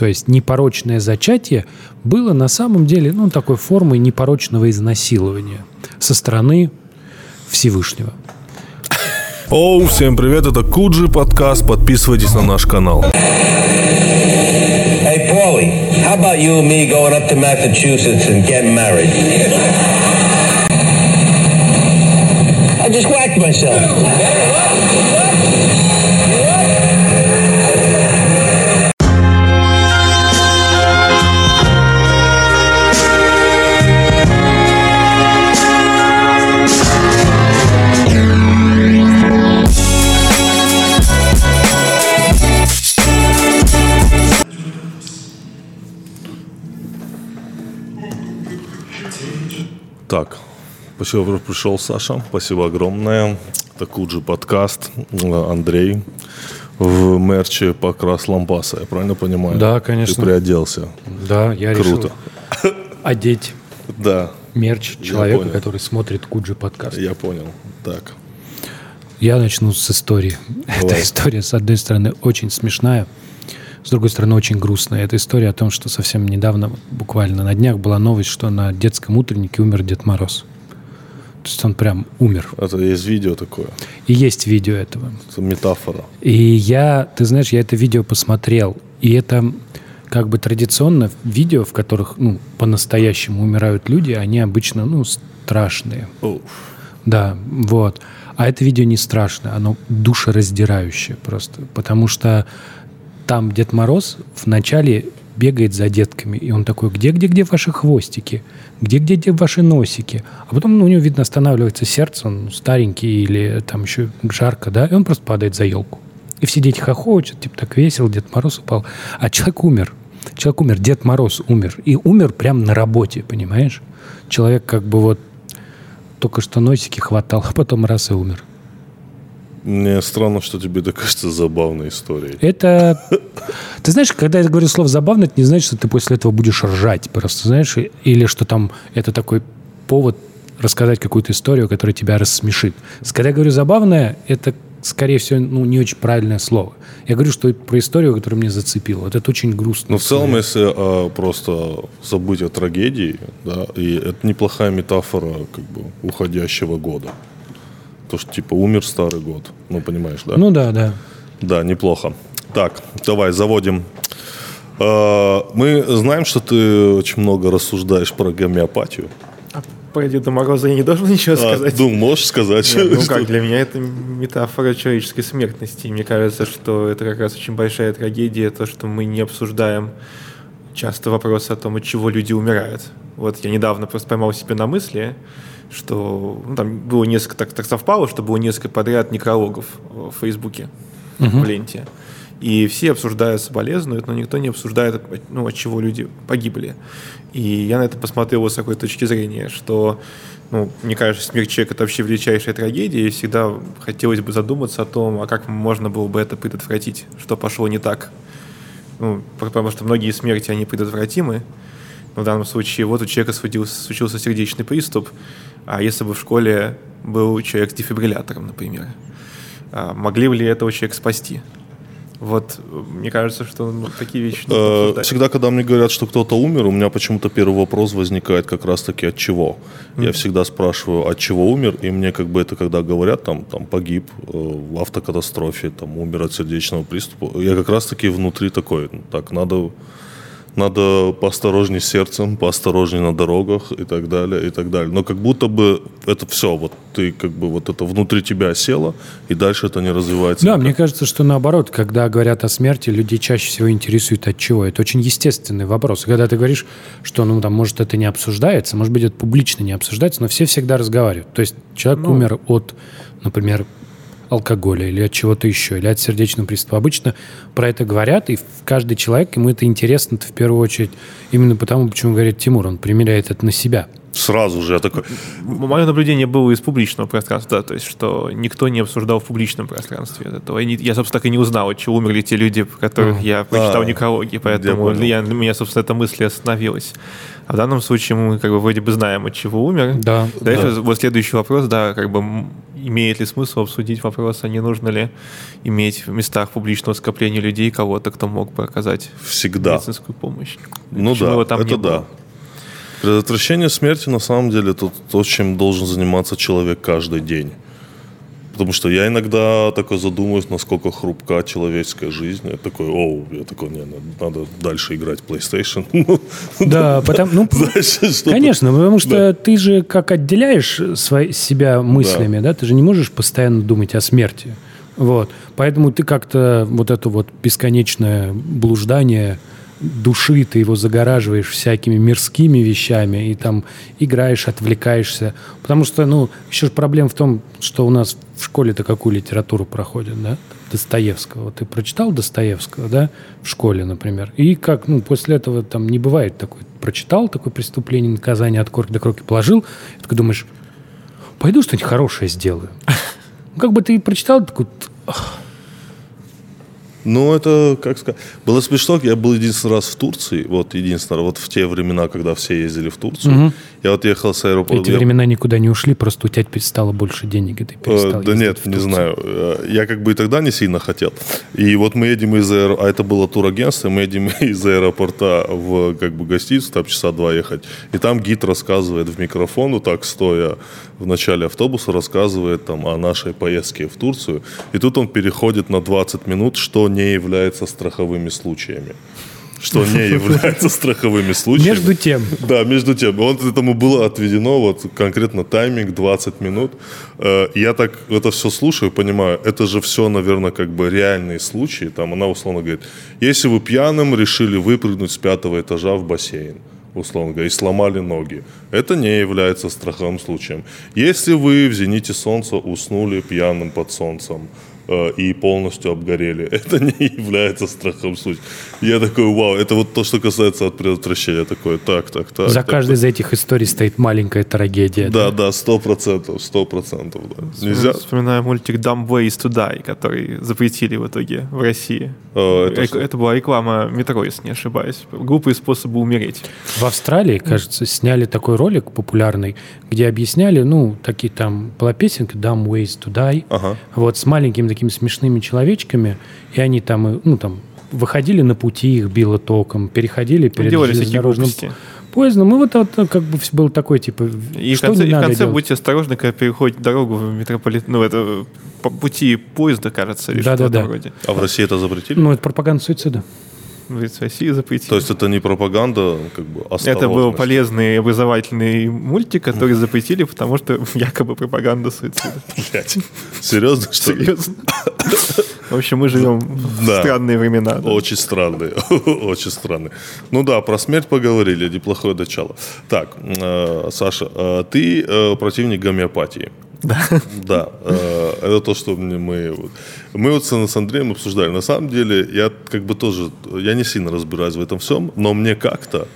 То есть непорочное зачатие было на самом деле ну, такой формой непорочного изнасилования со стороны Всевышнего. Оу, всем привет, это Куджи подкаст, подписывайтесь на наш канал. Hey, Paulie, how about you and me going up to Massachusetts and getting married? I just whacked myself. Так, спасибо, пришел, Саша. Спасибо огромное. Это Куджи подкаст. Андрей в мерче покрас лампаса, я правильно понимаю? Да, конечно. Ты приоделся. Да, я Круто. решил одеть Да, мерч человека, который смотрит Куджи подкаст. я понял. Так, Я начну с истории. Эта Давай. история, с одной стороны, очень смешная, с другой стороны, очень грустная. Это история о том, что совсем недавно, буквально на днях, была новость, что на детском утреннике умер Дед Мороз. То есть он прям умер. это есть видео такое. И есть видео этого. Это метафора. И я, ты знаешь, я это видео посмотрел, и это как бы традиционно видео, в которых ну, по-настоящему умирают люди, они обычно ну, страшные. Оу. Да, вот. А это видео не страшное, оно душераздирающее просто. Потому что там Дед Мороз вначале бегает за детками, и он такой, где-где-где ваши хвостики? Где-где-где ваши носики? А потом ну, у него, видно, останавливается сердце, он старенький или там еще жарко, да, и он просто падает за елку. И все дети хохочут, типа так весело, Дед Мороз упал. А человек умер. Человек умер, Дед Мороз умер. И умер прямо на работе, понимаешь? Человек как бы вот только что носики хватал, а потом раз и умер. Мне странно, что тебе это кажется забавной историей. Это... Ты знаешь, когда я говорю слово «забавно», это не значит, что ты после этого будешь ржать. Просто, знаешь, или что там это такой повод рассказать какую-то историю, которая тебя рассмешит. Когда я говорю «забавное», это, скорее всего, ну, не очень правильное слово. Я говорю, что про историю, которая меня зацепила. Вот это очень грустно. Но Ну, в целом, если а, просто забыть о трагедии, да, и это неплохая метафора как бы уходящего года. То, что типа умер старый год. Ну, понимаешь, да? Ну да, да. Да, неплохо. Так, давай, заводим. А, Мы знаем, что ты очень много рассуждаешь про гомеопатию. Про Деда Мороза я не должен ничего А, сказать. ну, можешь сказать? Нет, ну что- как, для меня это метафора человеческой смертности. Мне кажется, что это как раз очень большая трагедия, то, что мы не обсуждаем часто вопросы о том, от чего люди умирают. Вот я недавно просто поймал себе на мысли, что ну, там было несколько, так, так совпало, что было несколько подряд некрологов в Фейсбуке, в ленте. И все обсуждают, соболезнуют, но никто не обсуждает, ну, от чего люди погибли. И я на это посмотрел с такой точки зрения, что, ну, мне кажется, смерть человека – это вообще величайшая трагедия, и всегда хотелось бы задуматься о том, а как можно было бы это предотвратить, что пошло не так. Ну, потому что многие смерти, они предотвратимы, но в данном случае вот у человека случился, случился сердечный приступ, а если бы в школе был человек с дефибриллятором, например, а могли бы ли этого человека спасти? Вот, мне кажется, что ну, такие вещи Э. Всегда, когда мне говорят, что кто-то умер, у меня почему-то первый вопрос возникает как раз-таки от чего. Я всегда спрашиваю, от чего умер, и мне как бы это, когда говорят, там, там погиб э, в автокатастрофе, там умер от сердечного приступа, я как раз-таки внутри такой, так, надо, надо поосторожней с сердцем, поосторожней на дорогах и так далее, и так далее. Но как будто бы это все, вот ты как бы вот это внутри тебя село, и дальше это не развивается. Да, никак. мне кажется, что наоборот, когда говорят о смерти, людей чаще всего интересует от чего. Это очень естественный вопрос. Когда ты говоришь, что, ну, там, может, это не обсуждается, может быть, это публично не обсуждается, но все всегда разговаривают. То есть человек Ну. умер от, например, алкоголя или от чего-то еще, или от сердечного приступа. Обычно про это говорят, и в- каждый человек, ему это интересно в первую очередь именно потому, почему говорит Тимур, он примеряет это на себя. Сразу же я такой... Мое наблюдение было из публичного пространства, да, то есть, что никто не обсуждал в публичном пространстве этого. Я, не- я, собственно, так и не узнал, от чего умерли те люди, которых я прочитал А, некрологи, поэтому понял. я, для меня, собственно, эта мысль остановилась. А в данном случае мы как бы вроде бы знаем, от чего умер. Да. Дальше вот следующий вопрос, да, как бы имеет ли смысл обсудить вопрос, а не нужно ли иметь в местах публичного скопления людей кого-то, кто мог бы оказать Всегда. медицинскую помощь. Ну Почему да, это да. Предотвращение смерти, на самом деле, это то, чем должен заниматься человек каждый день. Потому что я иногда такой задумываюсь, насколько хрупка человеческая жизнь. Я такой, оу, я такой, не, надо, надо дальше играть PlayStation. Ну, Да, потому, ну, Конечно, потому что ты же как отделяешь свои, себя мыслями, да. ты же не можешь постоянно думать о смерти. Вот. Поэтому ты как-то вот это вот бесконечное блуждание души, ты его загораживаешь всякими мирскими вещами и там играешь, отвлекаешься. Потому что, ну, еще же проблема в том, что у нас в школе-то какую литературу проходят, да? Достоевского. Ты прочитал Достоевского, да, в школе, например. И как, ну, после этого там не бывает такой, прочитал такое преступление, наказание от корки до кроки положил, и такой думаешь, пойду что-нибудь хорошее сделаю. Ну, Как бы ты прочитал, такой, Ну, это, как сказать, было смешно, я был единственный раз в Турции, вот единственный раз, вот в те времена, когда все ездили в Турцию. Я вот ехал с аэропорта. эти я- времена никуда не ушли, просто у тебя стало больше денег, и ты Э, перестал Да ездить нет, не знаю. Э, Я как бы и тогда не сильно хотел. И вот мы едем из аэро... А это было турагентство, мы едем из аэропорта в как бы гостиницу, там часа два ехать. И там гид рассказывает в микрофон, вот так стоя в начале автобуса, рассказывает там о нашей поездке в Турцию. И тут он переходит на 20 минут, что не является страховыми случаями. Что не является страховыми случаями. Между тем, Да, между тем. Вот этому было отведено вот конкретно тайминг 20 минут. Э, Я так это все слушаю, понимаю, это же все, наверное, как бы реальные случаи. Там она условно говорит, если вы пьяным решили выпрыгнуть с пятого этажа в бассейн, условно говоря, и сломали ноги, это не является страховым случаем. Если вы в зените солнца уснули пьяным под солнцем, и полностью обгорели. Это не является страховым случаем. Я такой, вау, это вот то, что касается от предотвращения. Такой, так, так, так. за так, каждой из этих историй стоит маленькая трагедия. да, да, сто процентов, сто процентов. Нельзя. Вспоминаю мультик Dumb Ways to Die, который запретили в итоге в России. Э, это Рек- это была реклама метро, если не ошибаюсь. Глупые способы умереть. В Австралии, кажется, сняли такой ролик популярный, где объясняли, ну, такие там, была песенка «Dumb ways to die», Ага. вот с маленькими такими смешными человечками, и они там, и, ну, там, выходили на пути, их било током, переходили перед Делали железнодорожным поездом, и вот, вот как бы был такой, типа, И в что конце, не и в надо конце делать? будьте осторожны, когда переходите дорогу в метрополит... Ну, это по пути поезда, кажется, или что-то в Да-да-да. этом роде. А в России это запретили? Ну, это пропаганда суицида. В России запретили. То есть это не пропаганда, как бы это был полезный образовательный мультик, который запретили, потому что якобы пропаганда суицида. Блядь. Серьезно, что ли? Серьезно. В общем, мы живем в Да. странные времена. да. Очень странные, очень странные. Ну да, про смерть поговорили, неплохое начало. Так, э, Саша, э, ты э, противник гомеопатии. Да. Да, э, это то, что мы... Мы вот с, Андреем обсуждали. На самом деле, я как бы тоже... Я не сильно разбираюсь в этом всем, но мне как-то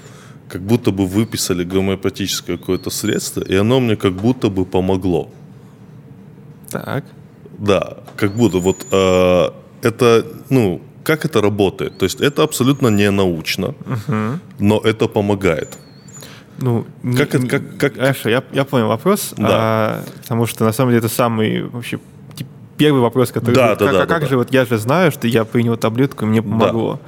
как будто бы выписали гомеопатическое какое-то средство, и оно мне как будто бы помогло. Так. Да, как будто вот э, это, ну, как это работает? То есть это абсолютно не научно, но это помогает. Ну, не- Как это- не- как- как- Хорошо, я, я понял вопрос. Да. а, потому что на самом деле это самый вообще первый вопрос, который... Да, как, да, да, как да, же да. вот я же знаю, что я принял таблетку, и мне помогло.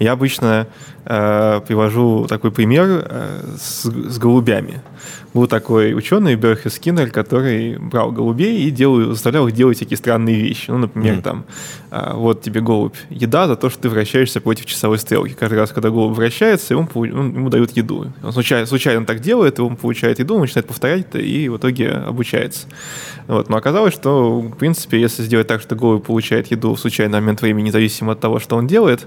Я обычно э, привожу такой пример э, с, с голубями. Был такой ученый Берхе Скиннер, который брал голубей и делал, заставлял их делать всякие странные вещи. Ну, например, там, а, вот тебе голубь, еда за то, что ты вращаешься против часовой стрелки. Каждый раз, когда голубь вращается, ему, он- ему дают еду. Он случайно, случайно так делает, и он получает еду, он начинает повторять это и в итоге обучается. Вот. Но оказалось, что, в принципе, если сделать так, что голубь получает еду в случайный момент времени, независимо от того, что он делает,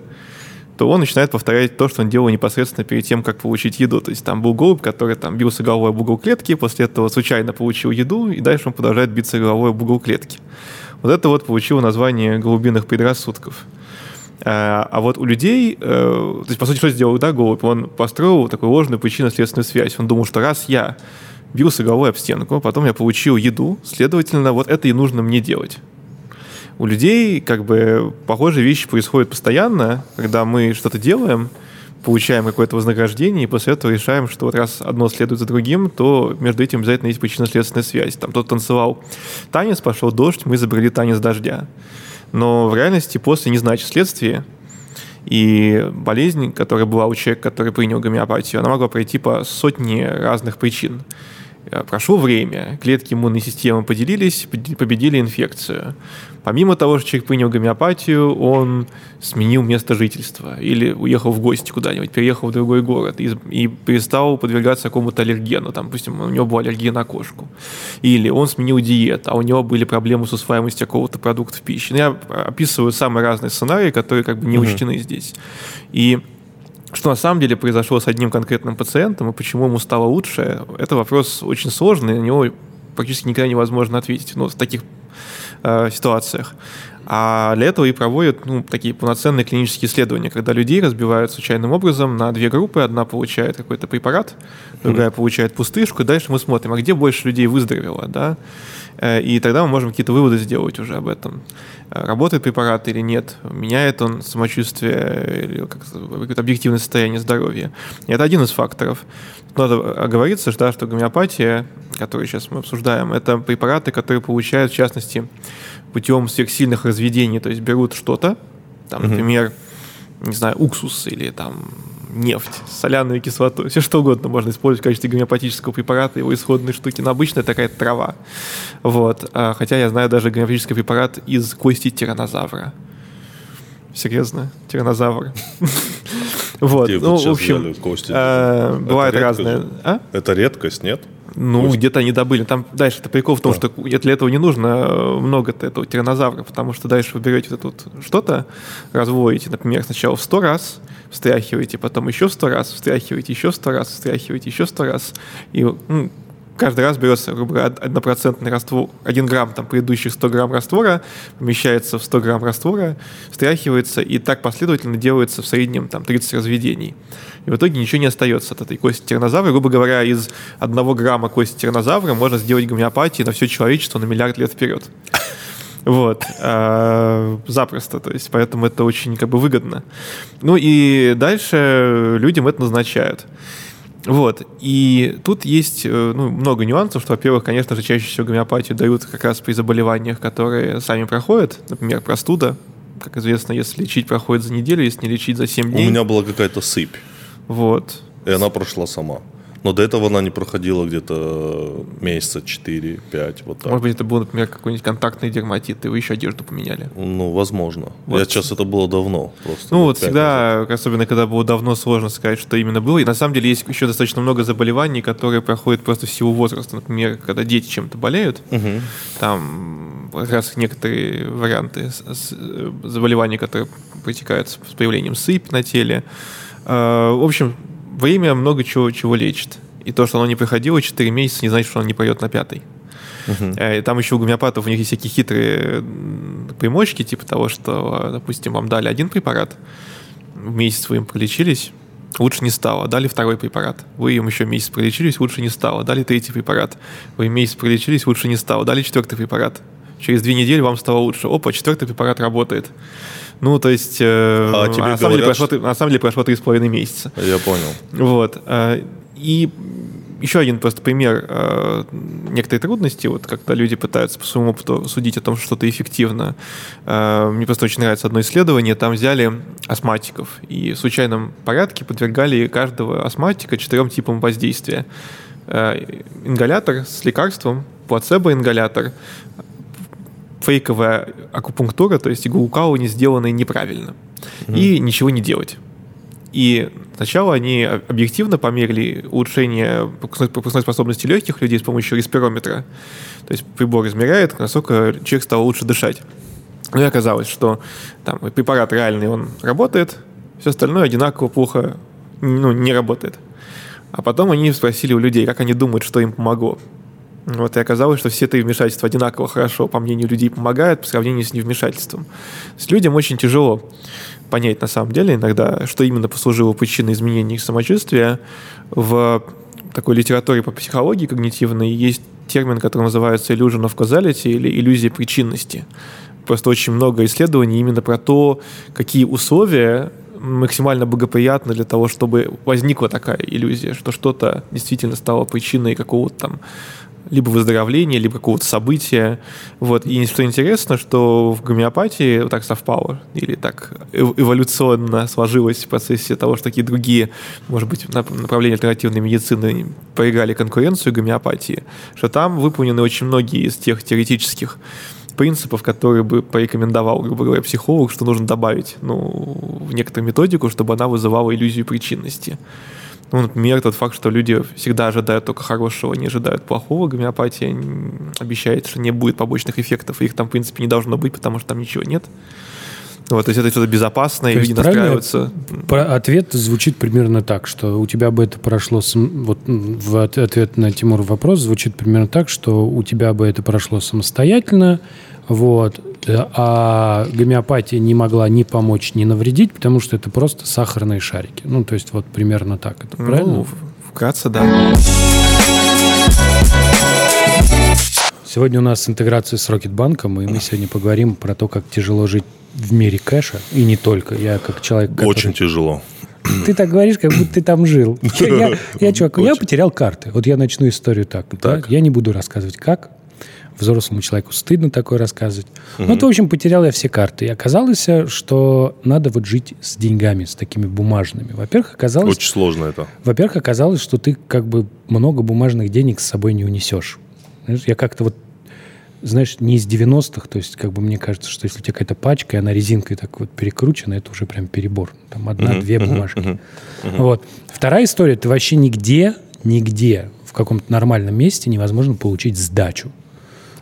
то он начинает повторять то, что он делал непосредственно перед тем, как получить еду. То есть там был голубь, который там бился головой об угол клетки, после этого случайно получил еду, и дальше он продолжает биться головой об угол клетки. Вот это вот получило название голубиных предрассудков. А, а вот у людей, э, то есть, по сути, что сделал, да, Голубь? Он построил такую ложную причинно-следственную связь. Он думал, что раз я бился головой об стенку, потом я получил еду, следовательно, вот это и нужно мне делать. У людей, как бы, похожие вещи происходят постоянно, когда мы что-то делаем, получаем какое-то вознаграждение, и после этого решаем, что вот раз одно следует за другим, то между этим обязательно есть причинно-следственная связь. Там кто-то танцевал танец, пошел дождь, мы изобрели танец дождя. Но в реальности после не значит следствие. И болезнь, которая была у человека, который принял гомеопатию, она могла пройти по сотне разных причин. Э, прошло время, клетки иммунной системы поделились, победили инфекцию. Помимо того, что человек принял гомеопатию, он сменил место жительства или уехал в гости куда-нибудь, переехал в другой город и, и перестал подвергаться какому-то аллергену. Там, допустим, у него была аллергия на кошку. Или он сменил диету, а у него были проблемы с усваиваемостью какого-то продукта в пище. Ну, я описываю самые разные сценарии, которые как бы не учтены mm-hmm. здесь. И что на самом деле произошло с одним конкретным пациентом и почему ему стало лучше, это вопрос очень сложный, на него практически никогда невозможно ответить ну, в таких э, ситуациях. А для этого и проводят ну, такие полноценные клинические исследования, когда людей разбивают случайным образом на две группы. Одна получает какой-то препарат, другая mm-hmm. получает пустышку. И дальше мы смотрим, а где больше людей выздоровело. Да? Э, и тогда мы можем какие-то выводы сделать уже об этом. Э, работает препарат или нет, меняет он самочувствие или какое-то объективное состояние здоровья. И это один из факторов. Надо оговориться, да, что гомеопатия, которую сейчас мы обсуждаем, это препараты, которые получают, в частности, путем сверхсильных разведений, то есть берут что-то, там, например, не знаю, уксус или там нефть, соляную кислоту, все что угодно можно использовать в качестве гомеопатического препарата, его исходные штуки, но обычно это такая трава. Вот. А, хотя я знаю даже гомеопатический препарат из кости тиранозавра. Серьезно? Тиранозавр. Вот. Ну, в общем, а, бывает разное. А? Это редкость, нет? Ну, Пусть. где-то они добыли. Там дальше это прикол в том, да. что для этого не нужно э, много этого тиранозавра, потому что дальше вы берете вот это вот что-то, разводите, например, сначала в 100 раз, встряхиваете, потом еще в 100 раз, встряхиваете, еще в 100 раз, встряхиваете, еще в 100 раз. И ну, каждый раз берется, грубо говоря, однопроцентный раствор, один грамм там предыдущих 100 грамм раствора, помещается в 100 грамм раствора, встряхивается, и так последовательно делается в среднем там 30 разведений. И в итоге ничего не остается от этой кости тиранозавра. Грубо говоря, из одного грамма кости тиранозавра можно сделать гомеопатию на все человечество на миллиард лет вперед. Вот. А, запросто. То есть, поэтому это очень как бы выгодно. Ну и дальше людям это назначают. Вот. И тут есть э, ну, много нюансов, что, во-первых, конечно же, чаще всего гомеопатию дают как раз при заболеваниях, которые сами проходят, например, простуда. Как известно, если лечить проходит за неделю, если не лечить за 7 дней. У меня была какая-то сыпь. Вот. И она прошла сама. Но до этого она не проходила где-то месяца 4-5, вот так. Может быть, это был, например, какой-нибудь контактный дерматит, и вы еще одежду поменяли? Ну, возможно. Вот. Я сейчас это было давно просто. Ну, вот всегда, назад. особенно когда было давно, сложно сказать, что именно было. И на самом деле есть еще достаточно много заболеваний, которые проходят просто в силу возраста. Например, когда дети чем-то болеют, угу. там как раз некоторые варианты э, заболеваний, которые протекают с появлением сыпи на теле. А, в общем, время много чего, чего лечит. И то, что оно не приходило 4 месяца, не значит, что оно не пойдет на пятый. Uh-huh. И там еще у гомеопатов у них есть всякие хитрые примочки, типа того, что, допустим, вам дали один препарат, в месяц вы им пролечились, лучше не стало. Дали второй препарат. Вы им еще месяц пролечились, лучше не стало. Дали третий препарат. Вы месяц пролечились, лучше не стало. Дали четвертый препарат. Через две недели вам стало лучше. Опа, четвертый препарат работает. Ну, то есть, э, а тебе на, самом деле прошло, что... на самом деле прошло три с половиной месяца. Я понял. Вот. Э, и еще один просто пример э, некоторой трудности, вот когда люди пытаются по своему опыту судить о том, что что-то эффективно. Э, мне просто очень нравится одно исследование, там взяли астматиков и в случайном порядке подвергали каждого астматика четырем типам воздействия. Э, ингалятор с лекарством, плацебо-ингалятор, фейковая акупунктура, то есть иглоукалывание, не сделанное неправильно. Mm-hmm. И ничего не делать. И сначала они объективно померили улучшение пропускной способности легких людей с помощью респирометра. То есть прибор измеряет, насколько человек стал лучше дышать. Ну и оказалось, что там препарат реальный, он работает, все остальное одинаково плохо ну, не работает. А потом они спросили у людей, как они думают, что им помогло. Вот, и оказалось, что все три вмешательства одинаково хорошо, по мнению людей, помогают по сравнению с невмешательством. С людям очень тяжело понять на самом деле иногда, что именно послужило причиной изменения их самочувствия. В такой литературе по психологии когнитивной есть термин, который называется illusion of causality или иллюзия причинности. Просто очень много исследований именно про то, какие условия максимально благоприятны для того, чтобы возникла такая иллюзия, что что-то действительно стало причиной какого-то там либо выздоровления, либо какого-то события. Вот. И что интересно, что в гомеопатии так совпало, или так эволюционно сложилось в процессе того, что такие другие, может быть, направления альтернативной медицины проиграли конкуренцию гомеопатии, что там выполнены очень многие из тех теоретических принципов, которые бы порекомендовал, грубо говоря, психолог, что нужно добавить ну, в некоторую методику, чтобы она вызывала иллюзию причинности. Ну, например, тот факт, что люди всегда ожидают только хорошего, не ожидают плохого. Гомеопатия обещает, что не будет побочных эффектов, их там, в принципе, не должно быть, потому что там ничего нет. Вот, то есть это что-то безопасное, то и люди настраиваются. Ответ звучит примерно так, что у тебя бы это прошло, вот в ответ на Тимур вопрос звучит примерно так, что у тебя бы это прошло самостоятельно, вот, а гомеопатия не могла ни помочь, ни навредить, потому что это просто сахарные шарики. Ну, то есть вот примерно так это, правильно? Ну, вкратце, да. Сегодня у нас интеграция с Рокетбанком, и мы сегодня поговорим про то, как тяжело жить в мире кэша, и не только. Я как человек, который... Очень тяжело. Ты так говоришь, как будто ты там жил. Я, я чувак, я потерял карты. Вот я начну историю так. так. Да? Я не буду рассказывать, как взрослому человеку стыдно такое рассказывать. Угу. Ну, вот, в общем, потерял я все карты. И оказалось, что надо вот жить с деньгами, с такими бумажными. Во-первых, оказалось... Очень сложно это. Во-первых, оказалось, что ты как бы много бумажных денег с собой не унесешь. Знаешь, я как-то вот знаешь, не из 90-х, то есть, как бы мне кажется, что если у тебя какая-то пачка, и она резинкой так вот перекручена, это уже прям перебор. Там одна-две uh-huh, бумажки. Uh-huh, uh-huh. Вот. Вторая история, ты вообще нигде, нигде в каком-то нормальном месте невозможно получить сдачу.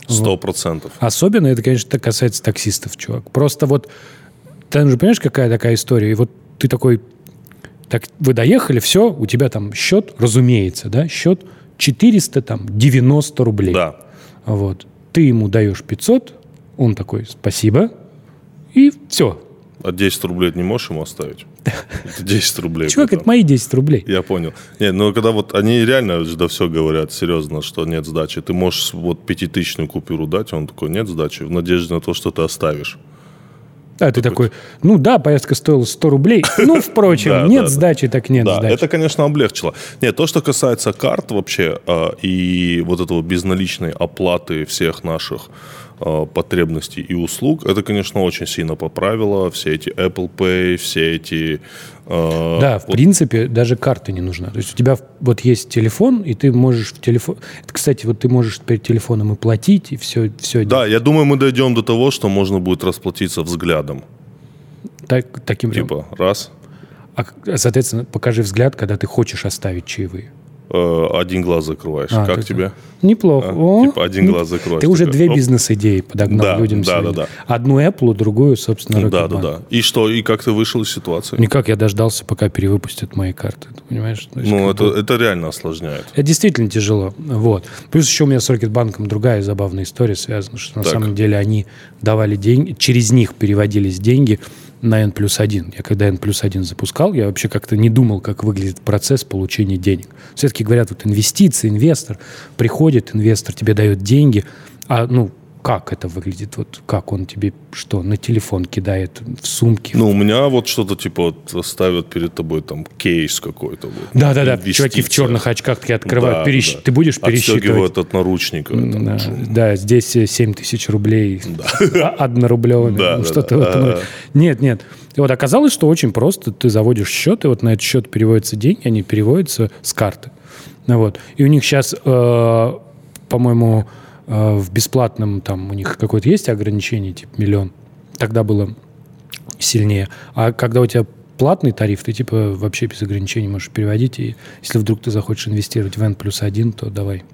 Сто процентов. Вот. Особенно это, конечно, касается таксистов, чувак. Просто вот, ты же понимаешь, какая такая история? И вот ты такой, так, вы доехали, все, у тебя там счет, разумеется, да, счет 490 рублей. Да. Вот. Ты ему даешь 500, он такой, спасибо, и все. А 10 рублей не можешь ему оставить? Это 10 рублей. Чувак, это мои 10 рублей. Я понял. Нет, ну когда вот они реально да все говорят серьезно, что нет сдачи. Ты можешь вот пятитысячную купюру дать, он такой, нет сдачи, в надежде на то, что ты оставишь. А ты такой, ну да, поездка стоила 100 рублей. Ну, впрочем, нет сдачи, так нет сдачи. это, конечно, облегчило. Нет, то, что касается карт вообще а, и вот этого безналичной оплаты всех наших потребностей и услуг, это, конечно, очень сильно поправило. Все эти Apple Pay, все эти... Э, да, в вот... принципе, даже карты не нужна. То есть у тебя вот есть телефон, и ты можешь в телефон... Кстати, вот ты можешь теперь телефоном и платить, и все, все Да, я думаю, мы дойдем до того, что можно будет расплатиться взглядом. Так, таким Типа, раз. А, соответственно, покажи взгляд, когда ты хочешь оставить чаевые. Э, один глаз закрываешь. А, как тебе? Неплохо. А, О, типа один не... глаз закроешь. Ты уже две бизнес-идеи подогнал да, людям. Да, да, да. Одну Apple, другую, собственно, Rocket Да, да, да. И что? И как ты вышел из ситуации? Никак. Я дождался, пока перевыпустят мои карты. Ты понимаешь? Есть, ну, это, бы... это реально осложняет. Это действительно тяжело. Вот. Плюс еще у меня с Рокетбанком другая забавная история связана, что на так. самом деле они давали деньги, через них переводились деньги на N плюс 1. Я когда N плюс 1 запускал, я вообще как-то не думал, как выглядит процесс получения денег. Все-таки говорят, вот инвестиции, инвестор, приходит инвестор, тебе дает деньги, а ну как это выглядит? Вот как он тебе что, на телефон кидает, в сумке? Ну, у меня вот что-то типа вот ставят перед тобой там кейс какой-то. Вот, Да-да-да, чуваки в черных очках такие открывают. Да, перещ... да. Ты будешь пересчитывать? Отстегивают от наручника. Да, да, здесь 7 тысяч рублей да. однорублевыми. Да, ну, что-то да, да. Нет, нет. И вот оказалось, что очень просто. Ты заводишь счет, и вот на этот счет переводятся деньги, они переводятся с карты. Вот. И у них сейчас, э, по-моему, Э, в бесплатном там у них какое-то есть ограничение, типа миллион. Тогда было сильнее. А когда у тебя платный тариф, ты типа вообще без ограничений можешь переводить. И если вдруг ты захочешь инвестировать в N плюс один, то давай.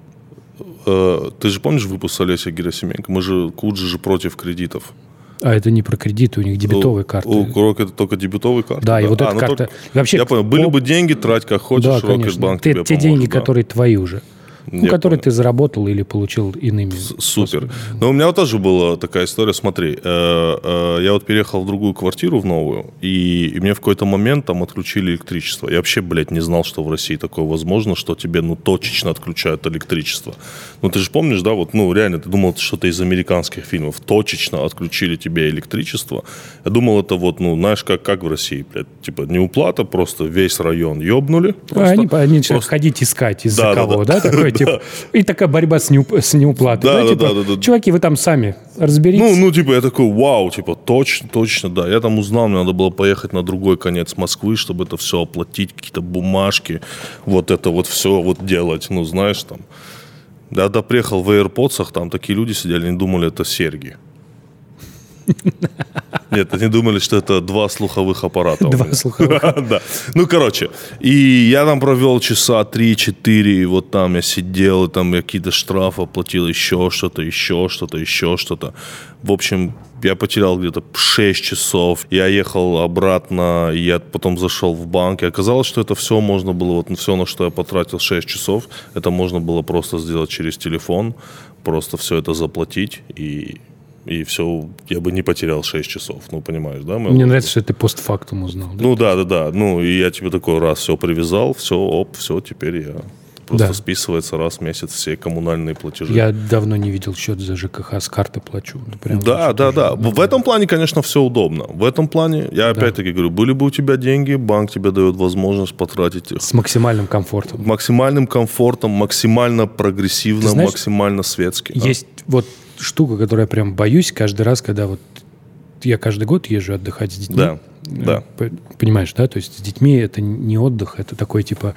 Э, ты же помнишь выпуск с Олесей Герасименко? Мы же, Куджи же против кредитов. А это не про кредиты, у них дебетовые карты. У Крок это только дебетовые карты? Да, да. и вот а, эта ну карта... Только... Вообще, я понял, были бы деньги, трать как хочешь, да, Рокетбанк тебе Те поможет, деньги, да. которые твои уже. Ну, Я который понял. ты заработал или получил иными. Супер. Но у меня вот тоже была такая история. Смотри, э, э, я вот переехал в другую квартиру, в новую, и, мне в какой-то момент там отключили электричество. Я вообще, блядь, не знал, что в России такое возможно, что тебе, ну, точечно отключают электричество. Ну, ты же помнишь, да, вот, ну, реально, ты думал, это что-то из американских фильмов. Точечно отключили тебе электричество. Я думал, это вот, ну, знаешь, как, как в России, блядь, типа, не уплата, просто весь район ёбнули. А просто. они, они начинают просто- ходить искать из-за да, кого, да. да, такой, типа, и такая борьба с, неуп- с неуплатой, Да, да, да, типа, да, да, да. чуваки, вы там сами разберитесь. Ну, ну, типа, я такой, вау, типа, точно, точно, да. Я там узнал, мне надо было поехать на другой конец Москвы, чтобы это все оплатить, какие-то бумажки, вот это вот все вот делать, ну, знаешь, там. Я когда приехал в AirPods, там такие люди сидели, они думали, это серьги. Нет, они думали, что это два слуховых аппарата. Два слуховых. Да. Ну, короче, и я там провел часа 3-4, и вот там я сидел, и там какие-то штрафы оплатил, еще что-то, еще что-то, еще что-то. В общем, я потерял где-то 6 часов. Я ехал обратно, я потом зашел в банк, и оказалось, что это все можно было, вот все, на что я потратил 6 часов, это можно было просто сделать через телефон, просто все это заплатить, и и все, я бы не потерял 6 часов, ну, понимаешь, да? мы- Мне нравится, что ты постфактум узнал. да? ну да, да, да. Ну и я тебе такой раз все привязал, все, оп, все, теперь я просто Да. списывается раз в месяц все коммунальные платежи. Я давно не видел счет за ЖКХ, с карты плачу. Ну, прям Да, да, да. удобно. В этом плане, конечно, все удобно. В этом плане, я опять-таки говорю, были бы у тебя деньги, банк тебе дает возможность потратить их С максимальным комфортом. максимальным комфортом, максимально прогрессивно, знаешь, максимально светски. да. Есть вот штука, которую я прям боюсь каждый раз, когда вот я каждый год езжу отдыхать с детьми. Да, да. П- Понимаешь, да? То есть с детьми это не отдых, это такой типа,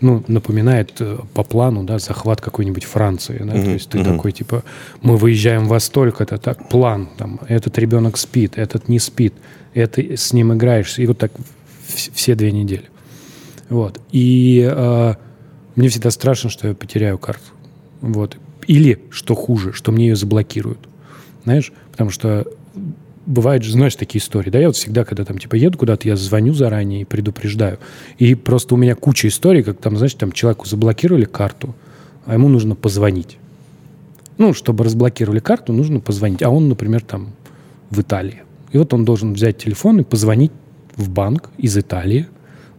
ну, напоминает э, по плану, да, захват какой-нибудь Франции, да? То есть ты такой типа, мы выезжаем во столько, это так, план, там, этот ребенок спит, этот не спит, это с ним играешься, и вот так вс- все две недели. Вот. И э, мне всегда страшно, что я потеряю карту. Вот. Или, что хуже, что мне ее заблокируют. Знаешь? Потому что бывает же, знаешь, такие истории. Да, я вот всегда, когда там типа еду куда-то, я звоню заранее и предупреждаю. И просто у меня куча историй, как там, знаешь, там человеку заблокировали карту, а ему нужно позвонить. Ну, чтобы разблокировали карту, нужно позвонить. А он, например, там в Италии. И вот он должен взять телефон и позвонить в банк из Италии,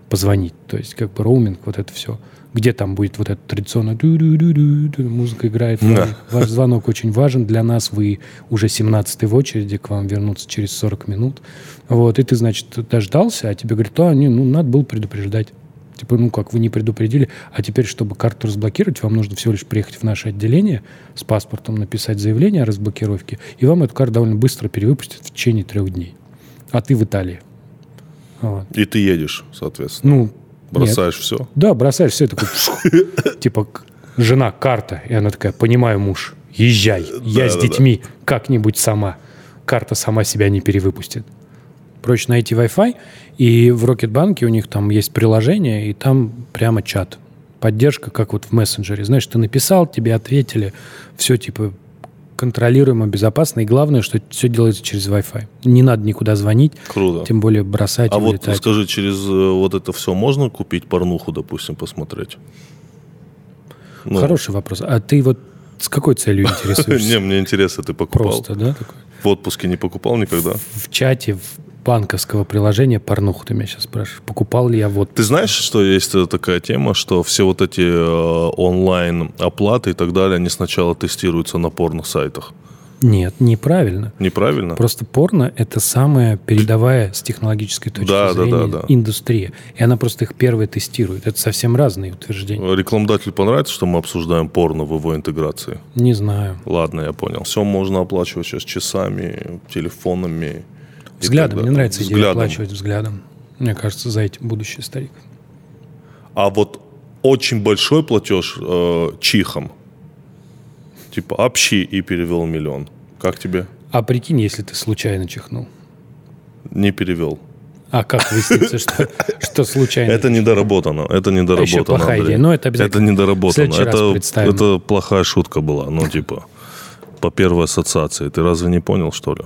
позвонить. То есть как бы роуминг, вот это все. Где там будет вот это традиционно ду-ду-ду-ду, музыка играет. Да. Ваш звонок очень важен для нас. Вы уже 17 в очереди, к вам вернуться через 40 минут. Вот, и ты, значит, дождался, а тебе говорят, а, не, ну, надо было предупреждать. Типа, ну как, вы не предупредили, а теперь, чтобы карту разблокировать, вам нужно всего лишь приехать в наше отделение с паспортом, написать заявление о разблокировке, и вам эту карту довольно быстро перевыпустят в течение трех дней. А ты в Италии. Вот. И ты едешь, соответственно. Ну, нет. Бросаешь все. Да, бросаешь все, такой, типа, жена, карта. И она такая, понимаю, муж, езжай, я с детьми как-нибудь сама. Карта сама себя не перевыпустит. Проще найти Wi-Fi, и в Рокетбанке у них там есть приложение, и там прямо чат. Поддержка, как вот в мессенджере. Знаешь, ты написал, тебе ответили, все типа контролируемо, безопасно, и главное, что все делается через Wi-Fi. Не надо никуда звонить, Круто. тем более бросать А вот скажи, через э, вот это все можно купить порнуху, допустим, посмотреть? Ну, Хороший вопрос. А ты вот с какой целью интересуешься? Не, мне интересно, ты покупал? Просто, да? В отпуске не покупал никогда? В чате в банковского приложения порнуху ты меня сейчас спрашиваешь. Покупал ли я вот... Ты знаешь, что есть такая тема, что все вот эти э, онлайн оплаты и так далее, они сначала тестируются на порно-сайтах? Нет, неправильно. Неправильно? Просто порно – это самая передовая с технологической точки Да, да, зрения да, да. индустрия. И она просто их первая тестирует. Это совсем разные утверждения. Рекламодателю понравится, что мы обсуждаем порно в его интеграции? Не знаю. Ладно, я понял. Все можно оплачивать сейчас часами, телефонами. Взглядом. Мне нравится идея Взглядом. оплачивать взглядом. Мне кажется, за этим будущее старик. А вот очень большой платеж э, чихом. Типа общи и перевел миллион. Как тебе? А прикинь, если ты случайно чихнул. Не перевел. А как выяснится, что, что случайно? Это недоработано. Это недоработано. А еще плохая Андрей. идея. Но это обязательно Это недоработано. Это, это плохая шутка была. Ну, типа, по первой ассоциации. Ты разве не понял, что ли?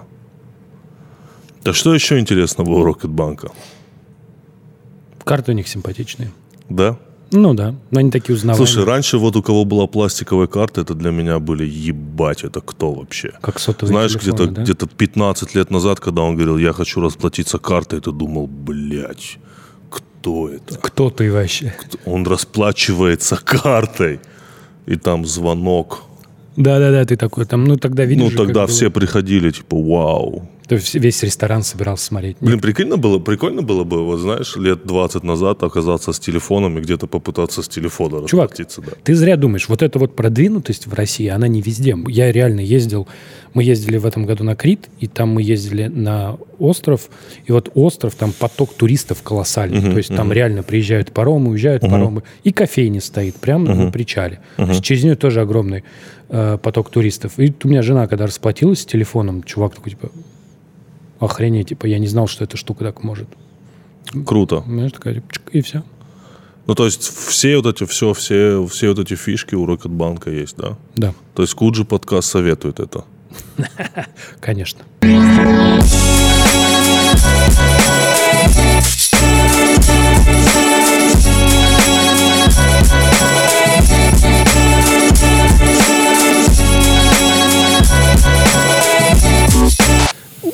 Да что еще интересного у Рокетбанка? Карты у них симпатичные. Да? Ну да, но они такие узнаваемые. Слушай, раньше вот у кого была пластиковая карта, это для меня были ебать, это кто вообще? Как сотовые Знаешь, где-то да? где 15 лет назад, когда он говорил, я хочу расплатиться картой, ты думал, блядь, кто это? Кто ты вообще? Он расплачивается картой. И там звонок. Да-да-да, ты такой там, ну тогда видишь Ну, тогда было. все приходили, типа, вау. То есть весь ресторан собирался смотреть. Блин, прикольно было, прикольно было бы, вот знаешь, лет 20 назад оказаться с телефоном и где-то попытаться с телефона Чувак. Да. Ты зря думаешь, вот эта вот продвинутость в России, она не везде. Я реально ездил, мы ездили в этом году на Крит, и там мы ездили на остров, и вот остров, там поток туристов колоссальный. То есть там реально приезжают паромы, уезжают паромы, и кофейня стоит прямо на причале. То есть через нее тоже огромный э, поток туристов. И у меня жена, когда расплатилась с телефоном, чувак такой, типа, охренеть, типа, я не знал, что эта штука так может. Круто. Знаешь, такая, типа, чик, и все. Ну, то есть все вот эти, все, все, все вот эти фишки у Рокетбанка есть, да? Да, То есть Куджи подкаст советует это. конечно.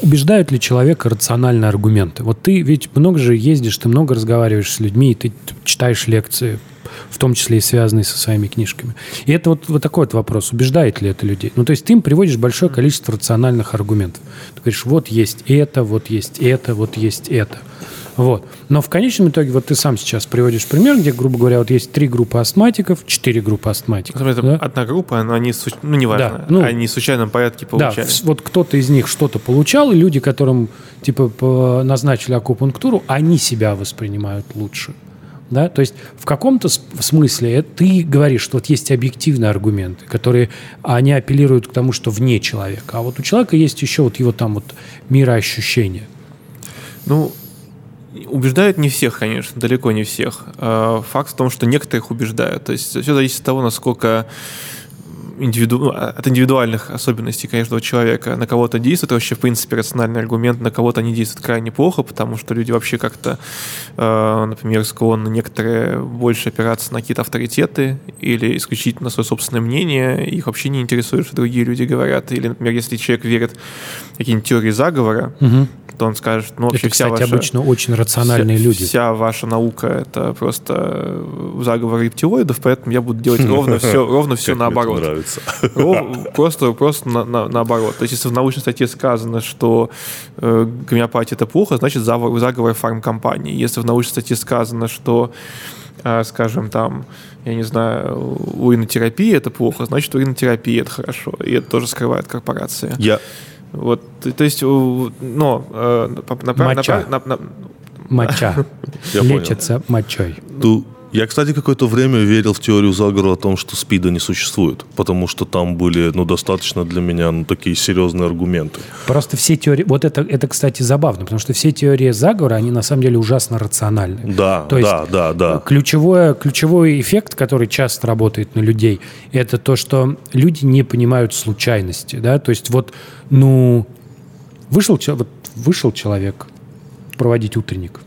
Убеждают ли человека рациональные аргументы? Вот ты ведь много же ездишь, ты много разговариваешь с людьми, ты читаешь лекции, в том числе и связанные со своими книжками. И это вот, вот такой вот вопрос, убеждает ли это людей? Ну, то есть ты им приводишь большое количество рациональных аргументов. Ты говоришь, вот есть это, вот есть это, вот есть это. Вот. Но в конечном итоге, вот ты сам сейчас приводишь пример, где, грубо говоря, вот есть три группы астматиков, четыре группы астматиков. Например, да? Одна группа, но они, ну, неважно, Да, ну, они в случайном порядке Да, получали. вс- вот кто-то из них что-то получал, и люди, которым типа назначили акупунктуру, они себя воспринимают лучше. Да? То есть в каком-то смысле это ты говоришь, что вот есть объективные аргументы, которые они апеллируют к тому, что вне человека. А вот у человека есть еще вот его там вот мироощущение. Ну, убеждают не всех, конечно, далеко не всех. А, Факт в том, что некоторых убеждают. То есть все зависит от того, насколько индивиду... ну, от индивидуальных особенностей, у человека. На кого-то действует вообще, в принципе, рациональный аргумент, на кого-то они действуют крайне плохо, потому что люди вообще как-то, э, например, склонны некоторые больше опираться на какие-то авторитеты или исключительно на свое собственное мнение, их вообще не интересует, что другие люди говорят. Или, например, если человек верит в какие-нибудь теории заговора, то он скажет, ну, вообще Это, вся кстати, ваша... обычно очень рациональные вся, люди. Вся ваша наука это просто э, заговор рептилоидов, поэтому я буду делать ровно все, ровно все Как мне это наоборот. нравится. Ров- Просто, просто на- на- наоборот. То есть, если в научной статье сказано, что э, гомеопатия это плохо, значит заговор, заговор фармкомпании. Если в научной статье сказано, что, э, скажем, там, я не знаю, уринотерапия это плохо, значит уринотерапия это хорошо. И это тоже скрывает корпорация. Я, Вот, то есть, у- но э, на- на- Моча. на- на- Моча. Лечится мочой. ту- я, кстати, какое-то время верил в теорию заговора о том, что СПИДа не существует, потому что там были, ну, достаточно для меня, ну, такие серьезные аргументы. Просто все теории... Вот это, это, кстати, забавно, потому что все теории заговора, они на самом деле ужасно рациональны. Да, То есть, да, да, да. Ключевое, ключевой эффект, который часто работает на людей, это то, что люди не понимают случайности. Да? То есть вот, ну, вышел, вот вышел человек проводить утренник,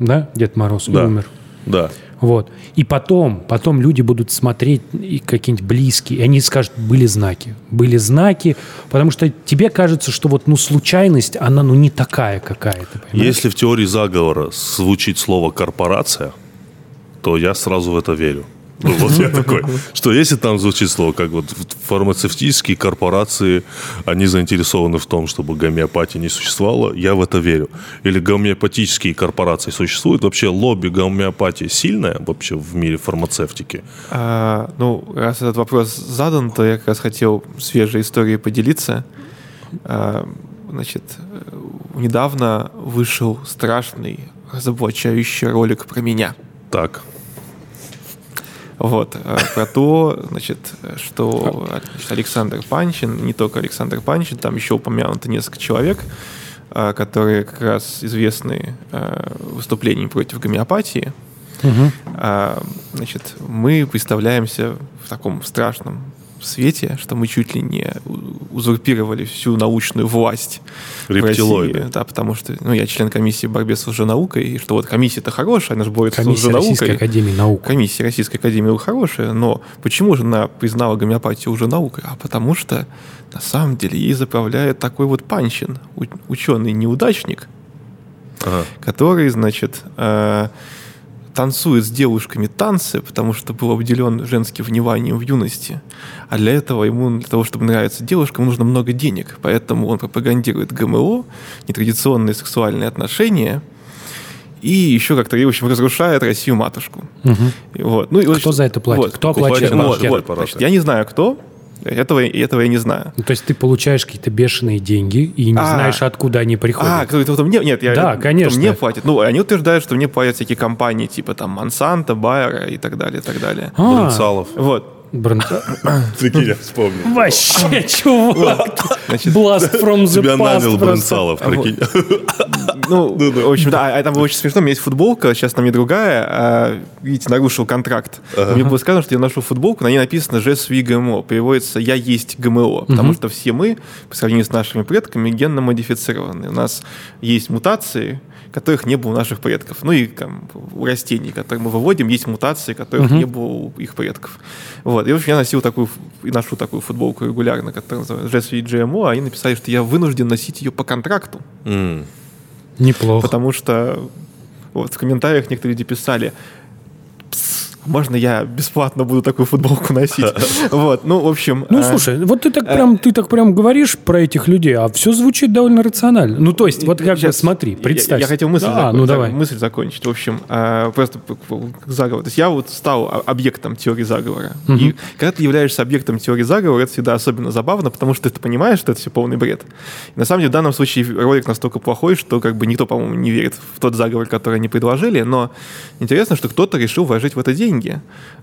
да, Дед Мороз, и Да. умер. Да. Вот. И потом, потом люди будут смотреть и какие-нибудь близкие, и они скажут, были знаки. Были знаки, потому что тебе кажется, что вот, ну, случайность, она, ну, не такая какая-то. понимаешь? Если в теории заговора звучит слово «корпорация», то я сразу в это верю. Ну, вот я такой, что если там звучит слово, как вот фармацевтические корпорации, они заинтересованы в том, чтобы гомеопатия не существовала, я в это верю. Или гомеопатические корпорации существуют, вообще лобби гомеопатии сильное вообще в мире фармацевтики. А, ну, раз этот вопрос задан, то я как раз хотел свежей историей поделиться. А, значит, э, недавно вышел страшный, разоблачающий ролик про меня. Так, Вот, э, про то, значит, что значит, Александр Панчин, не только Александр Панчин, там еще упомянуто несколько человек, э, которые как раз известны э, выступлениями против гомеопатии. А, Значит, мы представляемся в таком страшном свете, что мы чуть ли не узурпировали всю научную власть в Рептилоиды. России. Да, потому что ну, я член комиссии по борьбе с лженаукой, и что вот комиссия-то хорошая, она же борется с Комиссия Российской лженаукой. Академии Наук. Комиссия Российской Академии Наук хорошая, но почему же она признала гомеопатию уже наукой? А потому что на самом деле ей заправляет такой вот Панчин, ученый-неудачник, Ага. который, значит, э, танцует с девушками танцы, потому что был обделен женским вниманием в юности. А для этого ему, для того, чтобы нравиться девушкам, нужно много денег. Поэтому он пропагандирует ГМО, нетрадиционные сексуальные отношения, и еще как-то, в общем, разрушает Россию-матушку. И Вот. Ну, и вот Кто за это платит? Кто оплачивает Вот, вот, значит, я не знаю, кто. Этого, этого я не знаю. Ну, то есть ты получаешь какие-то бешеные деньги и не А. знаешь, откуда они приходят. А, кто это мне? Нет, я, Да, кто конечно. мне платит. Ну, они утверждают, что мне платят всякие компании, типа там Монсанто, Байера и так далее, и так далее. А. Вот. Бран- Прикинь, я вспомнил. Вообще, чувак. Blast from the Тебя нанял просто. Брынцалов, прикинь. Ну, в общем, да, а там было очень смешно. У меня есть футболка, сейчас на мне другая. а, видите, нарушил контракт. Мне было сказано, что я ношу футболку, на ней написано «Je suis ГМО». Переводится «Я есть ГМО». Потому что все мы, по сравнению с нашими предками, генно модифицированы. У нас есть мутации, которых не было у наших предков. Ну и там, у растений, которые мы выводим, есть мутации, которых не было у их предков. Вот. И, в общем, я носил такую, и ношу такую футболку регулярно, которая называется «Je suis GMO», а они написали, что я вынужден носить ее по контракту. М. Неплохо. Потому что вот в комментариях некоторые люди писали, «Пс, можно я бесплатно буду такую футболку носить? Вот, ну, в общем... Ну, э, слушай, вот ты так прям, ты так прям говоришь про этих людей, а все звучит довольно рационально. Ну, то есть, вот как бы смотри, представь. Я, хотел мысль, А, ну давай. мысль закончить. В общем, э, просто заговор. То есть я вот стал объектом теории заговора. И когда ты являешься объектом теории заговора, это всегда особенно забавно, потому что ты понимаешь, что это все полный бред. На самом деле в данном случае ролик настолько плохой, что как бы никто, по-моему, не верит в тот заговор, который они предложили. Но интересно, что кто-то решил вложить в это деньги.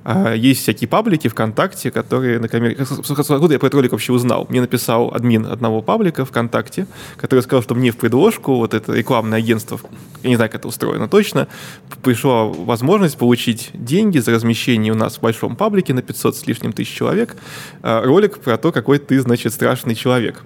А, Есть всякие паблики ВКонтакте, которые, например, откуда я про этот ролик вообще узнал? Мне написал админ одного паблика ВКонтакте, который сказал, что мне в предложку вот это рекламное агентство, я не знаю, как это устроено точно, пришла возможность получить деньги за размещение у нас в большом паблике на 500 с лишним тысяч человек, а, ролик про то, какой ты, значит, страшный человек.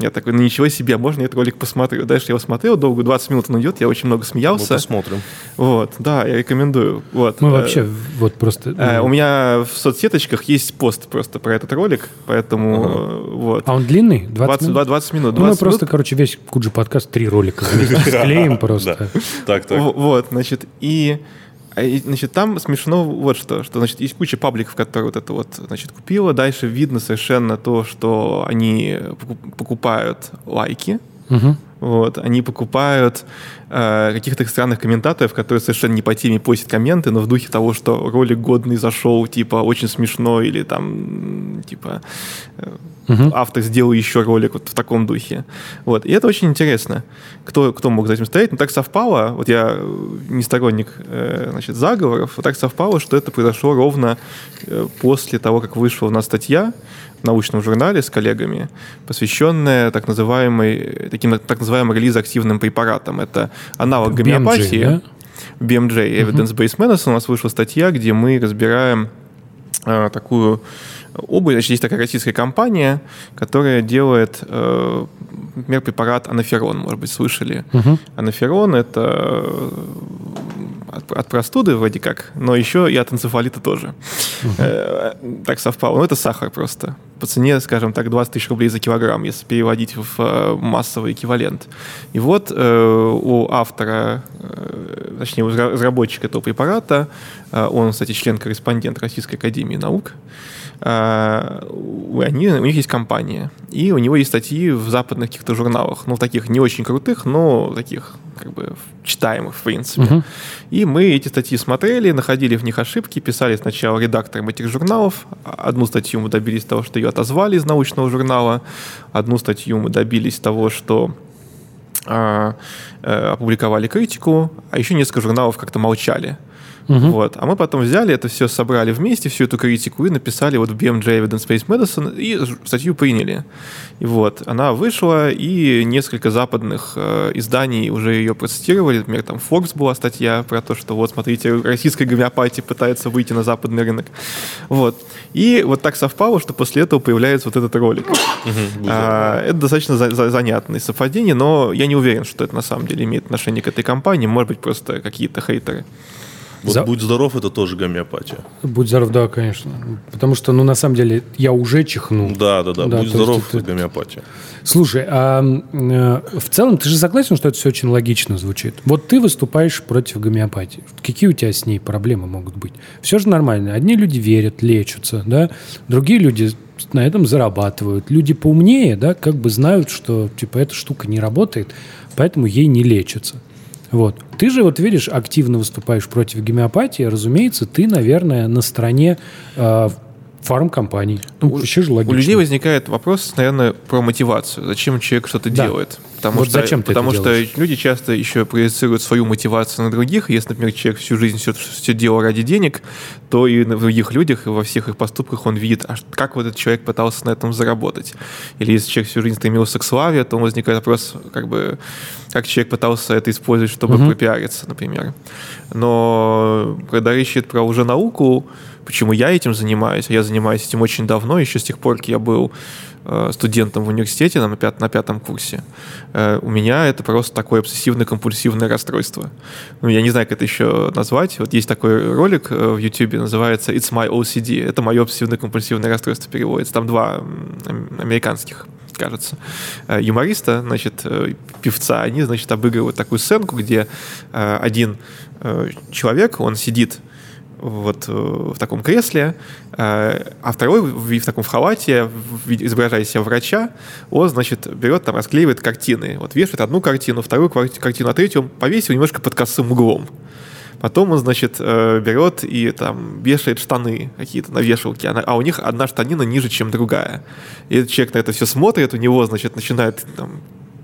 Я такой, ну ничего себе, можно я этот ролик посмотрю? Дальше я его смотрел, долго, 20 минут он идет, я очень много Мы смеялся. посмотрим. Вот, да, я рекомендую. Вот. Мы Э, вообще вот просто... э, ну, У меня в соцсеточках есть пост просто про этот ролик, поэтому э, вот. А он длинный? 20 20, минут? 20 минут. Ну, мы 20 просто, короче, весь Куджи подкаст три ролика склеим просто. Да. Так, так. Вот, значит, и, значит, там смешно вот что, что, значит, есть куча пабликов, которые вот это вот, значит, купила. Дальше видно совершенно то, что они поку- покупают лайки, Мгм. Вот, они покупают э, каких-то странных комментаторов, которые совершенно не по теме постят комменты, но в духе того, что ролик годный зашел, типа, очень смешно, или там, типа, э, автор сделал еще ролик вот в таком духе. Вот, и это очень интересно, кто, кто мог за этим стоять. Но так совпало, вот я э, не сторонник, э, значит, заговоров, вот так совпало, что это произошло ровно э, после того, как вышла у нас статья в научном журнале с коллегами, посвященная так называемой, таким так называемым релиз-активным препаратам. Это аналог BMG, гомеопатии. да? BMJ, Evidence-Based Medicine, у нас вышла статья, где мы разбираем э, такую обувь. Значит, есть такая российская компания, которая делает, э, например, препарат анаферон, может быть, слышали. Анаферон – это э, от, от простуды вроде как, но еще и от энцефалита тоже. Э, так совпало. Ну, это сахар просто. По цене, скажем так, 20 тысяч рублей за килограмм, если переводить в э, массовый эквивалент. И вот э, у автора, э, точнее, у разра- разработчика этого препарата, э, он, кстати, член-корреспондент Российской Академии Наук, э, они, у них есть компания, и у него есть статьи в западных каких-то журналах, ну, таких не очень крутых, но таких как бы читаемых, в принципе. И мы эти статьи смотрели, находили в них ошибки, писали сначала редакторам этих журналов. Одну статью мы добились того, что ее отозвали из научного журнала. Одну статью мы добились того, что а, э, опубликовали критику, а еще несколько журналов как-то молчали. Вот. А мы потом взяли это все, собрали вместе, всю эту критику и написали вот в BMJ Evidence-Based Medicine и статью приняли. И вот, она вышла, и несколько западных э, изданий уже ее процитировали. Например, там Forbes была статья про то, что вот, смотрите, российская гомеопатия пытается выйти на западный рынок. Вот. И вот так совпало, что после этого появляется вот этот ролик. А, это достаточно за- за- занятное совпадение, но я не уверен, что это на самом деле имеет отношение к этой компании. Может быть, просто какие-то хейтеры. Вот За- будь здоров, это тоже гомеопатия. Будь здоров, да, конечно. Потому что, ну, на самом деле, я уже чихнул. Да, да, да. Да, будь здоров, это- это гомеопатия. Слушай, а э, в целом ты же согласен, что это все очень логично звучит? Вот ты выступаешь против гомеопатии. Какие у тебя с ней проблемы могут быть? Все же нормально. Одни люди верят, лечатся, да? Другие люди на этом зарабатывают. Люди поумнее, да, как бы знают, что типа эта штука не работает, поэтому ей не лечатся. Вот. Ты же, вот видишь, активно выступаешь против гомеопатии. Разумеется, ты, наверное, на стороне э, фармкомпаний. Ну, вообще же У логично. людей возникает вопрос, наверное, про мотивацию. Зачем человек что-то Да. делает? Потому Вот что, зачем ты потому что делаешь? люди часто еще проецируют свою мотивацию на других. Если, например, человек всю жизнь все, все делал ради денег, то и на других людях, и во всех их поступках он видит, а как вот этот человек пытался на этом заработать. Или если человек всю жизнь стремился к славе, то возникает вопрос, как бы, как человек пытался это использовать, чтобы пропиариться, например. Но когда речь идет про уже науку, почему я этим занимаюсь? Я занимаюсь этим очень давно, еще с тех пор, как я был э, студентом в университете на, пят- на пятом курсе. Э, У меня это просто такое обсессивно-компульсивное расстройство. Ну, я не знаю, как это еще назвать. Вот есть такой ролик э, в YouTube, называется «It's my OCD». Это мое обсессивно-компульсивное расстройство переводится. Там два американских кажется, юмориста, значит, певца, они, значит, обыгрывают такую сценку, где один человек, он сидит вот э, в таком кресле, э, а второй в, в таком в халате, изображая себя врача, он, значит, берет там, расклеивает картины. Вот вешает одну картину, вторую картину, а третью он повесил немножко под косым углом. Потом он, значит, э, берет и там вешает штаны какие-то на вешалке, а а у них одна штанина ниже, чем другая. И этот человек на это все смотрит, у него, значит, начинает там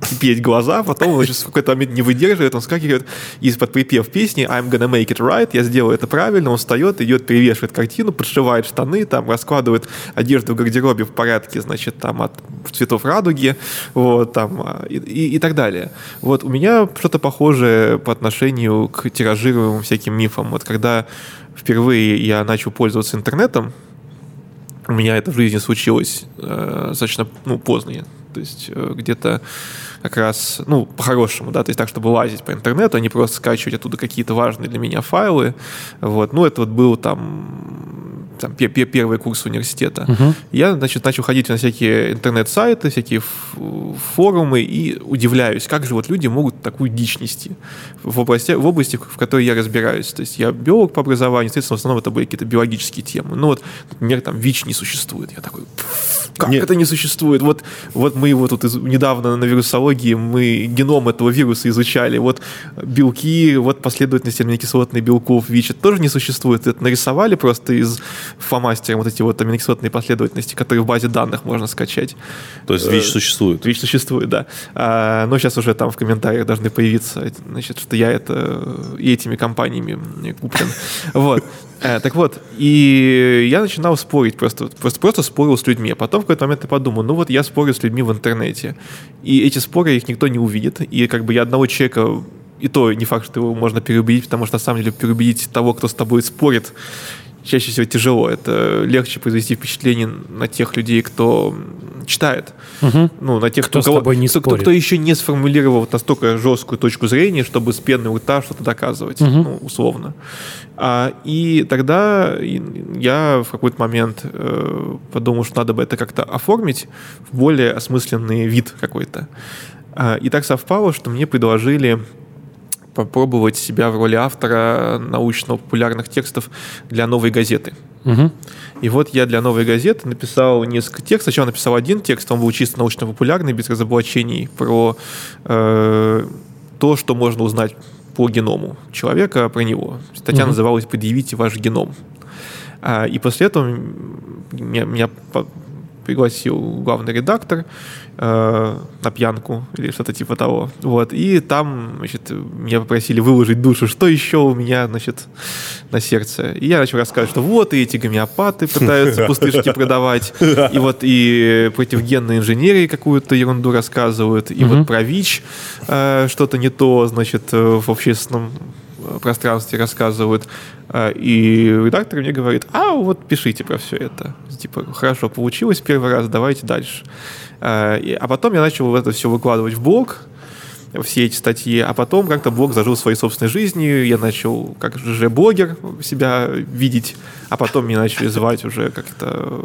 кипеть глаза, потом, значит, в какой-то момент не выдерживает, он скакивает из-под припев песни I'm gonna make it right, я сделаю это правильно, он встает, идет, перевешивает картину, подшивает штаны, там, раскладывает одежду в гардеробе в порядке, значит, там, от цветов радуги, вот, там, а, и, и- и так далее. Вот, у меня что-то похожее по отношению к тиражируемым всяким мифам. Вот, когда впервые я начал пользоваться интернетом, у меня это в жизни случилось э, достаточно ну, поздно. То есть э, где-то как раз, ну, по-хорошему, да, то есть так, чтобы лазить по интернету, а не просто скачивать оттуда какие-то важные для меня файлы. Вот. Ну, это вот был там, там пе- пе- первый курс университета. Я, значит, начал ходить на всякие интернет-сайты, всякие форумы и удивляюсь, как же вот люди могут такую дичь нести в области, в области, в которой я разбираюсь. То есть я биолог по образованию, естественно, в основном это были какие-то биологические темы. Ну вот, например, там ВИЧ не существует. Я такой, «Пф, как Нет. это не существует? Вот, вот мы его тут из- недавно на вирусологии, мы геном этого вируса изучали. Вот белки, вот последовательность аминокислотных белков ВИЧ это тоже не существует. Это нарисовали просто из фломастера вот эти вот аминокислотные последовательности, которые в базе данных можно скачать. То есть ВИЧ существует. ВИЧ существует, да. А, но сейчас уже там в комментариях должны появиться, значит, что я это и этими компаниями куплен. Вот. Э, Так вот, и я начинал спорить просто, просто, просто спорил с людьми. А потом в какой-то момент я подумал, ну вот я спорю с людьми в интернете, и эти споры их никто не увидит, и как бы я одного человека и то не факт, что его можно переубедить, потому что на самом деле переубедить того, кто с тобой спорит, чаще всего тяжело. Это легче произвести впечатление на тех людей, кто читает. Ну, на тех, Кто с кого- не кто, кто- кто еще не сформулировал настолько жесткую точку зрения, чтобы с пены у рта что-то доказывать, ну, условно. А, и тогда я в какой-то момент э, подумал, что надо бы это как-то оформить в более осмысленный вид какой-то. А, и так совпало, что мне предложили попробовать себя в роли автора научно-популярных текстов для новой газеты. Мгм. И вот я для новой газеты написал несколько текстов. Сначала написал один текст, он был чисто научно-популярный, без разоблачений, про э, то, что можно узнать по геному человека, про него. Статья называлась «Предъявите ваш геном». А, и после этого меня, меня пригласил главный редактор э, на пьянку или что-то типа того. Вот. И там, значит, меня попросили выложить душу, что еще у меня, значит, на сердце. И я начал рассказывать, что вот и эти гомеопаты пытаются пустышки продавать, и вот и против генной инженерии какую-то ерунду рассказывают, и вот про ВИЧ э, что-то не то, значит, э, в общественном пространстве рассказывают. И редактор мне говорит, а вот пишите про все это. Типа, хорошо, получилось первый раз, давайте дальше. А, а потом я начал это все выкладывать в блог, все эти статьи, а потом как-то блог зажил своей собственной жизнью, я начал как же блогер себя видеть, а потом меня начали звать уже как-то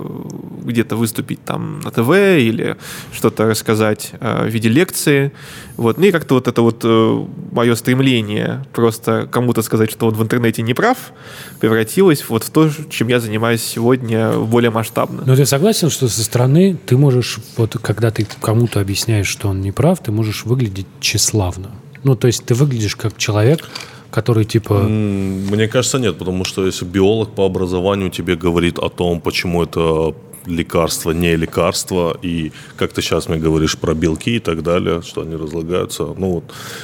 где-то выступить там на ТВ или что-то рассказать э, в виде лекции. Вот. Ну и как-то вот это вот э, мое стремление просто кому-то сказать, что он в интернете не прав, превратилось вот в то, чем я занимаюсь сегодня более масштабно. Но ты согласен, что со стороны ты можешь, вот когда ты кому-то объясняешь, что он не прав, ты можешь выглядеть тщеславно. Ну, то есть ты выглядишь как человек, который типа... Мне кажется, нет, потому что если биолог по образованию тебе говорит о том, почему это лекарства, не лекарства, и как ты сейчас мне говоришь про белки и так далее, что они разлагаются. Ну, вот.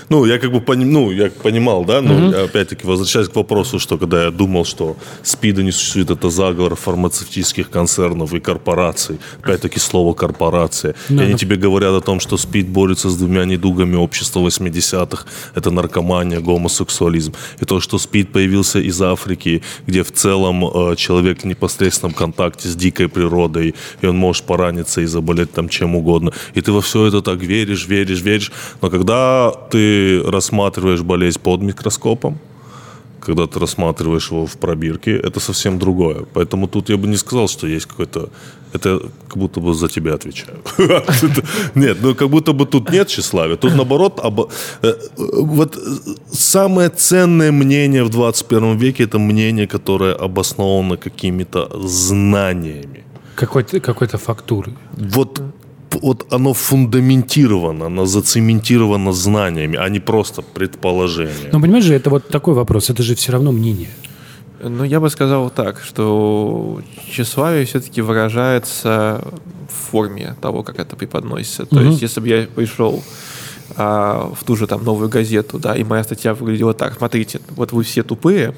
ну я как бы поним, ну, я понимал, да, но mm-hmm. опять-таки возвращаясь к вопросу, что когда я думал, что СПИДа не существует, это заговор фармацевтических концернов и корпораций. Опять-таки слово корпорация. Mm-hmm. И они тебе говорят о том, что СПИД борется с двумя недугами общества 80-х. Это наркомания, гомосексуализм. И то, что СПИД появился из Африки, где в целом э, человек в непосредственном контакте с дикой природой, природой, и он может пораниться и заболеть там чем угодно. И ты во все это так веришь, веришь, веришь. Но когда ты рассматриваешь болезнь под микроскопом, когда ты рассматриваешь его в пробирке, это совсем другое. Поэтому тут я бы не сказал, что есть какой-то... Это как будто бы за тебя отвечаю. Нет, ну как будто бы тут нет тщеславия. Тут наоборот, э, вот самое ценное мнение в 21 веке это мнение, которое обосновано какими-то знаниями. Какой-то, какой-то фактуры. Вот, вот оно фундаментировано, оно зацементировано знаниями, а не просто предположение. Но понимаешь же, это вот такой вопрос, это же все равно мнение. Ну, я бы сказал так, что тщеславие все-таки выражается в форме того, как это преподносится. То угу. есть, если бы я пришел а, в ту же там новую газету, да, и моя статья выглядела так, смотрите, вот вы все тупые,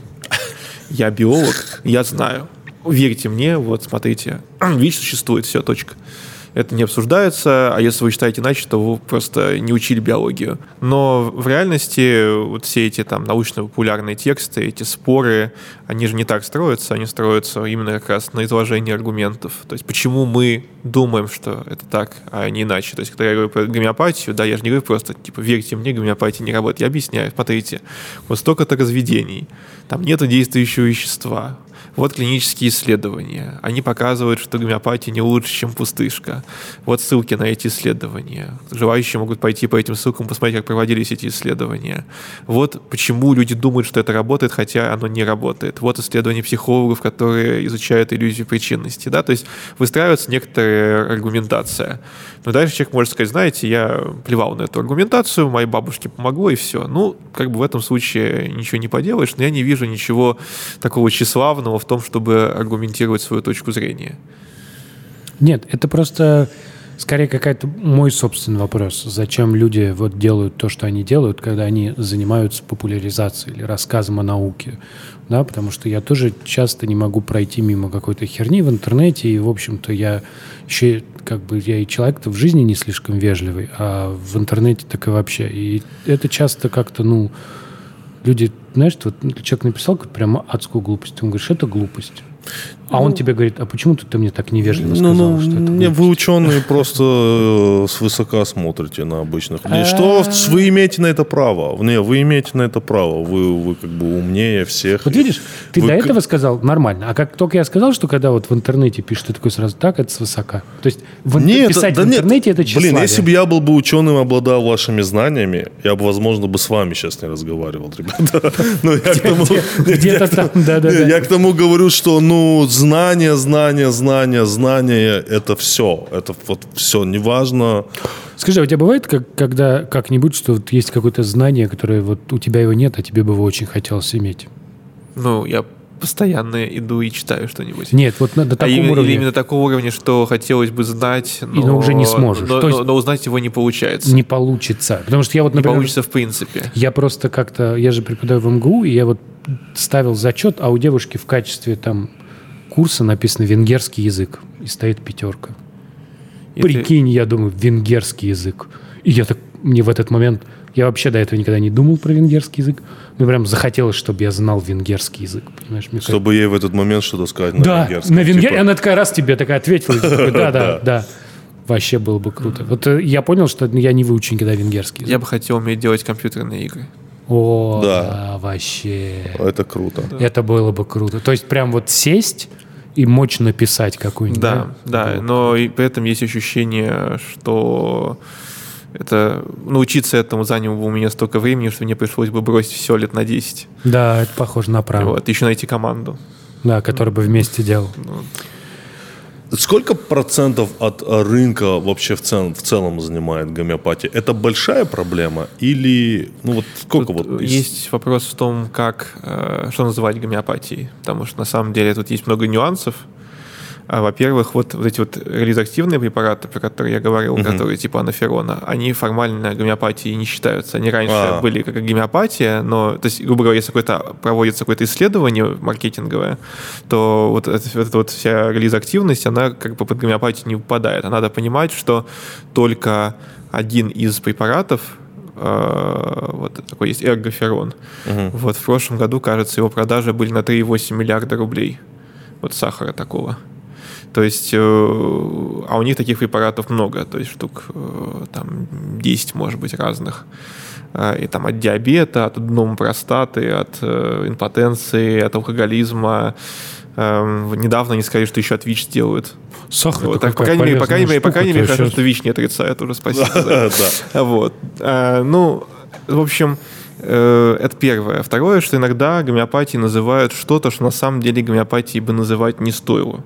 я биолог, я знаю верьте мне, вот смотрите, ВИЧ существует, все, точка. Это не обсуждается, а если вы считаете иначе, то вы просто не учили биологию. Но в реальности вот все эти там научно-популярные тексты, эти споры, они же не так строятся, они строятся именно как раз на изложении аргументов. То есть почему мы думаем, что это так, а не иначе. То есть когда я говорю про гомеопатию, да, я же не говорю просто, типа, верьте мне, гомеопатия не работает. Я объясняю, смотрите, вот столько-то разведений, там нет действующего вещества, вот клинические исследования. Они показывают, что гомеопатия не лучше, чем пустышка. Вот ссылки на эти исследования. Желающие могут пойти по этим ссылкам посмотреть, как проводились эти исследования. Вот почему люди думают, что это работает, хотя оно не работает. Вот исследования психологов, которые изучают иллюзию причинности. Да? То есть выстраивается некоторая аргументация. Но дальше человек может сказать, знаете, я плевал на эту аргументацию, моей бабушке помогло, и все. Ну, как бы в этом случае ничего не поделаешь, но я не вижу ничего такого тщеславного в том, чтобы аргументировать свою точку зрения. Нет, это просто скорее какая-то мой собственный вопрос. Зачем люди вот делают то, что они делают, когда они занимаются популяризацией или рассказом о науке? Да, потому что я тоже часто не могу пройти мимо какой-то херни в интернете, и, в общем-то, я еще как бы я и человек-то в жизни не слишком вежливый, а в интернете так и вообще. И это часто как-то, ну, люди, знаешь, вот человек написал прямо адскую глупость, он говорит, это глупость. А он тебе говорит, а почему ты мне так невежливо ну, сказал, ну, что это не, Вы ученые просто э, свысока смотрите на обычных людей. Что вы имеете на это право? Не, вы имеете на это право. Вы, вы как бы умнее всех. Вот видишь, ты вы... до этого сказал нормально. А как только я сказал, что когда вот в интернете пишут, ты такой сразу, так, это свысока. То есть в, нет, писать да, в интернете нет. это тщеславие. Блин, если бы я был бы ученым, обладал вашими знаниями, я бы, возможно, бы с вами сейчас не разговаривал, ребята. Ну, Где-то там, да-да-да. Я к тому говорю, что, ну, знание, знание, знание, знание – это все. Это вот все, неважно. Скажи, а у тебя бывает как, когда как-нибудь, что вот есть какое-то знание, которое вот у тебя его нет, а тебе бы его очень хотелось иметь? Ну, я постоянно иду и читаю что-нибудь. Нет, вот на, до А такого именно, уровня. или именно такого уровня, что хотелось бы знать, но, но уже не сможешь. Но, То есть- но- но узнать его не получается. Не получится. Потому что я вот, Не например, получится в принципе. я просто как-то, я же преподаю в МГУ, и я вот ставил зачет, а у девушки в качестве там курса написано венгерский язык, и стоит пятерка. И ты- Прикинь, я думаю, венгерский язык. И я так, мне в этот момент, я вообще до этого никогда не думал про венгерский язык, мне прям захотелось, чтобы я знал венгерский язык, понимаешь? Мне Чтобы ей в этот момент что-то сказать на да, венгерском. на венгер... Типа, Она такая раз тебе такая ответила. ты Да, да, да. Вообще было бы круто. Вот э, я понял, что я не выучу никогда венгерский язык. Я бы хотел уметь делать компьютерные игры. О, Да. да, вообще. Это круто. Это было бы круто. То есть прям вот сесть и мочь написать какую-нибудь. Да, да, Вот. но и при этом есть ощущение, что это научиться этому заняло бы у меня столько времени, что мне пришлось бы бросить все лет на 10. Да, это похоже на правду. Вот, еще найти команду. Да, который бы вместе делал. Сколько процентов от э, рынка вообще в целом, в целом занимает гомеопатия? Это большая проблема или ну вот сколько Тут вот из- есть вопрос в том, как, э, что называть гомеопатией, потому что на самом деле тут есть много нюансов. А, Во-первых, вот, вот эти вот релизактивные препараты, про которые я говорил, которые типа анаферона, они формально гомеопатией не считаются. Они раньше А. были как гомеопатия, но, то есть, грубо говоря, если какое-то, проводится какое-то исследование маркетинговое, то вот, это, вот эта вот вся релизактивность, она как бы под гомеопатию не попадает. А надо понимать, что только один из препаратов э, вот такой есть эргоферон. Вот в прошлом году, кажется, его продажи были на 3,8 миллиарда рублей. Вот сахара такого. То есть, э, а у них таких препаратов много, то есть штук э, там 10, может быть, разных. Э, И там от диабета, от аденома простаты, от импотенции, от алкоголизма. Эм, Недавно они сказали, что еще от ВИЧ делают. Сахар Вот, так, по крайней мере, по крайней мере, по крайней мере, хорошо, что ВИЧ не отрицает уже, спасибо. Да. Вот. Ну, в общем, это первое. Второе, что иногда гомеопатией называют что-то, что на самом деле гомеопатией бы называть не стоило.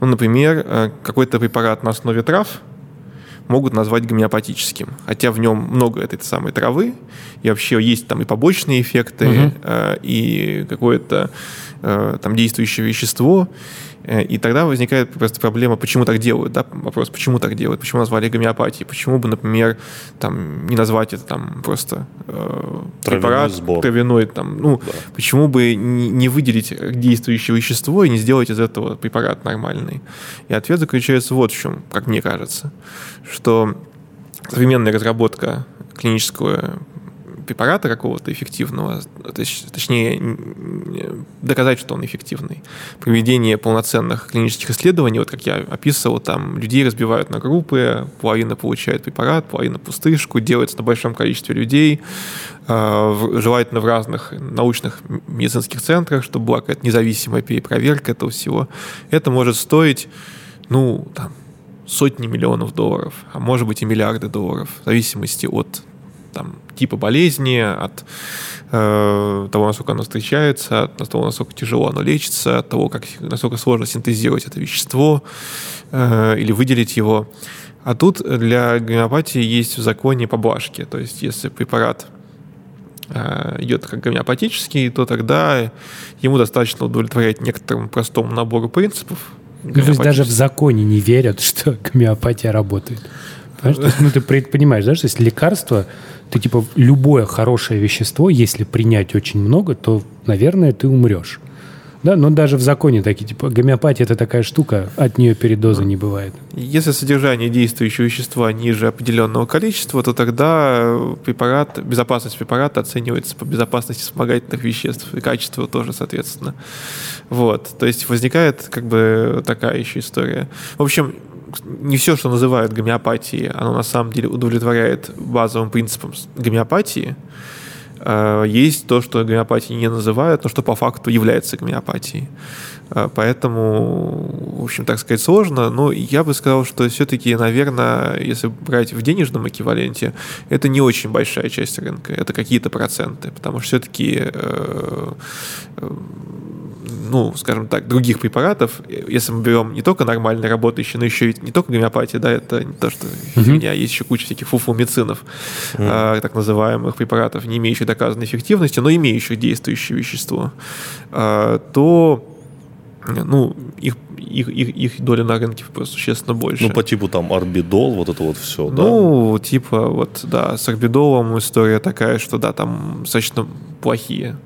Ну, например, э, какой-то препарат на основе трав могут назвать гомеопатическим, хотя в нем много этой самой травы, и вообще есть там и побочные эффекты, э, и какое-то э, там действующее вещество, Э, И тогда возникает просто проблема, почему так делают, да, вопрос, почему так делают, почему назвали гомеопатией, почему бы, например, там, не назвать это там просто э, препарат сбор. травяной, там, ну, почему бы не, не выделить действующее вещество и не сделать из этого препарат нормальный? И ответ заключается вот в чем, как мне кажется, что современная разработка клинического препарата какого-то эффективного, точ- точнее, доказать, что он эффективный. Проведение полноценных клинических исследований, вот как я описывал, там людей разбивают на группы, половина получает препарат, половина пустышку, делается на большом количестве людей, э, желательно в разных научных медицинских центрах, чтобы была какая-то независимая перепроверка этого всего. Это может стоить, ну, там, сотни миллионов долларов, а может быть и миллиарды долларов, в зависимости от там, типа болезни, от э, того, насколько оно встречается, от того, насколько тяжело оно лечится, от того, как, насколько сложно синтезировать это вещество э, или выделить его. А тут для гомеопатии есть в законе поблажки. То есть, если препарат э, идет как гомеопатический, то тогда ему достаточно удовлетворять некоторому простому набору принципов. Ну, то есть даже в законе не верят, что гомеопатия работает. Понимаешь? То есть, ну, ты понимаешь, да, что если лекарство, ты типа любое хорошее вещество, если принять очень много, то, наверное, ты умрешь. Да, но даже в законе такие, типа, гомеопатия это такая штука, от нее передоза не бывает. Если содержание действующего вещества ниже определенного количества, то тогда препарат, безопасность препарата оценивается по безопасности вспомогательных веществ и качество тоже, соответственно. Вот. То есть возникает как бы такая еще история. В общем, не все, что называют гомеопатией, оно на самом деле удовлетворяет базовым принципам гомеопатии. Э, Есть то, что гомеопатией не называют, но что по факту является гомеопатией. Э, Поэтому, в общем, так сказать, сложно. Но я бы сказал, что все-таки, наверное, если брать в денежном эквиваленте, это не очень большая часть рынка. Это какие-то проценты. Потому что все-таки ну, скажем так, других препаратов, если мы берем не только нормально работающие, но еще ведь не только гомеопатия, да, это не то, что фигня, есть еще куча всяких фуфломицинов, э, так называемых препаратов, не имеющих доказанной эффективности, но имеющих действующее вещество, а, то ну, их, их, их, их доля на рынке просто существенно больше. Ну, по типу там орбидол, вот это вот все, да? Ну, типа, вот, да, с орбидолом история такая, что, да, там достаточно плохие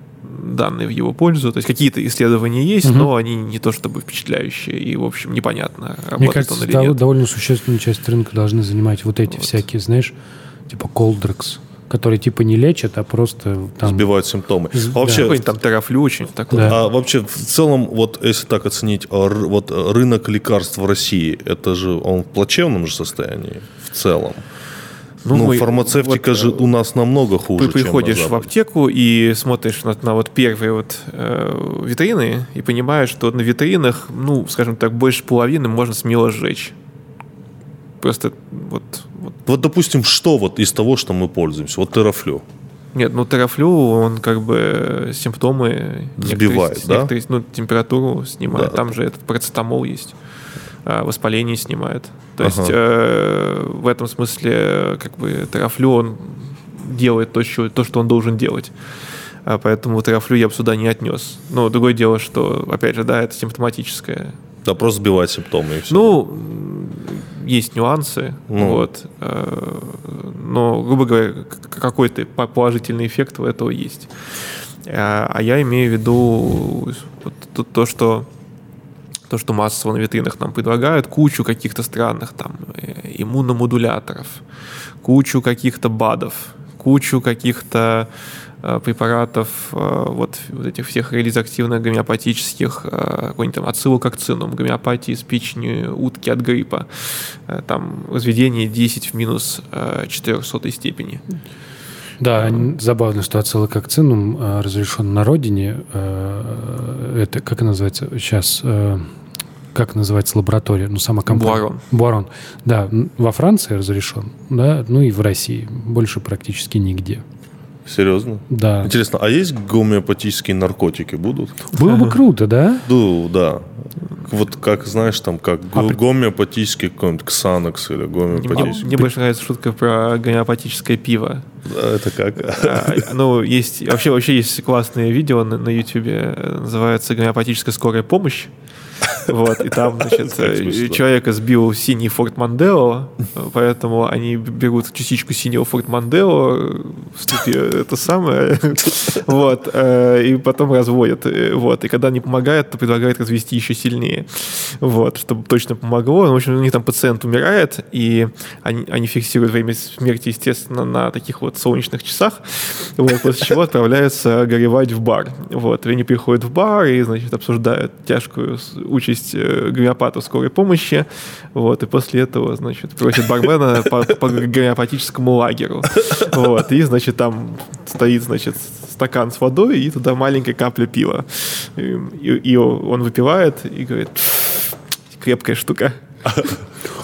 данные в его пользу. То есть какие-то исследования есть, угу. но они не то чтобы впечатляющие. И, в общем, непонятно, работает Мне кажется, он или нет. довольно существенную часть рынка должны занимать вот эти вот. всякие, знаешь, типа Колдрекс которые типа не лечат, а просто там... Сбивают симптомы. А вообще, Какой-нибудь там терафлю очень такой. Да. А вообще, в целом, вот если так оценить, а, вот рынок лекарств в России, это же он в плачевном же состоянии в целом. Ну, ну фармацевтика вот, же у нас намного хуже. Ты приходишь в аптеку и смотришь на, на вот первые вот э, витрины и понимаешь, что на витринах, ну, скажем так, больше половины можно смело сжечь. Просто вот, вот. Вот, допустим, что вот из того, что мы пользуемся? Вот терафлю. Нет, ну терафлю, он как бы симптомы сбивает, да? ну, температуру снимает. Да. Там же этот процетамол есть. А, воспаление снимает. То ага. есть э, в этом смысле как бы терафлю он делает то, что, то, что он должен делать. А поэтому терафлю я бы сюда не отнес. Но другое дело, что, опять же, да, это симптоматическое. Да, просто сбивать симптомы и все. Ну, есть нюансы, ну. вот, э, но, грубо говоря, какой-то положительный эффект у этого есть. А, а я имею в виду то, что то, что массово на витринах нам предлагают, кучу каких-то странных там э, иммуномодуляторов, кучу каких-то БАДов, кучу каких-то э, препаратов, э, вот, вот этих всех реализоактивных гомеопатических, э, какой-нибудь там ацилококцинум, гомеопатии с печенью утки от гриппа, э, там разведение 10 в минус э, 400 степени. Да, забавно, что ацилококцинум э, разрешен на родине. Э, это, как называется сейчас? Э, как называется лаборатория? Ну, сама компания. Буарон. Буарон. Да, во Франции разрешен, да, ну и в России. Больше практически нигде. Серьезно? Да. Интересно, а есть гомеопатические наркотики будут? Было бы круто, да? Ну, да. Вот как, знаешь, там, как а гомеопатический какой-нибудь ксанокс или гомеопатический. Мне, мне больше нравится шутка про гомеопатическое пиво. Это как? А, ну, есть, вообще, вообще есть классное видео на, на YouTube, называется «Гомеопатическая скорая помощь». Вот, и там, значит, человека сбил синий Форт Мандео, поэтому они берут частичку синего Форт Мандео, это самое, вот, э, и потом разводят, э, вот, и когда не помогает, то предлагают развести еще сильнее, вот, чтобы точно помогло. Ну, в общем, у них там пациент умирает, и они, они фиксируют время смерти, естественно, на таких вот солнечных часах, вот, после чего отправляются горевать в бар, вот, и они приходят в бар и, значит, обсуждают тяжкую участь э, гомеопатов скорой помощи, вот, и после этого, значит, просит бармена по, по гомеопатическому лагерю, вот, и, значит, там стоит, значит, стакан с водой и туда маленькая капля пива, и, и он выпивает и говорит, крепкая штука.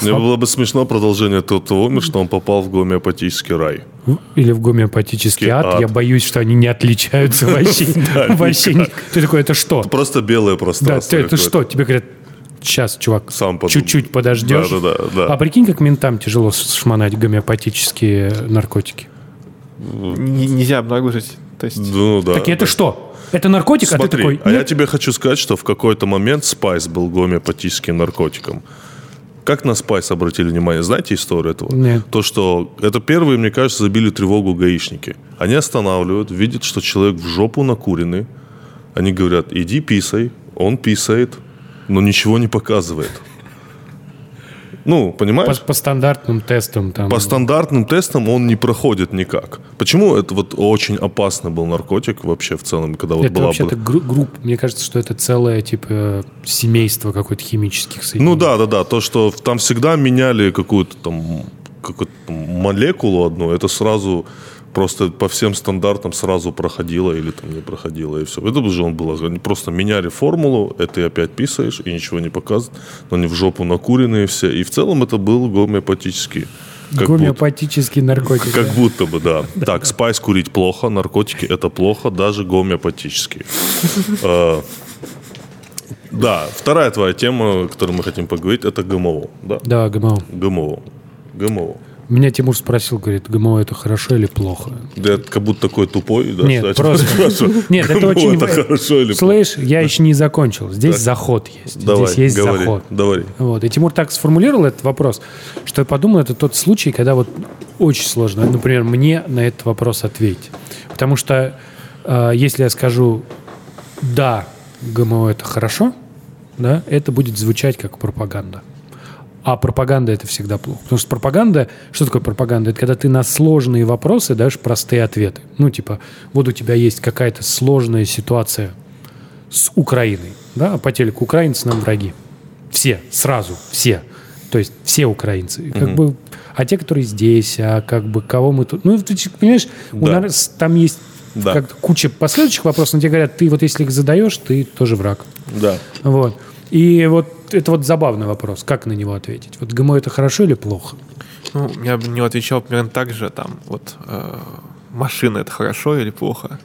Мне было бы смешно продолжение того, что он попал в гомеопатический рай. Или в гомеопатический ад. ад. Я боюсь, что они не отличаются вообще. Вообще. Ты такой, это что? Просто белое пространство. Да, это что? Тебе говорят, сейчас, чувак, Сам чуть-чуть подождешь. Да, да, да, А прикинь, как ментам тяжело шмонать гомеопатические наркотики. Нельзя обнаружить. То есть... Ну, да. Так это что? Это наркотик, Смотри, а ты такой... а я тебе хочу сказать, что в какой-то момент спайс был гомеопатическим наркотиком. Как на Спайс обратили внимание? Знаете историю этого? Нет. То, что это первые, мне кажется, забили тревогу гаишники. Они останавливают, видят, что человек в жопу накуренный. Они говорят, иди писай. Он писает, но ничего не показывает. Ну, понимаешь? По, по стандартным тестам. Там... По стандартным тестам он не проходит никак. Почему это вот очень опасный был наркотик вообще в целом, когда вот это была... вообще-то гру- групп, мне кажется, что это целое, типа, семейство какое-то химических соединений. Ну да, да, да, то, что там всегда меняли какую-то там какую-то молекулу одну, это сразу просто по всем стандартам сразу проходило или там не проходило, и все. Это уже он был. Они просто меняли формулу, это ты опять писаешь, и ничего не показывает, но они в жопу накуренные все. И в целом это был гомеопатический. Как Гомеопатический будто, наркотик. Как будто бы, да. Так, спайс курить плохо, наркотики это плохо, даже гомеопатические. А, да, вторая твоя тема, о которой мы хотим поговорить, это ГМО. Да, да ГМО. ГМО. ГМО. Меня Тимур спросил, говорит, ГМО это хорошо или плохо? Да я как будто такой тупой. Да, Нет, кстати, просто- Нет, это очень... это хорошо или плохо? Слышь, я еще не закончил. Здесь заход есть. Давай, Здесь есть говори, заход. давай. Вот. И Тимур так сформулировал этот вопрос, что я подумал, это тот случай, когда вот очень сложно, например, мне на этот вопрос ответить. Потому что э, если я скажу «да, ГМО это хорошо», да, это будет звучать как пропаганда. А пропаганда это всегда плохо. Потому что пропаганда, что такое пропаганда? Это когда ты на сложные вопросы даешь простые ответы. Ну, типа, вот у тебя есть какая-то сложная ситуация с Украиной, да, а по телеку украинцы нам враги. Все, сразу, все. То есть все украинцы. И Как бы, а те, которые здесь, а как бы кого мы тут... Ну, ты понимаешь, у Да. нас там есть Да. как куча последующих вопросов, но тебе говорят, ты вот если их задаешь, ты тоже враг. Да. Вот. И вот это вот забавный вопрос, как на него ответить. Вот ГМО это хорошо или плохо? Ну, я бы не отвечал примерно так же, там, вот, э, машина это хорошо или плохо.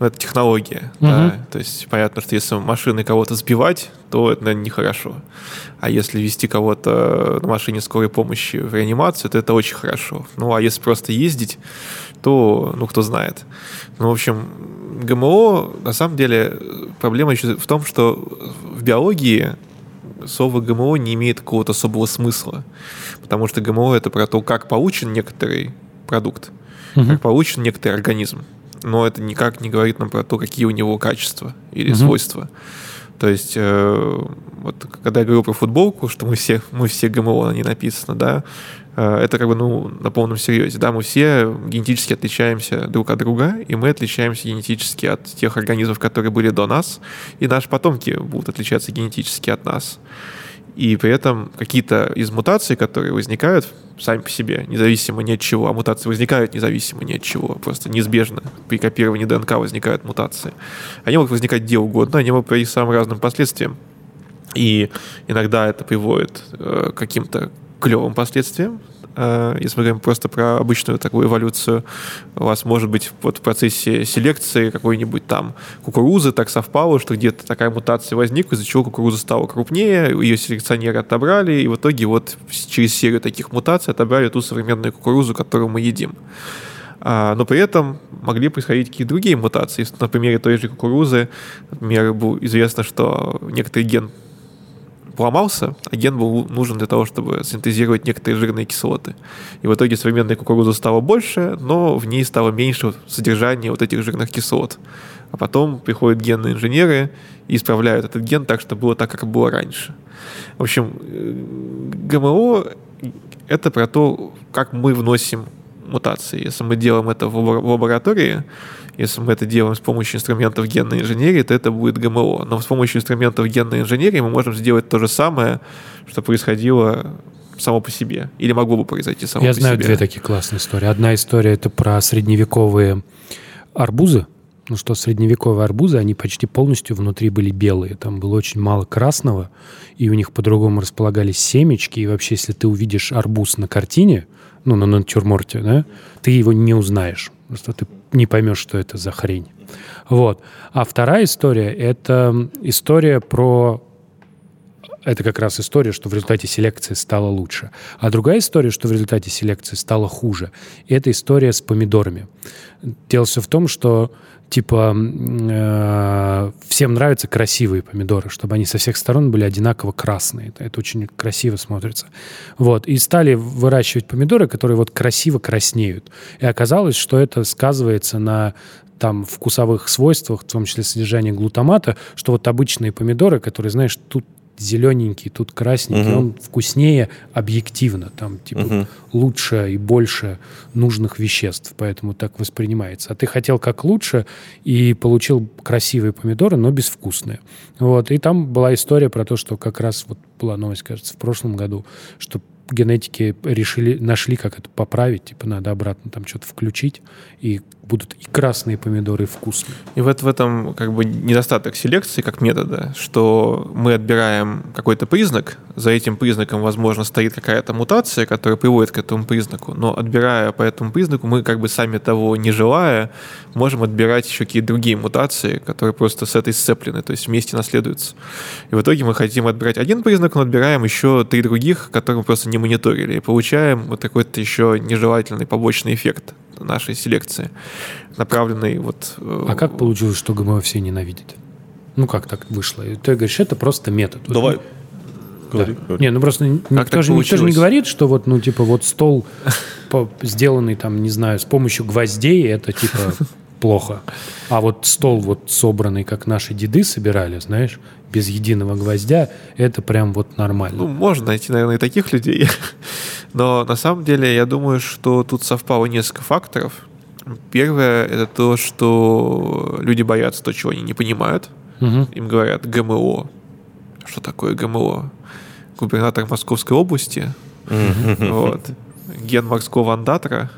Ну, это технология, да. То есть понятно, что если машиной кого-то сбивать, то это, наверное, нехорошо. А если вести кого-то на машине скорой помощи в реанимацию, то это очень хорошо. Ну, а если просто ездить, то, ну, кто знает. Ну, в общем, ГМО, на самом деле, проблема еще в том, что в биологии слово ГМО не имеет какого-то особого смысла. Потому что ГМО это про то, как получен некоторый продукт, как получен некоторый организм. Но это никак не говорит нам про то, какие у него качества или свойства. То есть, э, вот когда я говорю про футболку, что мы все, мы все ГМО, на ней написано, да, это как бы, ну, на полном серьезе, да, мы все генетически отличаемся друг от друга, и мы отличаемся генетически от тех организмов, которые были до нас, и наши потомки будут отличаться генетически от нас. И при этом какие-то из мутаций, которые возникают сами по себе, независимо ни от чего, а мутации возникают независимо ни от чего, просто неизбежно при копировании ДНК возникают мутации. Они могут возникать где угодно, они могут привести к самым разным последствиям. И иногда это приводит э, к каким-то клевым последствиям. Э, если мы говорим просто про обычную такую эволюцию, у вас может быть вот в процессе селекции какой-нибудь там кукурузы так совпало, что где-то такая мутация возникла, из-за чего кукуруза стала крупнее, ее селекционеры отобрали, и в итоге вот через серию таких мутаций отобрали ту современную кукурузу, которую мы едим. А, но при этом могли происходить какие-то другие мутации. На примере той же кукурузы, например, было известно, что некоторый ген поломался, а ген был нужен для того, чтобы синтезировать некоторые жирные кислоты. И в итоге современной кукурузы стало больше, но в ней стало меньше содержания вот этих жирных кислот. А потом приходят генные инженеры и исправляют этот ген так, чтобы было так, как было раньше. В общем, э, ГМО — это про то, как мы вносим мутации. Если мы делаем это в лабора- в лаборатории, если мы это делаем с помощью инструментов генной инженерии, то это будет ГМО. Но с помощью инструментов генной инженерии мы можем сделать то же самое, что происходило само по себе. Или могло бы произойти само Я по знаю себе. две такие классные истории. Одна история это про средневековые арбузы. Ну что, средневековые арбузы, они почти полностью внутри были белые. Там было очень мало красного, и у них по-другому располагались семечки. И вообще, если ты увидишь арбуз на картине, ну, на натюрморте, да, ты его не узнаешь. Просто ты не поймешь, что это за хрень. Вот. А вторая история – это история про это как раз история, что в результате селекции стало лучше. А другая история, что в результате селекции стало хуже, это история с помидорами. Дело все в том, что типа э, всем нравятся красивые помидоры, чтобы они со всех сторон были одинаково красные. Это, это очень красиво смотрится. Вот. И стали выращивать помидоры, которые вот красиво краснеют. И оказалось, что это сказывается на там вкусовых свойствах, в том числе содержании глутамата, что вот обычные помидоры, которые, знаешь, тут зелененький, тут красненький, он вкуснее объективно, там типа лучше и больше нужных веществ, поэтому так воспринимается. А ты хотел как лучше и получил красивые помидоры, но безвкусные. Вот. И там была история про то, что как раз вот была новость, кажется, в прошлом году, что генетики решили, нашли, как это поправить, типа надо обратно там что-то включить, и будут и красные помидоры, вкусные. И вот в этом как бы недостаток селекции как метода, что мы отбираем какой-то признак, за этим признаком, возможно, стоит какая-то мутация, которая приводит к этому признаку, но отбирая по этому признаку, мы как бы сами того не желая, можем отбирать еще какие-то другие мутации, которые просто с этой сцеплены, то есть вместе наследуются. И в итоге мы хотим отбирать один признак, но отбираем еще три других, которые мы просто не мониторили. И получаем вот такой-то еще нежелательный побочный эффект нашей селекции, направленный вот... э, А как получилось, что ГМО все ненавидят? Ну как так вышло? И Ты говоришь, это просто метод. Давай. Говори, да. говори. Не, ну просто никто так же, никто же не говорит, что вот, ну, типа, вот стол, по- сделанный там, не знаю, с помощью гвоздей, это типа плохо. А вот стол вот собранный, как наши деды собирали, знаешь, без единого гвоздя, это прям вот Ну, нормально. можно найти, наверное, и таких людей. Но на самом деле я думаю, что тут совпало несколько факторов. Первое — это то, что люди боятся то, чего они не понимают. Мгм. Им говорят ГМО. Что такое ГМО? Губернатор Московской области. Вот. Ген морского андатора.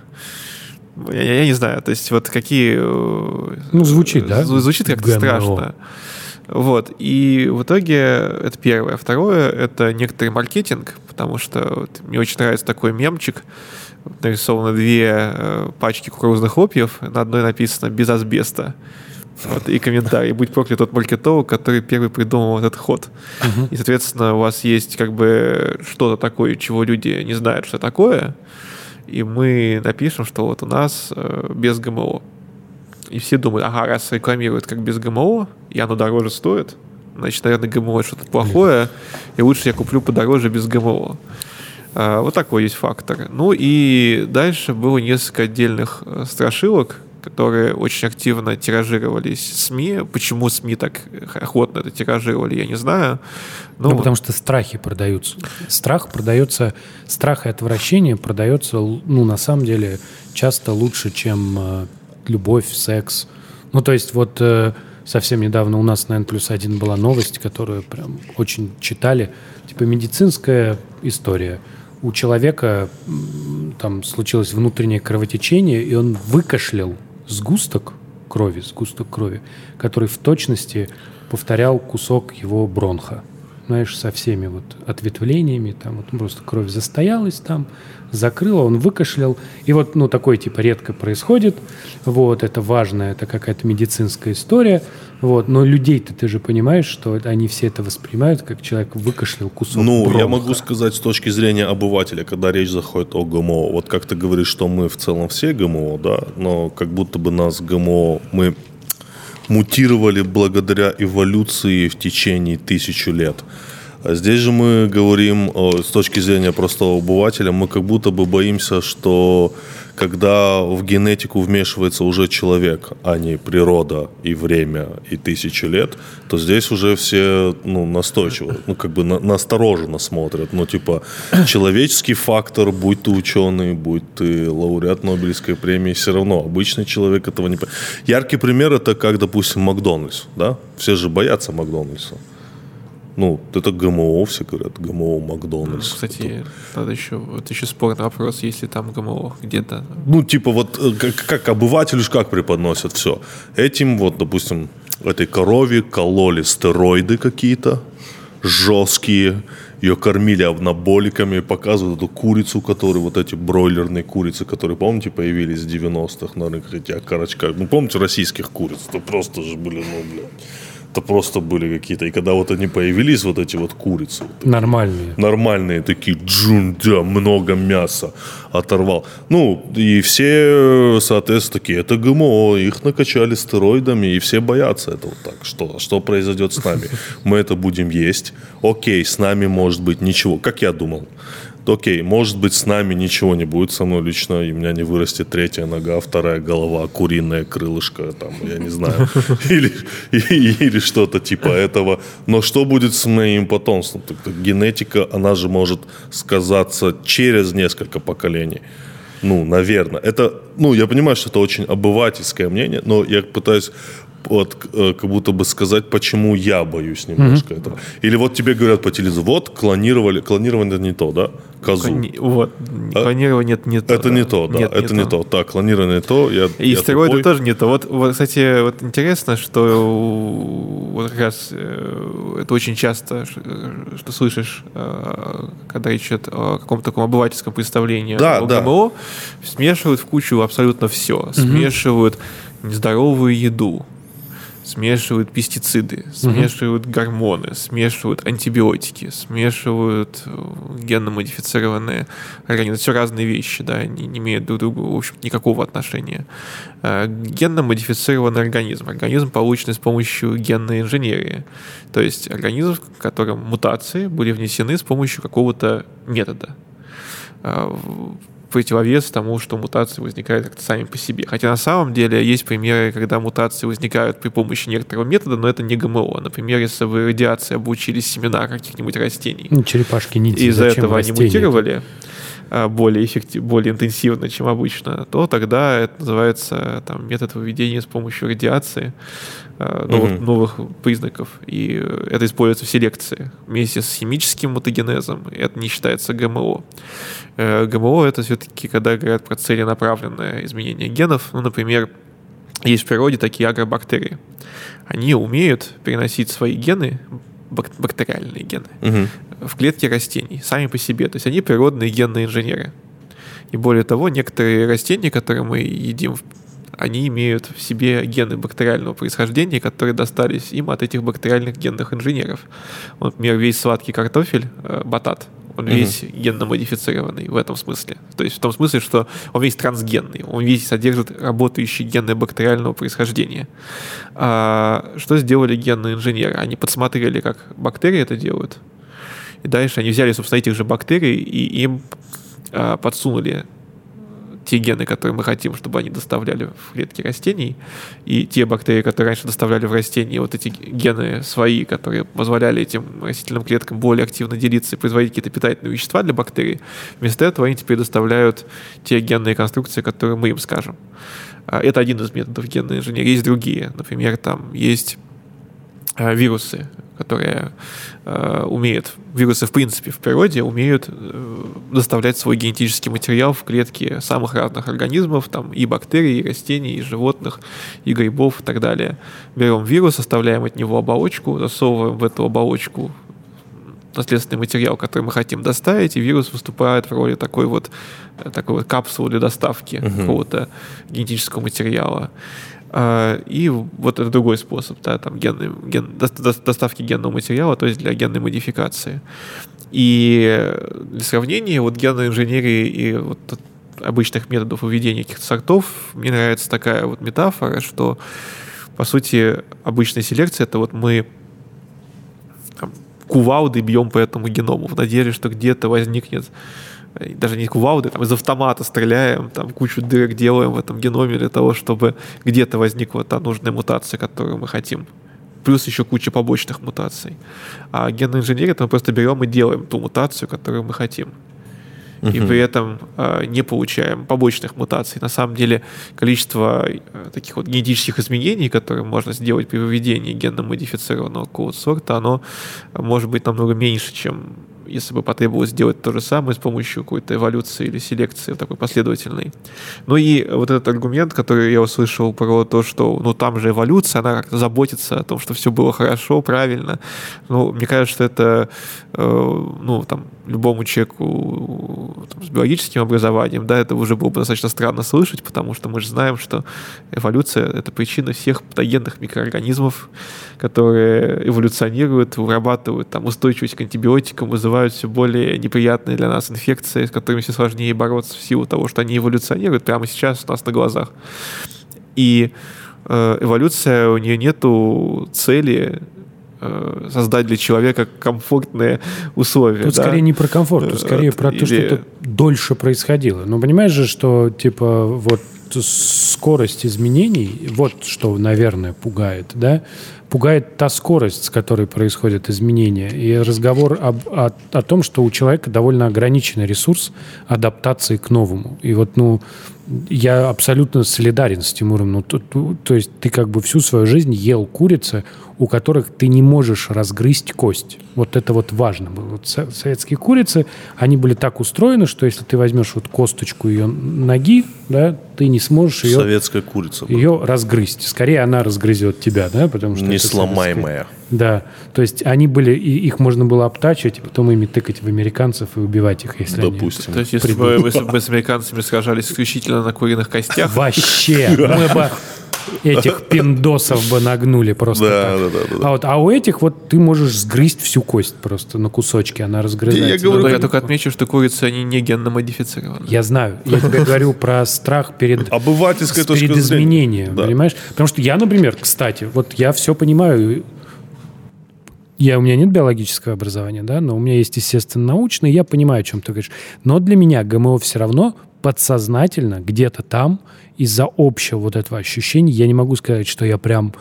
Я, я не знаю, то есть вот какие... э, Ну, звучит, да? зв- Звучит как-то ГМО. страшно. Вот. И в итоге это первое. Второе — это некоторый маркетинг, потому что вот мне очень нравится такой мемчик. Нарисованы две э, пачки кукурузных хлопьев. На одной написано «без асбеста». Вот, и комментарий. Будь проклят тот маркетолог, который первый придумал этот ход. И, соответственно, у вас есть как бы что-то такое, чего люди не знают, что такое. И мы напишем, что вот у нас э, без ГМО. И все думают, ага, раз рекламируют как без ГМО, и оно дороже стоит, значит, наверное, ГМО что-то плохое, и лучше я куплю подороже без ГМО. А, Вот такой есть фактор. Ну и дальше было несколько отдельных э, страшилок, которые очень активно тиражировались СМИ. Почему СМИ так охотно это тиражировали, я не знаю. Но Ну, потому что страхи продаются. Страх продается, страх и отвращение продается, ну, на самом деле, часто лучше, чем э, любовь, секс. Ну, то есть вот э, совсем недавно у нас на N плюс один была новость, которую прям очень читали. Типа медицинская история. У человека там случилось внутреннее кровотечение, и он выкашлял сгусток крови, сгусток крови, который в точности повторял кусок его бронха знаешь, со всеми вот ответвлениями, там вот просто кровь застоялась там, закрыла, он выкашлял. И вот, ну, такое типа редко происходит. Вот, это важно, это какая-то медицинская история. Вот, но людей-то ты же понимаешь, что они все это воспринимают, как человек выкашлял кусок Ну, я бронха. могу сказать с точки зрения обывателя, когда речь заходит о ГМО. Вот как ты говоришь, что мы в целом все ГМО, да, но как будто бы нас ГМО, мы мутировали благодаря эволюции в течение тысячу лет. Здесь же мы говорим о, с точки зрения простого обывателя, мы как будто бы боимся, что когда в генетику вмешивается уже человек, а не природа и время и тысячи лет, то здесь уже все ну, настойчиво, ну как бы на- настороженно смотрят. Ну типа человеческий фактор, будь ты ученый, будь ты лауреат Нобелевской премии, все равно обычный человек этого не... Яркий пример это как, допустим, Макдональдс, да? Все же боятся Макдональдса. Ну, это ГМО, все говорят, ГМО Макдональдс. Кстати, надо еще, вот еще спорный вопрос, если там ГМО где-то. Ну, типа вот э, как, как обывателю как преподносят все. Этим вот, допустим, этой корове кололи стероиды какие-то жесткие, ее кормили анаболиками, показывают эту курицу, которую, вот эти бройлерные курицы, которые, помните, появились в 90-х на рынке, эти окорочка. Ну, помните, российских куриц? Это просто же были, ну, блядь, это просто были какие-то. И когда вот они появились, вот эти вот курицы, вот Нормальные. нормальные такие, джун, да, много мяса оторвал. Ну, и все, соответственно, такие, это ГМО, их накачали стероидами, и все боятся этого. Так, что, что произойдет с нами? Мы это будем есть. Окей, с нами может быть ничего, как я думал. Окей, может быть, с нами ничего не будет со мной лично, и у меня не вырастет третья нога, вторая голова, куриное крылышко, там, я не знаю, или, или что-то типа этого. Но что будет с моим потомством? Генетика, она же может сказаться через несколько поколений. Ну, наверное. Это, ну, я понимаю, что это очень обывательское мнение, но я пытаюсь вот, э, как будто бы сказать, почему я боюсь немножко этого. Или вот тебе говорят по телевизору, вот клонировали, клонирование не то, да? Козу. Клони- Вот, А- клонирование это не то. Это не то, да, Нет, это не то. Так, клонирование не то, я, И я стероиды тупой. тоже не то. Вот, вот, кстати, вот интересно, что вот как раз э, это очень часто, что слышишь, э, когда речь идет о каком-то таком обывательском представлении Да, о да. ГМО, смешивают в кучу абсолютно все. Смешивают нездоровую еду, смешивают пестициды, смешивают гормоны, смешивают антибиотики, смешивают э, генно-модифицированные организмы. Это все разные вещи, да, они не имеют друг к другу, в общем, никакого отношения. Э, генно-модифицированный организм. Организм, полученный с помощью генной инженерии. То есть организм, в котором мутации были внесены с помощью какого-то метода э, противовес тому, что мутации возникают как-то сами по себе. Хотя на самом деле есть примеры, когда мутации возникают при помощи некоторого метода, но это не ГМО. Например, если вы радиации обучили семена каких-нибудь растений. Ну, черепашки не из-за этого они мутировали более, эффектив, более интенсивно, чем обычно, то тогда это называется там, метод выведения с помощью радиации а, новых, угу. новых признаков. И это используется в селекции вместе с химическим мутагенезом. Это не считается ГМО. Э, ГМО это все-таки, когда говорят про целенаправленное изменение генов. Ну, например, есть в природе такие агробактерии. Они умеют переносить свои гены, бактериальные гены, угу. в клетки растений, сами по себе. То есть они природные генные инженеры. И более того, некоторые растения, которые мы едим они имеют в себе гены бактериального происхождения, которые достались им от этих бактериальных генных инженеров. Вот, например, весь сладкий картофель, э, батат, он угу. весь генно-модифицированный в этом смысле. То есть в том смысле, что он весь трансгенный, он весь содержит работающие гены бактериального происхождения. А, что сделали генные инженеры? Они подсмотрели, как бактерии это делают, и дальше они взяли, собственно, этих же бактерий и им а, подсунули те гены, которые мы хотим, чтобы они доставляли в клетки растений, и те бактерии, которые раньше доставляли в растения, вот эти гены свои, которые позволяли этим растительным клеткам более активно делиться и производить какие-то питательные вещества для бактерий, вместо этого они теперь доставляют те генные конструкции, которые мы им скажем. А, это один из методов генной инженерии. Есть другие. Например, там есть а, вирусы, которые э, умеют, вирусы в принципе в природе умеют э, доставлять свой генетический материал в клетки самых разных организмов, там и бактерий, и растений, и животных, и грибов и так далее. Берем вирус, оставляем от него оболочку, засовываем в эту оболочку наследственный материал, который мы хотим доставить, и вирус выступает в роли такой вот, э, такой вот капсулы для доставки uh-huh. какого-то генетического материала. А, и вот это другой способ, да, там генный, ген, доставки генного материала, то есть для генной модификации. И для сравнения, вот генной инженерии и вот обычных методов выведения каких-то сортов, мне нравится такая вот метафора, что, по сути, обычная селекция — это вот мы там, кувалды бьем по этому геному в надежде, что где-то возникнет даже не кувалды, там из автомата стреляем, там кучу дырок делаем в этом геноме для того, чтобы где-то возникла та нужная мутация, которую мы хотим. Плюс еще куча побочных мутаций. А генная инженерия, это мы просто берем и делаем ту мутацию, которую мы хотим. Uh-huh. И при этом э, не получаем побочных мутаций. На самом деле количество э, таких вот генетических изменений, которые можно сделать при выведении генно-модифицированного какого-то сорта, оно может быть намного меньше, чем если бы потребовалось сделать то же самое с помощью какой-то эволюции или селекции такой последовательной. Ну и вот этот аргумент, который я услышал про то, что ну там же эволюция, она как-то заботится о том, что все было хорошо, правильно. Ну, мне кажется, что это э, ну, там, любому человеку там, с биологическим образованием, да, это уже было бы достаточно странно слышать, потому что мы же знаем, что эволюция — это причина всех патогенных микроорганизмов, которые эволюционируют, вырабатывают там устойчивость к антибиотикам, вызывают все более неприятные для нас инфекции, с которыми все сложнее бороться в силу того, что они эволюционируют прямо сейчас у нас на глазах. И э, эволюция, у нее нету цели э, создать для человека комфортные условия. Тут да? скорее не про комфорт, тут скорее про то, что это дольше происходило. Но понимаешь же, что типа вот скорость изменений, вот что, наверное, пугает, да? Пугает та скорость, с которой происходят изменения. И разговор об, о, о том, что у человека довольно ограниченный ресурс адаптации к новому. И вот, ну, я абсолютно солидарен с Тимуром. Ну, то, то, то есть ты как бы всю свою жизнь ел курицы, у которых ты не можешь разгрызть кость. Вот это вот важно было. Вот советские курицы, они были так устроены, что если ты возьмешь вот косточку ее ноги, да, ты не сможешь ее... Советская курица. Ее разгрызть. Скорее она разгрызет тебя, да, потому что... Несломаемая. Да, то есть они были, и их можно было обтачивать, и потом ими тыкать в американцев и убивать их, если Допустим. они... То есть если бы, если бы с американцами сражались исключительно на куриных костях... Вообще! Мы бы этих пиндосов бы нагнули просто Да, так. да, да, да, да. А, вот, а у этих вот ты можешь сгрызть всю кость просто на кусочки, она разгрызается. Я говорю, Но я Ну, только отмечу, что курицы, они не генно модифицированы. Я знаю. Я тебе говорю про страх перед перед изменением, Да. понимаешь? Потому что я, например, кстати, вот я все понимаю. Я, у меня нет биологического образования, да, но у меня есть, естественно, научное, я понимаю, о чем ты говоришь. Но для меня ГМО все равно подсознательно где-то там из-за общего вот этого ощущения я не могу сказать, что я прям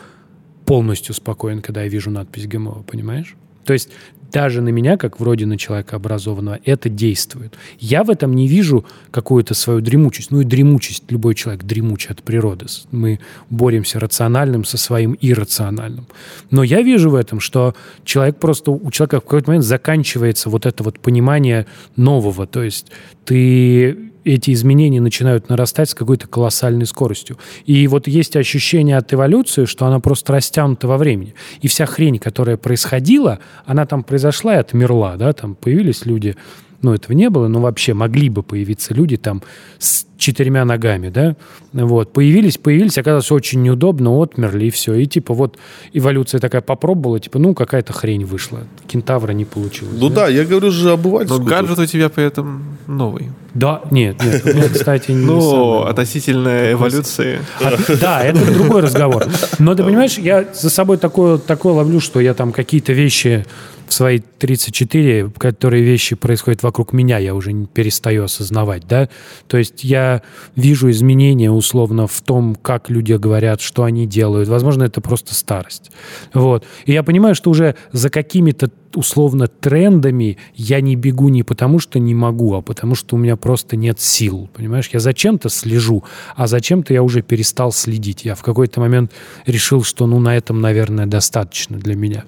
полностью спокоен, когда я вижу надпись ГМО, понимаешь? То есть даже на меня, как вроде на человека образованного, это действует. Я в этом не вижу какую-то свою дремучесть. Ну и дремучесть, любой человек дремучий от природы. Мы боремся рациональным со своим иррациональным. Но я вижу в этом, что человек просто, у человека в какой-то момент заканчивается вот это вот понимание нового. То есть ты эти изменения начинают нарастать с какой-то колоссальной скоростью. И вот есть ощущение от эволюции, что она просто растянута во времени. И вся хрень, которая происходила, она там произошла и отмерла, да, там появились люди, ну, этого не было, но вообще могли бы появиться люди там с четырьмя ногами, да, вот, появились, появились, оказалось очень неудобно, отмерли, и все, и типа вот эволюция такая попробовала, типа, ну, какая-то хрень вышла, кентавра не получилось. Ну да, я говорю же Но обывательскую. гаджет у тебя при этом новый. Да, нет, нет, у меня, кстати, не Ну, относительно эволюции. А, Да, это другой разговор. Но ты понимаешь, я за собой такое, такое ловлю, что я там какие-то вещи в свои 34, которые вещи происходят вокруг меня, я уже не перестаю осознавать, да. То есть я вижу изменения условно в том, как люди говорят, что они делают. Возможно, это просто старость. Вот. И я понимаю, что уже за какими-то условно трендами я не бегу не потому, что не могу, а потому, что у меня просто нет сил. Понимаешь, я зачем-то слежу, а зачем-то я уже перестал следить. Я в какой-то момент решил, что ну на этом, наверное, достаточно для меня.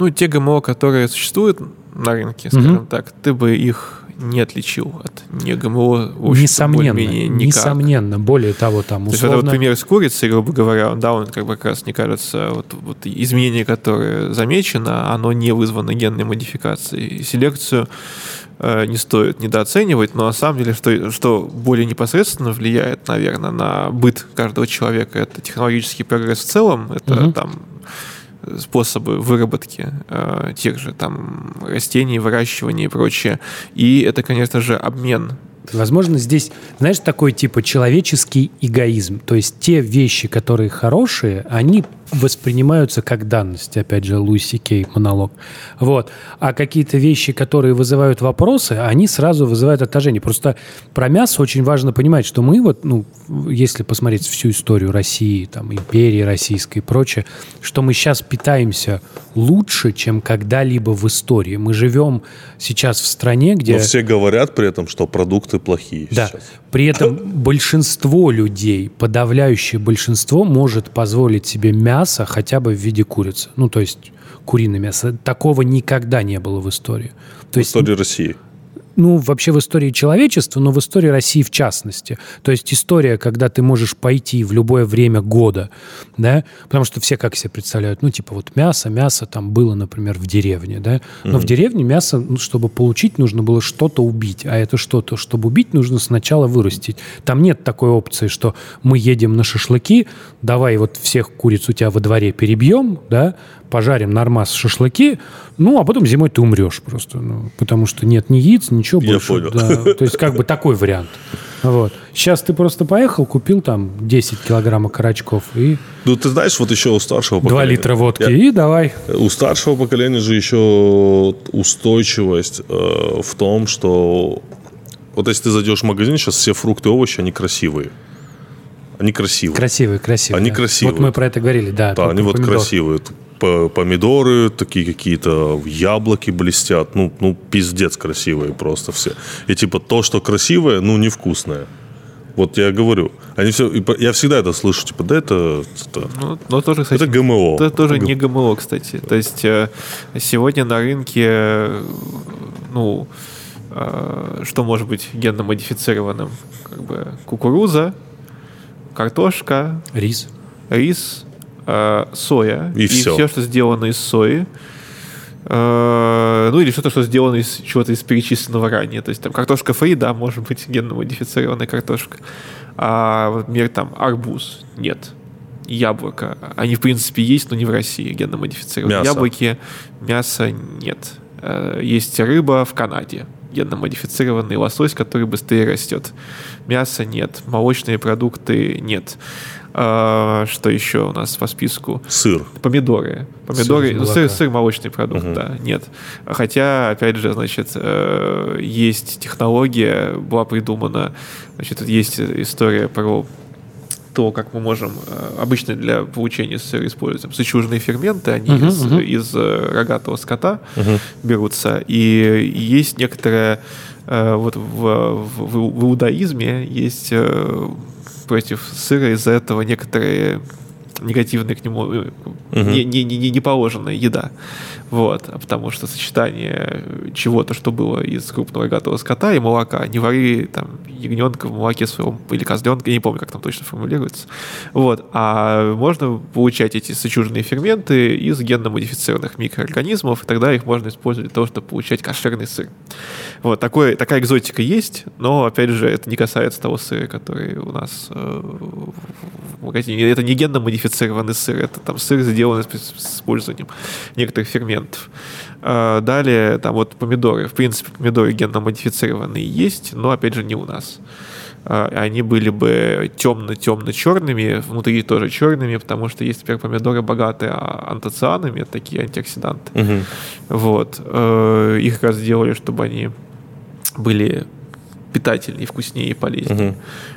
Ну, те ГМО, которые существуют на рынке, скажем так, ты бы их не отличил от не ГМО. несомненно, никак. несомненно. Более того, там То есть вот условно... этот пример с курицей, грубо говоря, да, он как бы как раз, мне кажется, вот, вот изменение, которое замечено, оно не вызвано генной модификацией. Селекцию э, не стоит недооценивать, но на самом деле, что, что более непосредственно влияет, наверное, на быт каждого человека, это технологический прогресс в целом, это Мгм. там способы выработки э, тех же там растений, выращивания и прочее. И это, конечно же, обмен Возможно, здесь, знаешь, такой типа человеческий эгоизм. То есть те вещи, которые хорошие, они воспринимаются как данность. Опять же, Луиси Кей монолог. Вот. А какие-то вещи, которые вызывают вопросы, они сразу вызывают отторжение. Просто про мясо очень важно понимать, что мы вот, ну, если посмотреть всю историю России, там, империи российской и прочее, что мы сейчас питаемся лучше, чем когда-либо в истории. Мы живем сейчас в стране, где... Но все говорят при этом, что продукты плохие Да. сейчас. При этом большинство людей, подавляющее большинство, может позволить себе мясо хотя бы в виде курицы. Ну, то есть куриное мясо. Такого никогда не было в истории. То В есть, истории России. Ну, вообще в истории человечества, но в истории России в частности. То есть история, когда ты можешь пойти в любое время года, да, потому что все как себе представляют, ну, типа вот мясо, мясо там было, например, в деревне, да, но в деревне мясо, ну, чтобы получить, нужно было что-то убить, а это что-то, чтобы убить, нужно сначала вырастить. Там нет такой опции, что мы едем на шашлыки, давай вот всех куриц у тебя во дворе перебьем, да, пожарим нормас шашлыки, ну, а потом зимой ты умрешь просто, ну, потому что нет ни яиц, ничего Я больше. понял. Да, то есть как бы такой вариант. Вот. Сейчас ты просто поехал, купил там 10 килограмм окорочков и Ну, ты знаешь, вот еще у старшего 2 поколения... литра водки, Я- и давай. У старшего поколения же еще устойчивость э, в том, что вот если ты зайдешь в магазин, сейчас все фрукты и овощи, они красивые. Они красивые. Красивый, красивый. Они да. красивые. Вот мы про это говорили, да. Да, они вот помидор. красивые. Помидоры такие какие-то, яблоки блестят. Ну, ну, пиздец красивые просто все. И типа то, что красивое, ну, невкусное. Вот я говорю. Они все, я всегда это слышу, типа, да это, это, Ну, но тоже, кстати, это ГМО. Это тоже Это не ГМО, кстати. То есть э, сегодня на рынке, ну, э, что может быть генно модифицированным? Как бы кукуруза, картошка, Рис. рис, э, соя. И всё. все, что сделано из сои. Э, ну или что-то, что сделано из чего-то из перечисленного ранее. То есть там картошка фри, да, может быть генно модифицированная картошка. А, вот, например, там арбуз нет. яблоко. Они, в принципе, есть, но не в России, генно-модифицированные Мясо. яблоки. Мяса нет. Э, Есть рыба в Канаде, генно-модифицированный лосось, который быстрее растет. Мяса нет. Молочные продукты нет. А, Что еще у нас по списку? Сыр. Помидоры. Помидоры, Сыр ну, сыр, сыр молочный продукт, да, нет. Хотя, опять же, значит, э, есть технология, была придумана, значит, есть история про то, как мы можем э, обычно для получения сыра используем сычужные ферменты, они Мгм, из, мгм. из э, рогатого скота берутся. И есть некоторая э, вот в, в- в иудаизме есть против сыра из-за этого некоторые негативные к нему э, не, не, не, не положенная еда. Вот, а потому что сочетание чего-то, что было из крупного рогатого скота и молока, не вари там ягненка в молоке своем или козленка, я не помню, как там точно формулируется. Вот, а можно получать эти сочуженные ферменты из генно-модифицированных микроорганизмов, и тогда их можно использовать для того, чтобы получать кошерный сыр. Вот, такой, такая экзотика есть, но, опять же, это не касается того сыра, который у нас э, в магазине. Это не генно-модифицированный сыр, это там сыр, сделанный с использованием некоторых ферментов. А, Далее, там вот помидоры. В принципе, помидоры генно-модифицированные есть, но, опять же, не у нас. А, Они были бы темно-темно-черными, внутри тоже черными, потому что есть, например, помидоры богатые а- антоцианами, это такие антиоксиданты. Мгм. Вот. Э, Их как раз сделали, чтобы они были питательнее, вкуснее и полезнее. Мгм.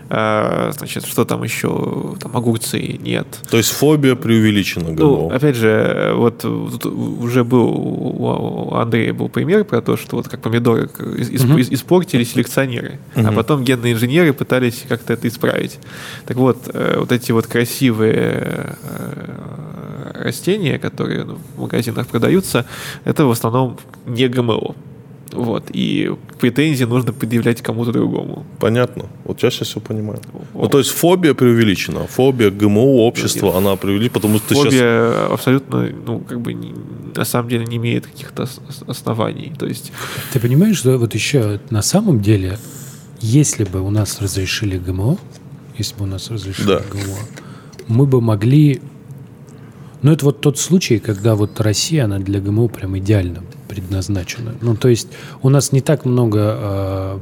А, Значит, что там еще? Там огурцы нет. То есть фобия преувеличена Ну, опять же, вот уже был у Андрея был пример про то, что вот как помидоры ис- испортили селекционеры, а потом генные инженеры пытались как-то это исправить. Так вот, э, вот эти вот красивые э, растения, которые ну, в магазинах продаются, это в основном не ГМО. Вот. И претензии нужно предъявлять кому-то другому. Понятно. Вот я сейчас все понимаю. Ну, Вот. то есть фобия преувеличена. Фобия ГМО общества, она преувеличена, потому что ты сейчас... Фобия абсолютно, ну, как бы, не- на самом деле не имеет каких-то ос- ос- оснований. То есть, Ты понимаешь, что вот еще на самом деле, если бы у нас разрешили ГМО, если бы у нас разрешили Да. ГМО, мы бы могли... Ну, это вот тот случай, когда вот Россия, она для ГМО прям идеально предназначена. Ну, то есть у нас не так много э,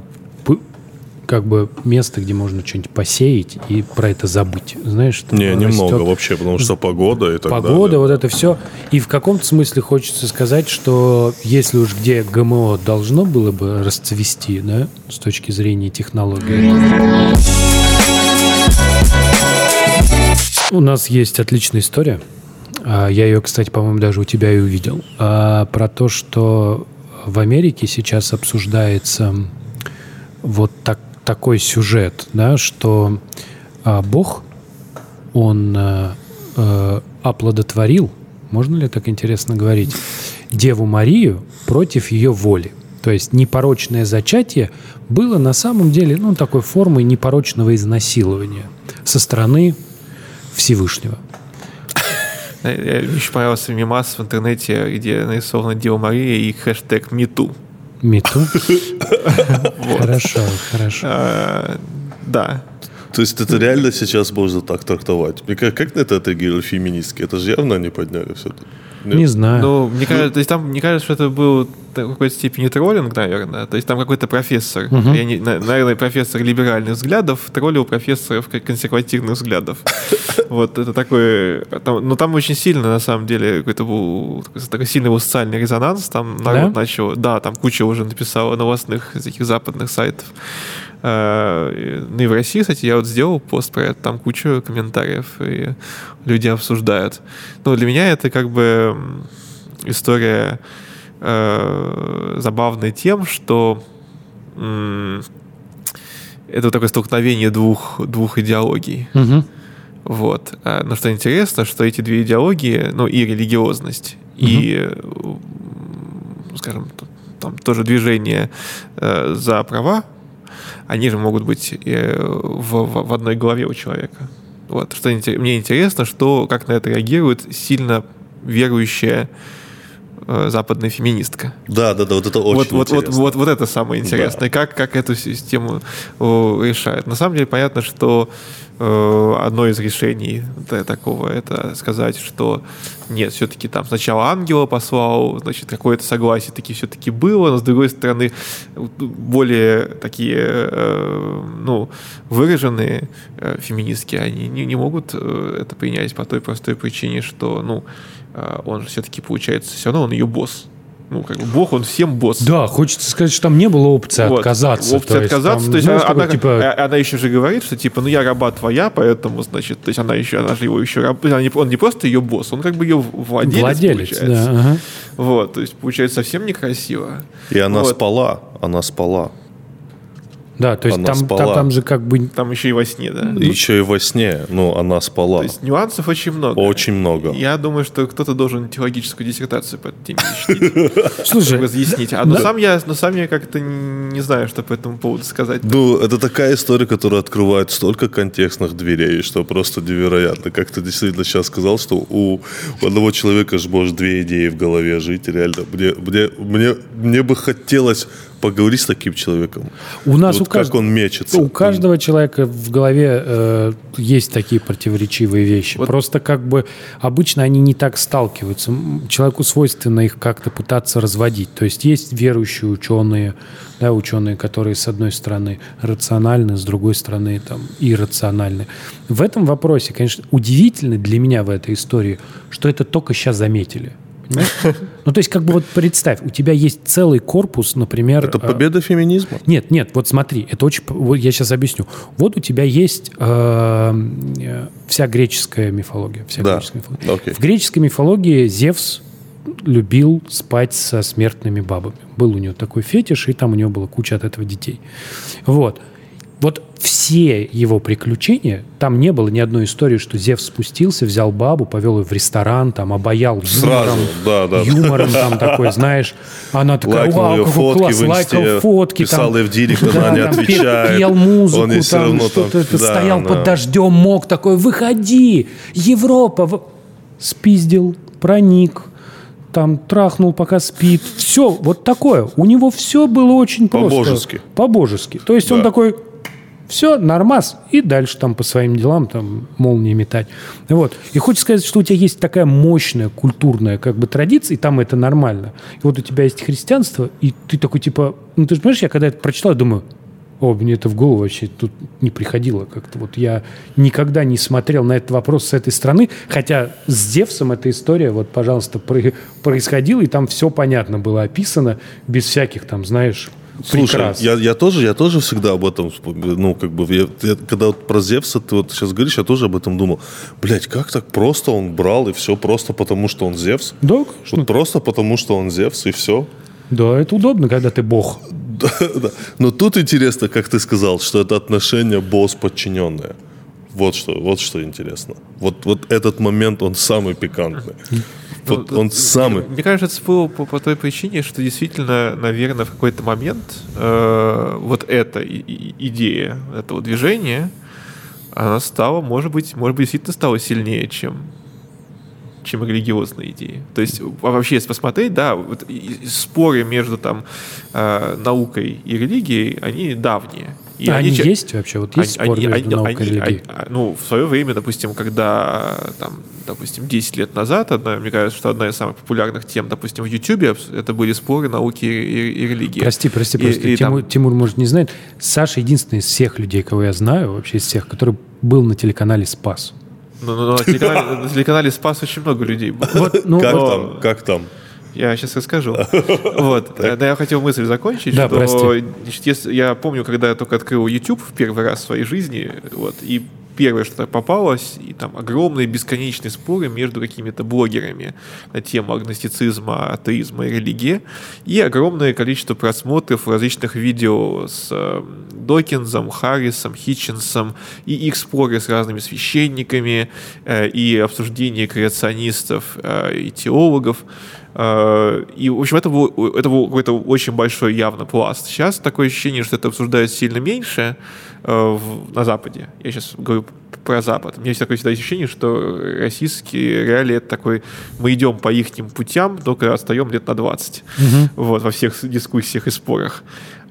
как бы места, где можно что-нибудь посеять и про это забыть. Знаешь, что Не, немного растет вообще, потому что погода и так Погода, далее. вот это все. И в каком-то смысле хочется сказать, что если уж где ГМО должно было бы расцвести, да, с точки зрения технологии. У нас есть отличная история. А, Я ее, кстати, по-моему, даже у тебя и увидел. А, Про то, что в Америке сейчас обсуждается вот так, такой сюжет, да, что а, Бог, он оплодотворил, можно ли так интересно говорить, Деву Марию против ее воли. То есть непорочное зачатие было на самом деле ну, такой формой непорочного изнасилования со стороны Всевышнего. Мне еще понравился мимас в интернете, где нарисована Дева Мария и хэштег #MeToo. Мету. Хорошо, хорошо. А, Да. То есть это реально сейчас можно так трактовать? Мне как, как на это отреагировали феминистки? Это же явно они подняли все это. Нет? Не знаю. Ну, мне кажется, то есть там, мне кажется, что это был в какой-то степени троллинг, наверное. То есть там какой-то профессор, я не- на- наверное, профессор либеральных взглядов троллил профессоров консервативных взглядов. Вот это такой... там- Но там очень сильно, на самом деле, какой-то был такой, такой сильный был социальный резонанс. Там народ Да? начал... Да, там куча уже написала новостных таких западных сайтов. Э, и- Ну и в России, кстати, я вот сделал пост про это, там куча комментариев, и люди обсуждают. Но для меня это как бы история э, забавная тем, что это такое столкновение двух, двух идеологий. Мгм. Вот. А, Но что интересно, что эти две идеологии, ну и религиозность, и, м, скажем, там тоже движение э, за права, они же могут быть э, в, в- в одной голове у человека. Вот. Что мне интересно, что, как на это реагирует сильно верующая э, западная феминистка. Да, да, да, вот это очень Вот, вот, вот, интересно. вот, вот это самое интересное. Как, как эту систему о, решает. На самом деле понятно, что э, одно из решений такого это сказать, что нет, все-таки там сначала ангела послал, значит, какое-то согласие таки все-таки было, но с другой стороны более такие, э, ну, выраженные э, феминистки, они не, не могут э, это принять по той простой причине, что, ну, э, он же все-таки получается, все равно он ее босс. Ну, как бы бог, он всем босс. Да, хочется сказать, что там не было опции Вот. отказаться. Опция то есть отказаться. там, то есть знаешь, она, такой, она- типа, э, она еще же говорит, что типа, ну я раба твоя, поэтому, значит, то есть она еще, она же его еще раб, она не- он не просто ее босс, он как бы ее владелец, владелец, получается. да. ага. Вот, то есть получается совсем некрасиво. И она Вот. спала, она спала. Да, то есть Она там, там, спала. там же как бы... Там еще и во сне, да. Еще и во сне, ну, она спала. То есть нюансов очень много. Очень много. Я думаю, что кто-то должен теологическую диссертацию по этой теме Слушай, чтобы разъяснить. А но сам я, но сам я как-то не знаю, что по этому поводу сказать. Ну, это такая история, которая открывает столько контекстных дверей, что просто невероятно. Как ты действительно сейчас сказал, что у, у одного человека же может две идеи в голове жить, реально. Мне, мне, мне, мне бы хотелось поговорить с таким человеком. У нас Вот у кажд- как он мечется. У каждого человека в голове э, есть такие противоречивые вещи. Вот. Просто как бы обычно они не так сталкиваются. Человеку свойственно их как-то пытаться разводить. То есть есть верующие ученые, да, ученые, которые с одной стороны рациональны, с другой стороны там иррациональны. В этом вопросе, конечно, удивительно для меня в этой истории, что это только сейчас заметили. Ну, то есть, как бы вот представь, у тебя есть целый корпус, например... Это э, победа феминизма? нет, нет, вот смотри, это очень... Вот я сейчас объясню. Вот у тебя есть э, э, вся греческая мифология. Вся Да, греческая мифология. окей. В греческой мифологии Зевс любил спать со смертными бабами. Был у него такой фетиш, и там у него была куча от этого детей. Вот. Вот все его приключения, там не было ни одной истории, что Зевс спустился, взял бабу, повел ее в ресторан, там, обаял Сразу, юмором, да, да. юмором там такой, знаешь. Она такая, Лайкнул вау, какой фотки класс, лайкал фотки. писал там, в директ, она да, не там пе- отвечает. Пел музыку, Он там, равно что-то, да, стоял да. под дождем, мог такой, выходи, Европа. Спиздил, проник, там трахнул, пока спит. Все, вот такое. У него все было очень просто. По-божески. По-божески. То есть он Да. такой, все, нормас, и дальше там по своим делам там молнии метать. Вот. И хочется сказать, что у тебя есть такая мощная культурная как бы традиция, и там это нормально. И вот у тебя есть христианство, и ты такой типа, ну ты же понимаешь, я когда это прочитал, думаю, о, мне это в голову вообще тут не приходило как-то. Вот я никогда не смотрел на этот вопрос с этой стороны, хотя с Зевсом эта история, вот, пожалуйста, про- происходила, и там все понятно было описано, без всяких там, знаешь, Слушай, прикрас. я, я тоже, я тоже всегда об этом, ну, как бы, я- я- когда вот про Зевса ты вот сейчас говоришь, я тоже об этом думал. Блять, как так просто он брал, и все просто потому, что он Зевс? Да, конечно. Вот просто потому, что он Зевс, и все. Да, это удобно, когда ты бог. Да, да. Но тут интересно, как ты сказал, что это отношение босс-подчиненное. Вот что, вот что интересно. Вот, вот этот момент, он самый пикантный. Вот Ну, он самый... Мне кажется, это всплыло по, по той причине, что действительно, наверное, в какой-то момент э, вот эта и- и- идея этого движения, она стала, может быть, может быть, действительно стала сильнее, чем чем религиозные идеи. То есть а вообще, если посмотреть, да, вот и- и споры между там э, наукой и религией, они давние. И А они ча- есть вообще? Вот есть спор они- между они- наукой и они- религией? они- ну, в свое время, допустим, когда, там, допустим, 10 лет назад, одна, мне кажется, что одна из самых популярных тем, допустим, в Ютубе, это были споры науки и, и религии. Прости, прости, И- прости. и там- Тимур, Тимур, может, не знает. Саша единственный из всех людей, кого я знаю, вообще из всех, который был на телеканале «Спас». Ну, ну, на, телеканале, на телеканале «Спас» очень много людей было. Вот, ну, Как вот- там? Как там? Я сейчас расскажу. Вот. Да, я хотел мысль закончить, Да, что прости. значит, если- я помню, когда я только открыл YouTube в первый раз в своей жизни, вот, и первое, что попалось, и там огромные бесконечные споры между какими-то блогерами на тему агностицизма, атеизма и религии, и огромное количество просмотров различных видео с э, Докинзом, Харрисом, Хитчинсом, и их споры с разными священниками, э, и обсуждение креационистов э, и теологов. Э, И, в общем, это был, это был какой-то очень большой явно пласт. Сейчас такое ощущение, что это обсуждается сильно меньше в- на Западе. Я сейчас говорю про Запад. У меня есть такое всегда ощущение, что российские реалии это такой, мы идем по их путям, только отстаем лет на 20. Угу. Вот, во всех дискуссиях и спорах.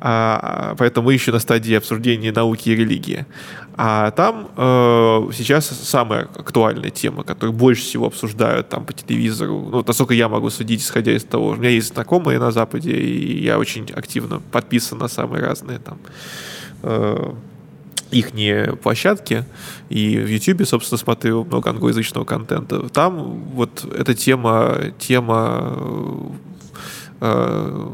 А, поэтому мы еще на стадии обсуждения науки и религии. А там э, сейчас самая актуальная тема, которую больше всего обсуждают там по телевизору, ну, насколько я могу судить, исходя из того, у меня есть знакомые на Западе, и я очень активно подписан на самые разные там э, их площадки, и в YouTube, собственно, смотрю много англоязычного контента. Там вот эта тема, тема э,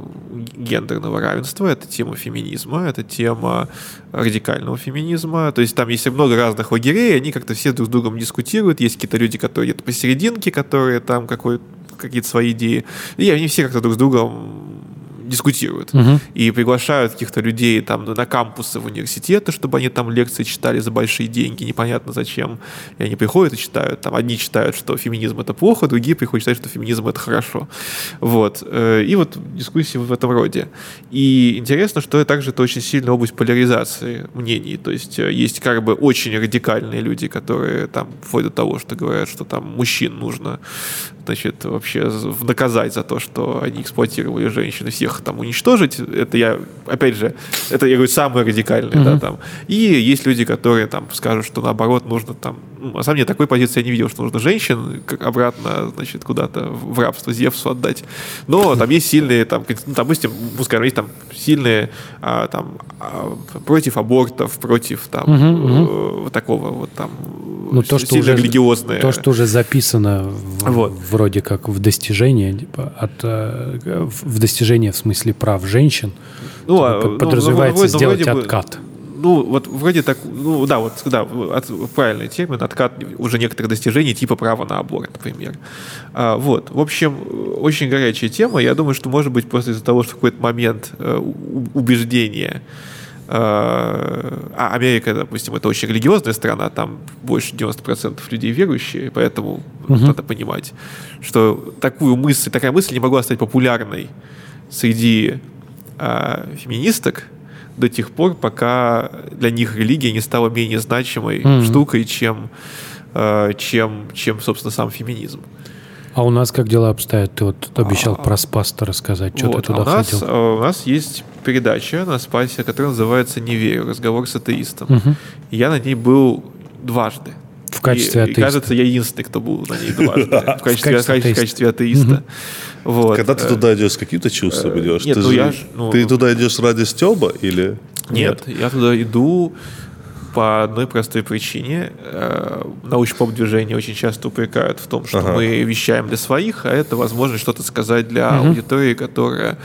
гендерного равенства, это тема феминизма, это тема радикального феминизма. То есть там есть много разных лагерей, они как-то все друг с другом дискутируют. Есть какие-то люди, которые где-то посерединке, которые там какой какие-то свои идеи. И они все как-то друг с другом дискутируют. Угу. И приглашают каких-то людей там на кампусы в университеты, чтобы они там лекции читали за большие деньги, непонятно зачем. И они приходят и читают. Там одни читают, что феминизм это плохо, другие приходят читать, что феминизм это хорошо. Вот. Э, и вот дискуссии в этом роде. И интересно, что также это очень сильная область поляризации мнений. То есть э, есть как бы очень радикальные люди, которые там вплоть до того, что говорят, что там мужчин нужно значит, вообще наказать за то, что они эксплуатировали женщин, всех там уничтожить. Это я, опять же, это, я говорю, самое радикальное, mm-hmm. да, там. И есть люди, которые там скажут, что наоборот нужно там, на самом деле такой позиции я не видел, что нужно женщин обратно, значит, куда-то в рабство Зевсу отдать. Но там есть сильные, там, ну, допустим, пускай есть там сильные а, там а, против абортов, против там mm-hmm. э, такого вот там ну, то, что уже, религиозное. То, что уже записано в, вот. вроде как в достижение, типа, от, э, в достижение в смысле прав женщин, ну, а, ну, подразумевается ну, сделать вроде откат. Ну, вот вроде так, ну, да, вот, да, от, правильный термин, откат уже некоторых достижений, типа права на аборт, например. А, вот, в общем, очень горячая тема. Я думаю, что, может быть, просто из-за того, что в какой-то момент э, убеждения а, а Америка, допустим, это очень религиозная страна, там больше 90% людей верующие, поэтому угу. надо понимать, что такую мысль, такая мысль не могла стать популярной среди а, феминисток до тех пор, пока для них религия не стала менее значимой угу. штукой, чем, а, чем, чем, собственно, сам феминизм. А у нас как дела обстоят? Ты вот обещал а, про Спаста рассказать, что вот, ты туда а у нас, ходил. У нас есть передача на Спасе, которая называется «Не верю. Разговор с атеистом». Угу. Я на ней был дважды. В качестве и, атеиста. И, кажется, я единственный, кто был на ней дважды. В качестве, в качестве атеиста. Вот. Когда ты туда идешь, с каким-то чувством э, идешь? Нет, ты, ну, я, ну, ты туда идешь ради стеба или нет? Нет, я туда иду по одной простой причине. Э, научно-поп-движение очень часто упрекают в том, что ага. мы вещаем для своих, а это возможность что-то сказать для угу. аудитории, которая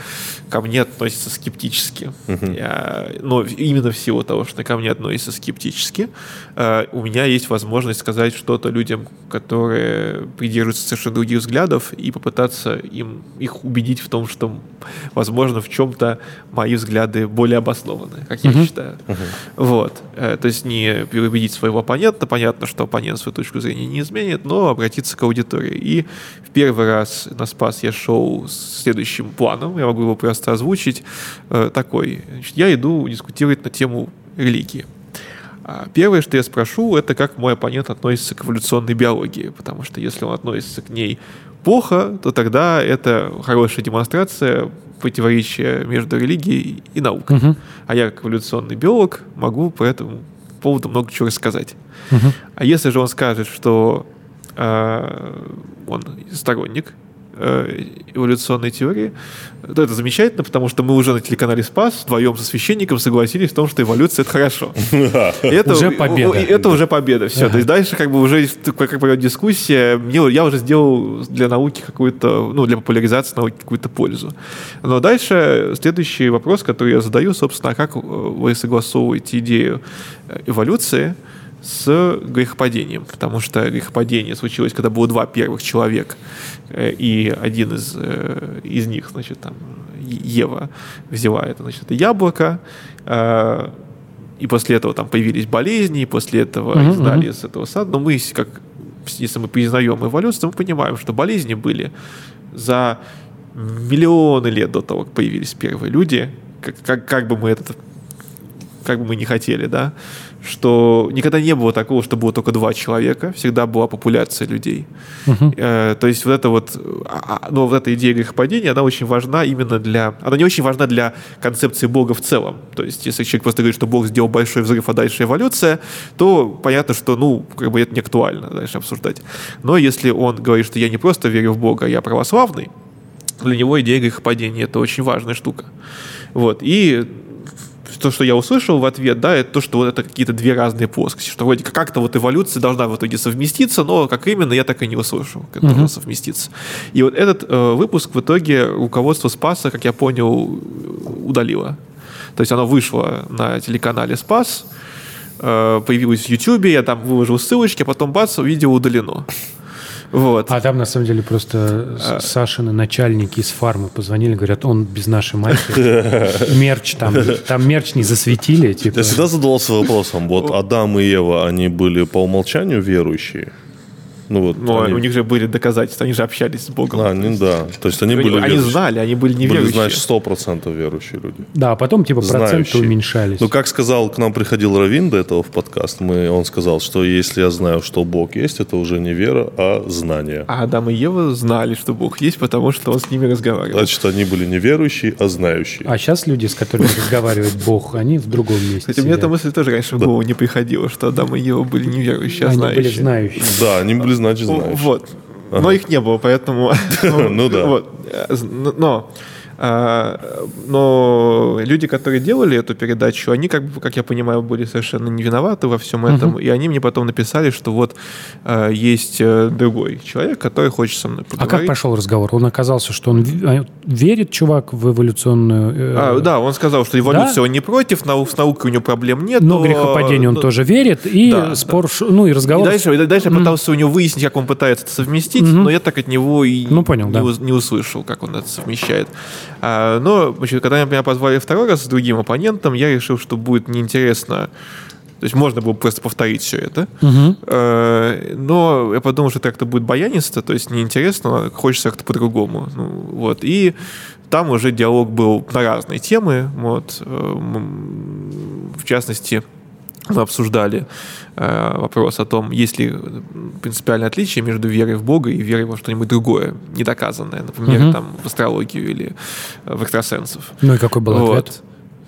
ко мне относится скептически. Uh-huh. Я, но именно в силу того, что ко мне относится скептически, э, у меня есть возможность сказать что-то людям, которые придерживаются совершенно других взглядов, и попытаться им, их убедить в том, что, возможно, в чем-то мои взгляды более обоснованы, как uh-huh. я считаю. Uh-huh. Вот. Э, то есть не переубедить своего оппонента, понятно, что оппонент свою точку зрения не изменит, но обратиться к аудитории. И в первый раз на Спас я шел с следующим планом, я могу его просто озвучить э, такой. Значит, я иду дискутировать на тему религии. А первое, что я спрошу, это как мой оппонент относится к эволюционной биологии, потому что если он относится к ней плохо, то тогда это хорошая демонстрация противоречия между религией и наукой. Угу. А я, как эволюционный биолог, могу по этому поводу много чего рассказать. Угу. А если же он скажет, что э, он сторонник эволюционной теории, то это замечательно, потому что мы уже на телеканале Спас вдвоем со священником согласились в том, что эволюция это хорошо. Это уже победа. Это уже победа. Все. То есть дальше как бы уже как пойдет дискуссия, я уже сделал для науки какую-то, ну, для популяризации науки какую-то пользу. Но дальше следующий вопрос, который я задаю, собственно, а как вы согласовываете идею эволюции с грехопадением, потому что грехопадение случилось, когда было два первых человека, э, и один из, э, из них, значит, там, Ева взяла это, значит, яблоко, э, и после этого там появились болезни, и после этого изгнали uh-huh. с этого сада. Но мы, как, если мы признаем эволюцию, мы понимаем, что болезни были за миллионы лет до того, как появились первые люди, как, как, как бы мы это как бы мы не хотели, да, что никогда не было такого, что было только два человека, всегда была популяция людей. Э, то есть вот это вот, а, а, но вот эта идея грехопадения, она очень важна именно для, она не очень важна для концепции Бога в целом. То есть если человек просто говорит, что Бог сделал большой взрыв, а дальше эволюция, то понятно, что, ну, как бы это не актуально дальше обсуждать. Но если он говорит, что я не просто верю в Бога, я православный, для него идея грехопадения – это очень важная штука. Вот. И то, что я услышал в ответ, да, это то, что вот это какие-то две разные плоскости, что вроде как-то вот эволюция должна в итоге совместиться, но как именно, я так и не услышал, как uh-huh. должна совместиться. И вот этот э, выпуск в итоге руководство Спаса, как я понял, удалило. То есть оно вышло на телеканале Спас, э, появилось в Ютубе, я там выложил ссылочки, а потом бац, видео удалено. Вот. А там, на самом деле, просто а... Сашины начальники из фармы позвонили, говорят, он без нашей матери. Мерч там, там мерч не засветили. Типа. Я всегда задавался вопросом, вот Адам и Ева, они были по умолчанию верующие? Ну, вот Но они... у них же были доказательства, они же общались с Богом. А, они, да. То есть они, были Они знали, они были неверующие. Были, значит, сто процентов верующие люди. Да, а потом типа проценты Знающие. уменьшались. Ну, как сказал, к нам приходил Равин до этого в подкаст, мы, он сказал, что если я знаю, что Бог есть, это уже не вера, а знание. А Адам и Ева знали, что Бог есть, потому что он с ними разговаривал. Значит, они были не верующие, а знающие. А сейчас люди, с которыми разговаривает Бог, они в другом месте Кстати, мне эта мысль тоже раньше в голову не приходила, что Адам и Ева были не верующие, а знающие. Они были знающие. Да, они были, значит, знающие. Вот. Но их не было, поэтому... Ну да. Но а, но люди, которые делали эту передачу, они, как, бы, как я понимаю, были совершенно не виноваты во всем этом. Угу. И они мне потом написали, что вот а, есть э, другой человек, который хочет со мной поговорить. А как пошел разговор? Он оказался, что он а, верит, чувак, в эволюционную... Э, а, да, он сказал, что эволюция да? он не против, нау с наукой у него проблем нет. Но, но грехопадение он но... тоже верит, и да, спор, да. ну и разговор... И дальше, и дальше mm. я пытался у него выяснить, как он пытается это совместить, mm-hmm. но я так от него и ну, понял, не, да. не услышал, как он это совмещает. А, но, значит, когда меня позвали второй раз с другим оппонентом, я решил, что будет неинтересно то есть можно было просто повторить все это. Угу. Но я подумал, что это как-то будет баянисто, то есть неинтересно, хочется как-то по-другому. Ну, вот. И там уже диалог был на разные темы. Вот. Э, в частности, мы обсуждали э, вопрос о том, есть ли принципиальное отличие между верой в Бога и верой во что-нибудь другое, недоказанное, например, угу. там, в астрологию или в экстрасенсов. Ну и какой был вот. ответ?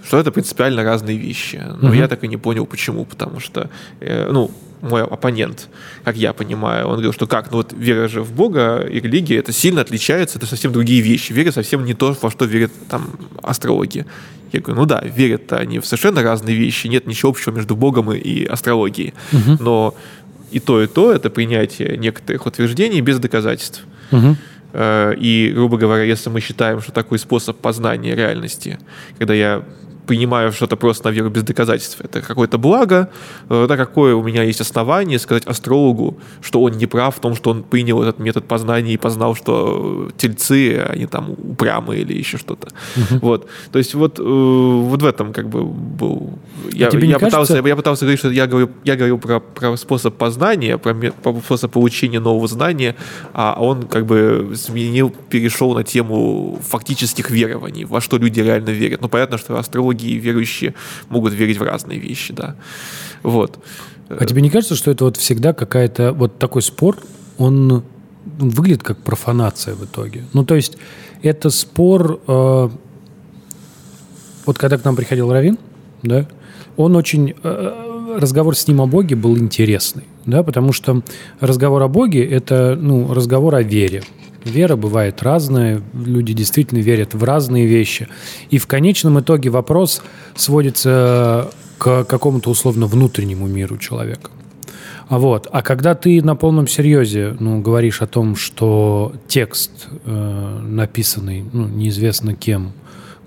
Что это принципиально разные вещи. Но угу. я так и не понял, почему. Потому что, э, ну, мой оппонент, как я понимаю, он говорил, что как, ну вот вера же в Бога и религия, это сильно отличается, это совсем другие вещи. Вера совсем не то, во что верят там астрологи. Я говорю, ну да, верят они в совершенно разные вещи, нет ничего общего между Богом и, и астрологией. Угу. Но и то, и то это принятие некоторых утверждений без доказательств. Угу. И, грубо говоря, если мы считаем, что такой способ познания реальности, когда я принимаю что-то просто на веру без доказательств. Это какое-то благо, э, да, какое у меня есть основание сказать астрологу, что он не прав в том, что он принял этот метод познания и познал, что тельцы, они там упрямые или еще что-то. Угу. Вот. То есть вот, э, вот в этом как бы был... Я, Тебе я, пытался, кажется... я пытался говорить, что я говорю, я говорю про, про способ познания, про, про способ получения нового знания, а он как бы сменил, перешел на тему фактических верований, во что люди реально верят. Ну, понятно, что астрологи многие верующие могут верить в разные вещи, да. Вот. А тебе не кажется, что это вот всегда какая-то вот такой спор, он выглядит как профанация в итоге? Ну, то есть это спор... Э, вот когда к нам приходил Равин, да, он очень... Э, разговор с ним о Боге был интересный, да, потому что разговор о Боге – это, ну, разговор о вере. Вера бывает разная, люди действительно верят в разные вещи. И в конечном итоге вопрос сводится к какому-то условно внутреннему миру человека. А вот, а когда ты на полном серьезе ну, говоришь о том, что текст, э, написанный ну, неизвестно кем,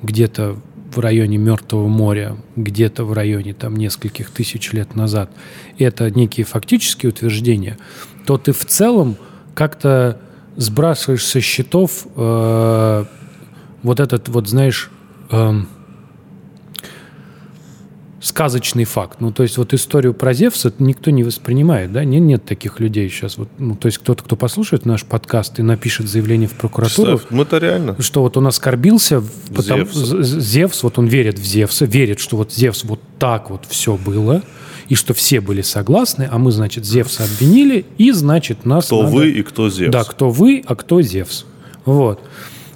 где-то в районе Мертвого моря, где-то в районе там нескольких тысяч лет назад, это некие фактические утверждения, то ты в целом как-то сбрасываешь со счетов э, вот этот вот, знаешь, э, сказочный факт. Ну, то есть вот историю про Зевса никто не воспринимает, да? Нет, нет таких людей сейчас. Вот, ну, то есть кто-то, кто послушает наш подкаст и напишет заявление в прокуратуру, Представь, ну это реально. что вот он оскорбился, потому, Зевс. Зевс, вот он верит в Зевса, верит, что вот Зевс вот так вот все было, и что все были согласны, а мы, значит, Зевса обвинили, и, значит, нас Кто надо- вы и кто Зевс. Да, кто вы, а кто Зевс. Вот.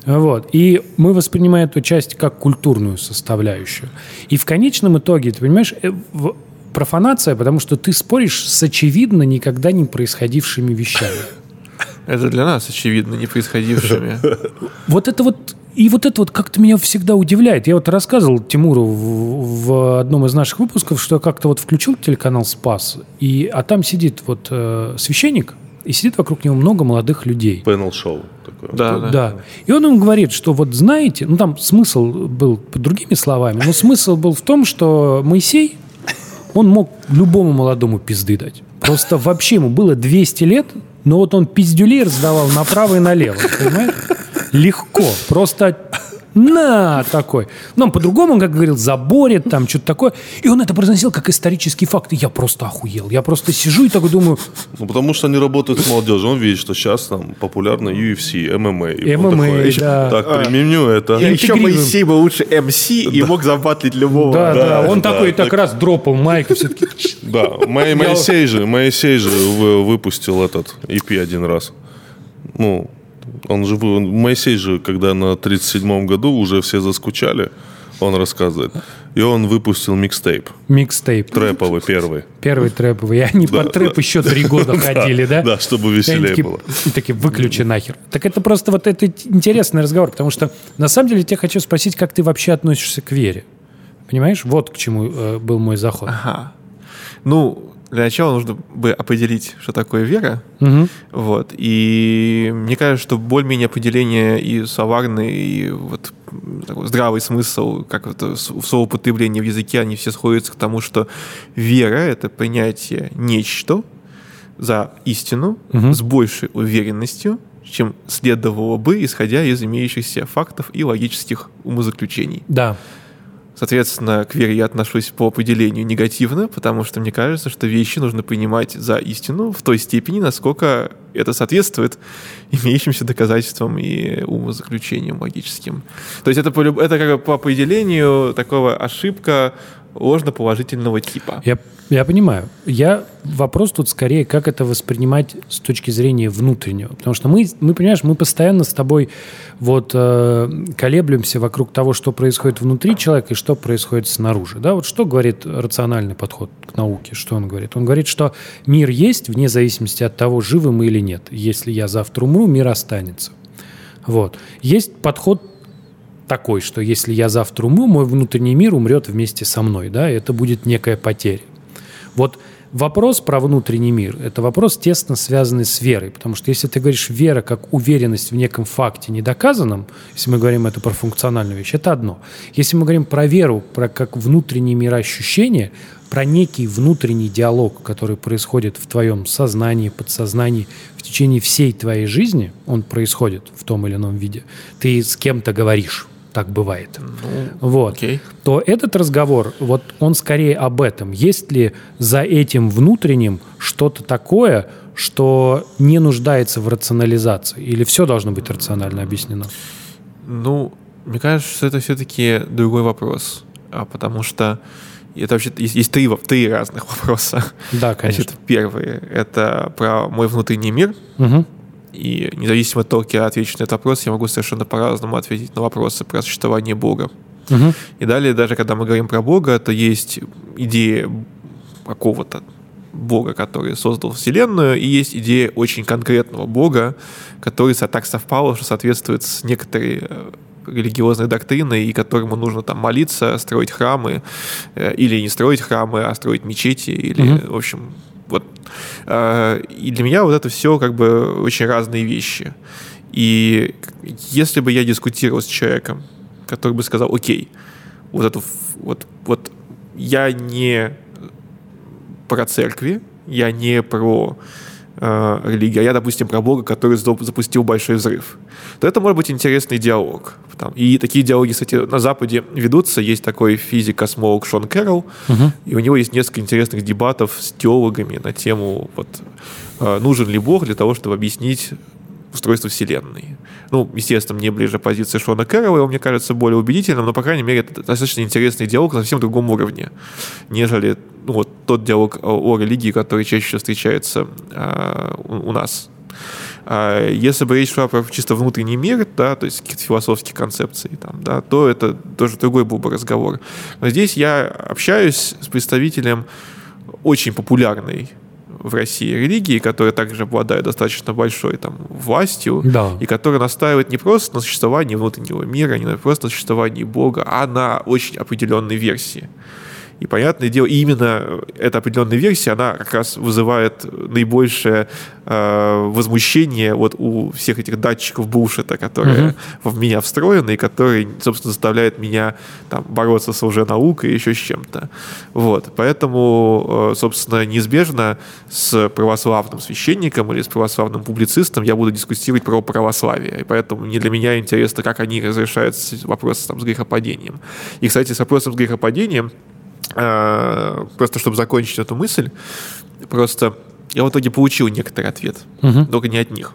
Вот. И мы воспринимаем эту часть как культурную составляющую. И в конечном итоге, ты понимаешь, э, профанация, потому что ты споришь с очевидно никогда не происходившими вещами. Это для нас, очевидно, не происходившими. Вот это вот и вот это вот как-то меня всегда удивляет. Я вот рассказывал Тимуру в, в одном из наших выпусков, что я как-то вот включил телеканал «Спас», и, а там сидит вот э, священник, и сидит вокруг него много молодых людей. Панел-шоу такое. Да, да. Да. И он им говорит, что вот знаете, ну там смысл был под другими словами, но смысл был в том, что Моисей, он мог любому молодому пизды дать. Просто вообще ему было 200 лет, но вот он пиздюлей раздавал направо и налево, понимаешь? Легко, просто на такой. Ну, он по-другому, как говорил, заборет, там что-то такое. И он это произносил как исторический факт. И я просто охуел. Я просто сижу и такой думаю, Ну, потому что они работают с молодежью. Он видит, что сейчас там популярно UFC, ММА. И он MMA, такой, да. Так, применю это. И еще. Моисей был лучше МС и мог забатлить любого. да, да, он да, такой так. так раз дропал майк и все-таки Да, Мо- Моисей же, Моисей же вы- выпустил этот EP один раз. Ну, он же, вы- Моисей же, когда на 37-м году уже все заскучали, он рассказывает. И он выпустил микстейп, микстейп. трэповый первый. Первый трэповый. И они по трэп еще три года ходили, да? Да, чтобы веселее было. и такие, выключи нахер. Так это просто вот это интересный разговор, потому что на самом деле я тебя хочу спросить, как ты вообще относишься к вере. Понимаешь? Вот к чему э, был мой заход. Ага. Ну, для начала нужно бы определить, что такое вера. Мгм. Вот. И мне кажется, что более-менее определение и словарный, и вот такой здравый смысл, как это в словоупотреблении в языке, они все сходятся к тому, что вера — это принятие нечто за истину Мгм. с большей уверенностью, чем следовало бы, исходя из имеющихся фактов и логических умозаключений. Да. Соответственно, к вере я отношусь по определению негативно, потому что мне кажется, что вещи нужно принимать за истину в той степени, насколько это соответствует имеющимся доказательствам и умозаключениям логическим. То есть это, это как бы по определению такого ошибка ложноположительного типа. Я, я понимаю. Я вопрос тут скорее, как это воспринимать с точки зрения внутреннего. Потому что мы, мы понимаешь, мы постоянно с тобой вот э, колеблемся вокруг того, что происходит внутри человека и что происходит снаружи. Да, вот что говорит рациональный подход к науке? Что он говорит? Он говорит, что мир есть вне зависимости от того, живы мы или нет. Если я завтра умру, мир останется. Вот. Есть подход такой, что если я завтра умру, мой внутренний мир умрет вместе со мной, да, это будет некая потеря. Вот вопрос про внутренний мир – это вопрос тесно связанный с верой, потому что если ты говоришь вера как уверенность в неком факте недоказанном, если мы говорим это про функциональную вещь, это одно. Если мы говорим про веру, про как внутренний мироощущение, про некий внутренний диалог, который происходит в твоем сознании, подсознании в течение всей твоей жизни, он происходит в том или ином виде. Ты с кем-то говоришь, так бывает. вот. окей. То этот разговор, вот он скорее об этом. Есть ли за этим внутренним что-то такое, что не нуждается в рационализации? Или все должно быть рационально объяснено? Ну, мне кажется, что это все-таки другой вопрос. А потому что это вообще есть, есть три, три разных вопроса. Да, конечно. Значит, первый — это про мой внутренний мир. Мгм. И независимо от того, как я отвечу на этот вопрос, я могу совершенно по-разному ответить на вопросы про существование Бога. Мгм. И далее, даже когда мы говорим про Бога, то есть идея какого-то Бога, который создал Вселенную, и есть идея очень конкретного Бога, который так совпало, что соответствует с некоторой э, религиозной доктриной, и которому нужно там молиться, строить храмы, э, или не строить храмы, а строить мечети, или, Мгм. в общем, вот. Э, И для меня вот это все как бы очень разные вещи. И если бы я дискутировал с человеком, который бы сказал, окей, вот эту, ф- вот, вот я не про церкви, я не про э, религии, а я, допустим, про Бога, который запустил большой взрыв, то это может быть интересный диалог. Там. И такие диалоги, кстати, на Западе ведутся. Есть такой физик-космолог Шон Кэрролл, угу. и у него есть несколько интересных дебатов с теологами на тему, вот, э, нужен ли Бог для того, чтобы объяснить устройство Вселенной. Ну, естественно, мне ближе позиция Шона Кэрролла, мне кажется более убедительным, но, по крайней мере, это достаточно интересный диалог на совсем другом уровне, нежели ну, вот тот диалог о, религии, который чаще всего встречается у, у нас. А если бы речь шла про чисто внутренний мир, да, то есть какие-то философские концепции, там, да, то это тоже другой был бы разговор. Но здесь я общаюсь с представителем очень популярной в России религии, которая также обладает достаточно большой там, властью, да. и которая настаивает не просто на существовании внутреннего мира, не просто на существовании Бога, а на очень определенной версии. И понятное дело, именно эта определенная версия, она как раз вызывает наибольшее э, возмущение вот у всех этих датчиков булшита, которые uh-huh. в меня встроены, и которые, собственно, заставляют меня там, бороться с лженаукой и еще с чем-то. Вот. Поэтому, э, собственно, неизбежно с православным священником или с православным публицистом я буду дискутировать про православие. И поэтому не для меня интересно, как они разрешают вопросы там, с грехопадением. И, кстати, с вопросом с грехопадением Э, просто чтобы закончить эту мысль, просто я в итоге получил некоторый ответ, угу. только не от них.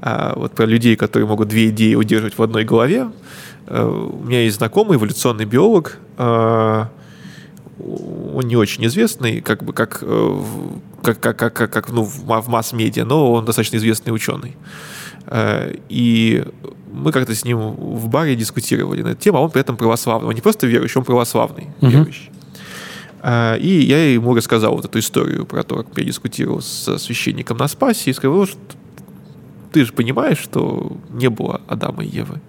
А вот про людей, которые могут две идеи удерживать в одной голове. Э, у меня есть знакомый эволюционный биолог, э, он не очень известный, как бы как, как, как, как, как, как ну, в масс-медиа, но он достаточно известный ученый. И мы как-то с ним в баре дискутировали на эту тему, а он при этом православный. Он не просто верующий, он православный uh-huh. верующий. А, и я ему рассказал вот эту историю про то, как я дискутировал со священником на Спасе, и сказал, что ты же понимаешь, что не было Адама и Евы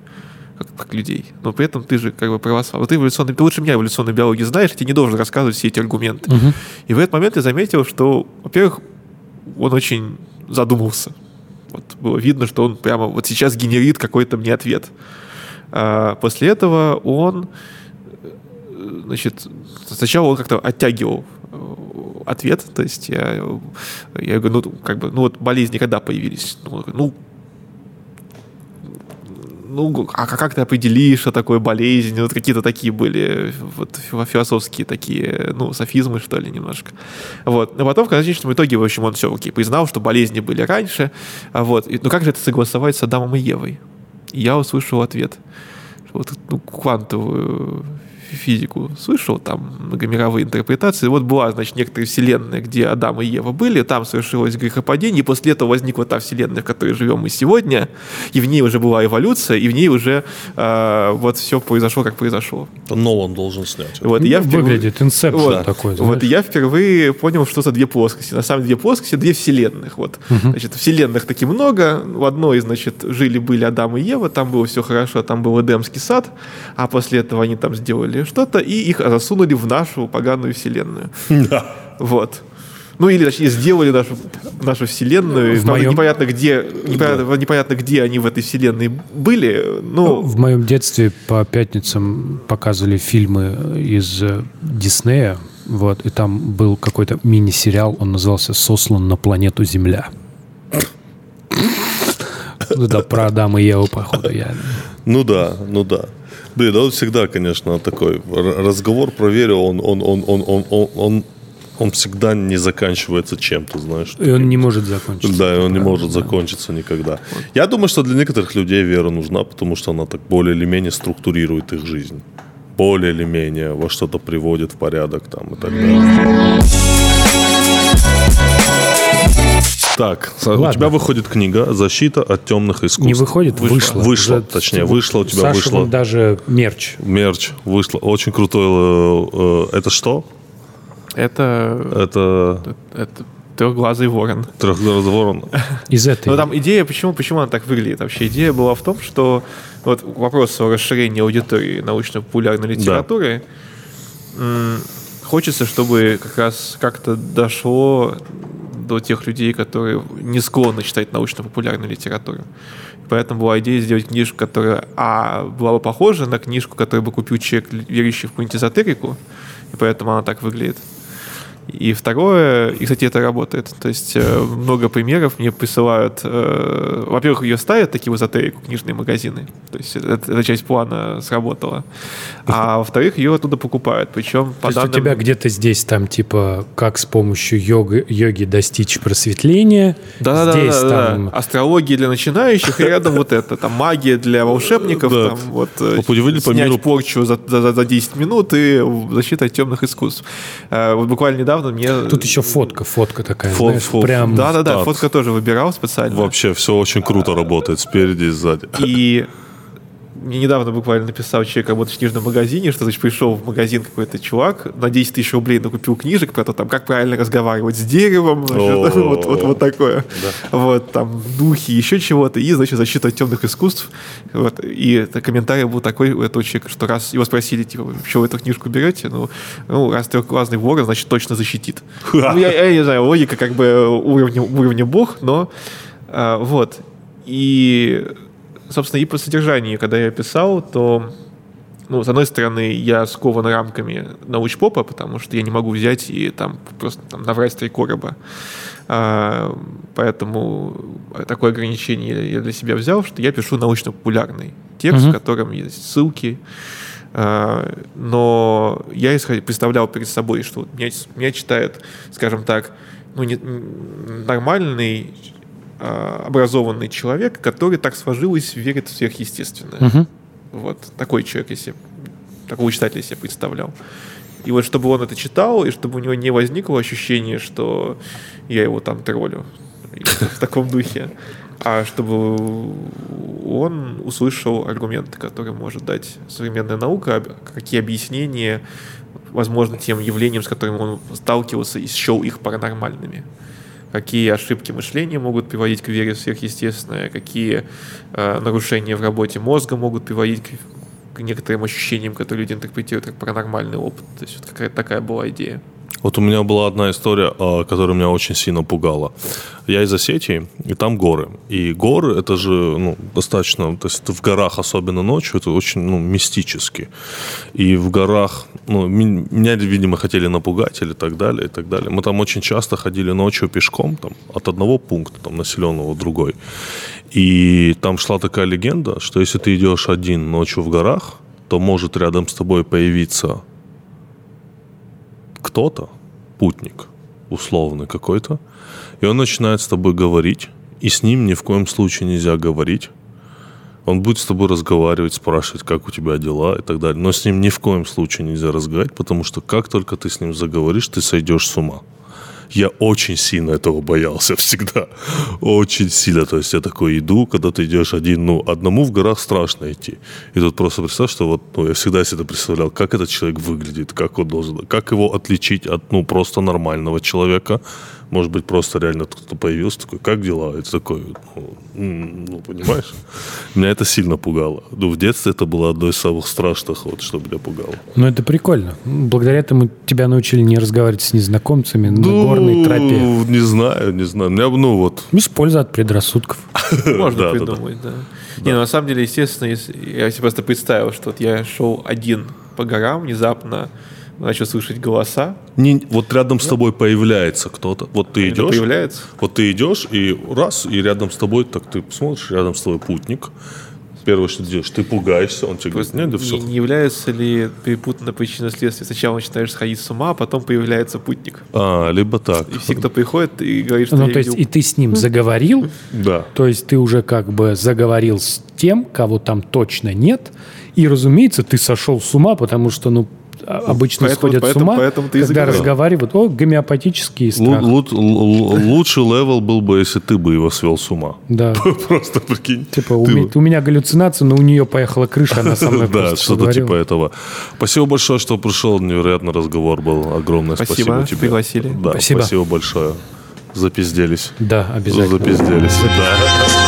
как, как людей, но при этом ты же как бы православный. Ты, эволюционный, ты лучше меня эволюционной биологии знаешь, я тебе не должен рассказывать все эти аргументы. Угу. И в этот момент я заметил, что, во-первых, он очень задумался. Вот было видно, что он прямо вот сейчас генерит какой-то мне ответ. А после этого он значит, сначала он как-то оттягивал э, ответ, то есть я, я говорю, ну, как бы, ну вот болезни когда появились? Ну, ну, а как ты определишь, что такое болезнь? Вот какие-то такие были вот философские такие, ну, софизмы, что ли, немножко. Вот. Но потом, в конечном итоге, в общем, он все, окей, признал, что болезни были раньше. А вот. И, ну, как же это согласовать с Адамом и Евой? И я услышал ответ. Вот ну, квантовую физику слышал, там многомировые интерпретации. Вот была, значит, некоторая вселенная, где Адам и Ева были, там совершилось грехопадение, и после этого возникла та вселенная, в которой живем мы сегодня, и в ней уже была эволюция, и в ней уже э, вот все произошло, как произошло. Это Нолан должен снять. Вот, ну, я впервые, выглядит инсепт вот, такой. Знаешь? Вот, я впервые понял, что это две плоскости. На самом деле две плоскости, две вселенных. Вот. Угу. Значит, вселенных таки много. В одной, значит, жили-были Адам и Ева, там было все хорошо, там был Эдемский сад, а после этого они там сделали что-то, и их засунули в нашу поганую вселенную. Да. Вот. Ну или, точнее, сделали нашу, нашу вселенную. В моем... непонятно, где, непонятно, да. непонятно, где они в этой вселенной были. Но... В моем детстве по пятницам показывали фильмы из э, Диснея. Вот, и там был какой-то мини-сериал, он назывался «Сослан на планету Земля». Это про Адама и Еву, походу, я. Ну да, ну да. Да, да, всегда, конечно, такой разговор про веру, он, он, он, он, он, он, он он всегда не заканчивается чем-то, знаешь. И он не может закончиться. Да, и он не может да. закончиться никогда. Я думаю, что для некоторых людей вера нужна, потому что она так более или менее структурирует их жизнь. Более или менее во что-то приводит в порядок там и так далее. Так, Ладно. у тебя выходит книга «Защита от темных искусств». Не выходит, вышла. Вышла, Уже точнее, вышла у тебя, Саша вышла. даже мерч. Мерч, вышла. Очень крутой. Э, э, это что? Это... Это... Это трехглазый ворон. Трехглазый ворон. Из этой. Но там идея, почему, почему она так выглядит? Вообще идея была в том, что вот вопрос о расширении аудитории научно-популярной литературы. Да. Хочется, чтобы как раз как-то дошло до тех людей, которые не склонны читать научно-популярную литературу. Поэтому была идея сделать книжку, которая а, была бы похожа на книжку, которую бы купил человек, верящий в какую-нибудь эзотерику, и поэтому она так выглядит. И второе, и, кстати, это работает. То есть э, много примеров мне присылают. э, во-первых, ее ставят такие в эзотерику, книжные магазины. То есть это- эта часть плана сработала. А во-вторых, ее оттуда покупают. Причем То по есть у данным... тебя где-то здесь там типа как с помощью йога, йоги достичь просветления. Да, здесь да, да, там да. Астрология для начинающих, и рядом вот это. Там магия для волшебников, Да. там вот э, по снять порчу за, за, за 10 минут и защита от темных искусств. Э, Вот буквально недавно мне... Тут еще фотка, фотка такая, Фо- знаешь, фо- прям. Да, да, да, Так. фотка тоже выбирал специально. Вообще все очень круто работает спереди и сзади. И мне недавно буквально написал человек, работающий в книжном магазине, что значит, пришел в магазин какой-то чувак, на 10 тысяч рублей накупил книжек про то, там, как правильно разговаривать с деревом, значит, вот, вот, вот такое. Вот, там, духи, еще чего-то, и, значит, защита от темных искусств. Вот, и это комментарий был такой у этого человека, что раз его спросили, типа, что вы эту книжку берете, ну, ну раз трехглазный ворон, значит, точно защитит. Ну, я, я не знаю, логика как бы уровня, уровня бог, но а, вот. И, собственно, и по содержанию, когда я писал, то, ну, с одной стороны, я скован рамками научпопа, потому что я не могу взять и там просто там, наврать три короба. А, поэтому такое ограничение я для себя взял, что я пишу научно-популярный текст, в котором есть ссылки, а, но я представлял перед собой, что меня, меня читает, скажем так, ну, не, нормальный, образованный человек, который так сложилось, верит в сверхъестественное. Мгм. Вот такой человек, если такого читателя я себе представлял. И вот чтобы он это читал, и чтобы у него не возникло ощущение, что я его там троллю в таком духе, а чтобы он услышал аргументы, которые может дать современная наука, какие объяснения возможно тем явлениям, с которыми он сталкивался и счел их паранормальными. Какие ошибки мышления могут приводить к вере в сверхъестественное, какие э, нарушения в работе мозга могут приводить к, к некоторым ощущениям, которые люди интерпретируют как паранормальный опыт. То есть вот какая-то такая была идея. Вот у меня была одна история, а, которая меня очень сильно пугала. Я из Осетии, и там горы. И горы, это же ну, достаточно, то есть в горах, особенно ночью, это очень ну, мистически. И в горах, ну, меня, видимо, хотели напугать или так далее, и так далее. Мы там очень часто ходили ночью пешком, там, от одного пункта, там, населенного в другой. И там шла такая легенда, что если ты идешь один ночью в горах, то может рядом с тобой появиться кто-то, путник, условный какой-то, и он начинает с тобой говорить, и с ним ни в коем случае нельзя говорить. Он будет с тобой разговаривать, спрашивать, как у тебя дела и так далее. Но с ним ни в коем случае нельзя разговаривать, потому что как только ты с ним заговоришь, ты сойдешь с ума. Я очень сильно этого боялся всегда. Очень сильно. То есть я такой иду, когда ты идешь один, ну, одному в горах страшно идти. И тут просто представь, что вот, ну, я всегда себе это представлял, как этот человек выглядит, как он должен, как его отличить от, ну, просто нормального человека. Может быть, просто реально кто-то появился, такой, как дела? Это такой, ну, ну, понимаешь? Меня это сильно пугало. Ну, в детстве это было одно из самых страшных, вот, что меня пугало. Ну, это прикольно. Благодаря этому тебя научили не разговаривать с незнакомцами на Ну, горной тропе. Не знаю, не знаю. У меня, ну, вот, Без пользы от предрассудков. Можно придумать, да. Не, ну, на самом деле, естественно, если, я себе просто представил, что вот я шел один по горам, внезапно начал слышать голоса. Не- вот рядом с тобой появляется кто-то. Вот ты Это идешь, появляется. вот ты идешь, и раз, и рядом с тобой, так ты смотришь, рядом с тобой путник. Первое, что ты делаешь, ты пугаешься, он тебе говорит, Просто нет, да не, все. не является ли перепутана причина следствия? Сначала начинаешь сходить с ума, а потом появляется путник. А, либо так. И все, кто приходит и говорит, что Ну, я то есть видел и ты с ним заговорил, Да. то есть ты уже как бы заговорил с тем, кого там точно нет, и, разумеется, ты сошел с ума, потому что, ну, обычно Поэтому- сходят с поэтому- ума, поэтому ты когда разговаривают, о, гомеопатический Лу- страх. лу- лу- лучший level был бы, если ты бы его свел с ума. Да. Просто прикинь. Типа, у, у меня галлюцинация, но у нее поехала крыша, она со мной Да, что-то типа этого. Спасибо большое, что пришел. Невероятный разговор был. Огромное Спасибо, спасибо, тебе. пригласили. Да, Спасибо. спасибо большое. Запизделись. Да, обязательно. Запизделись. Да.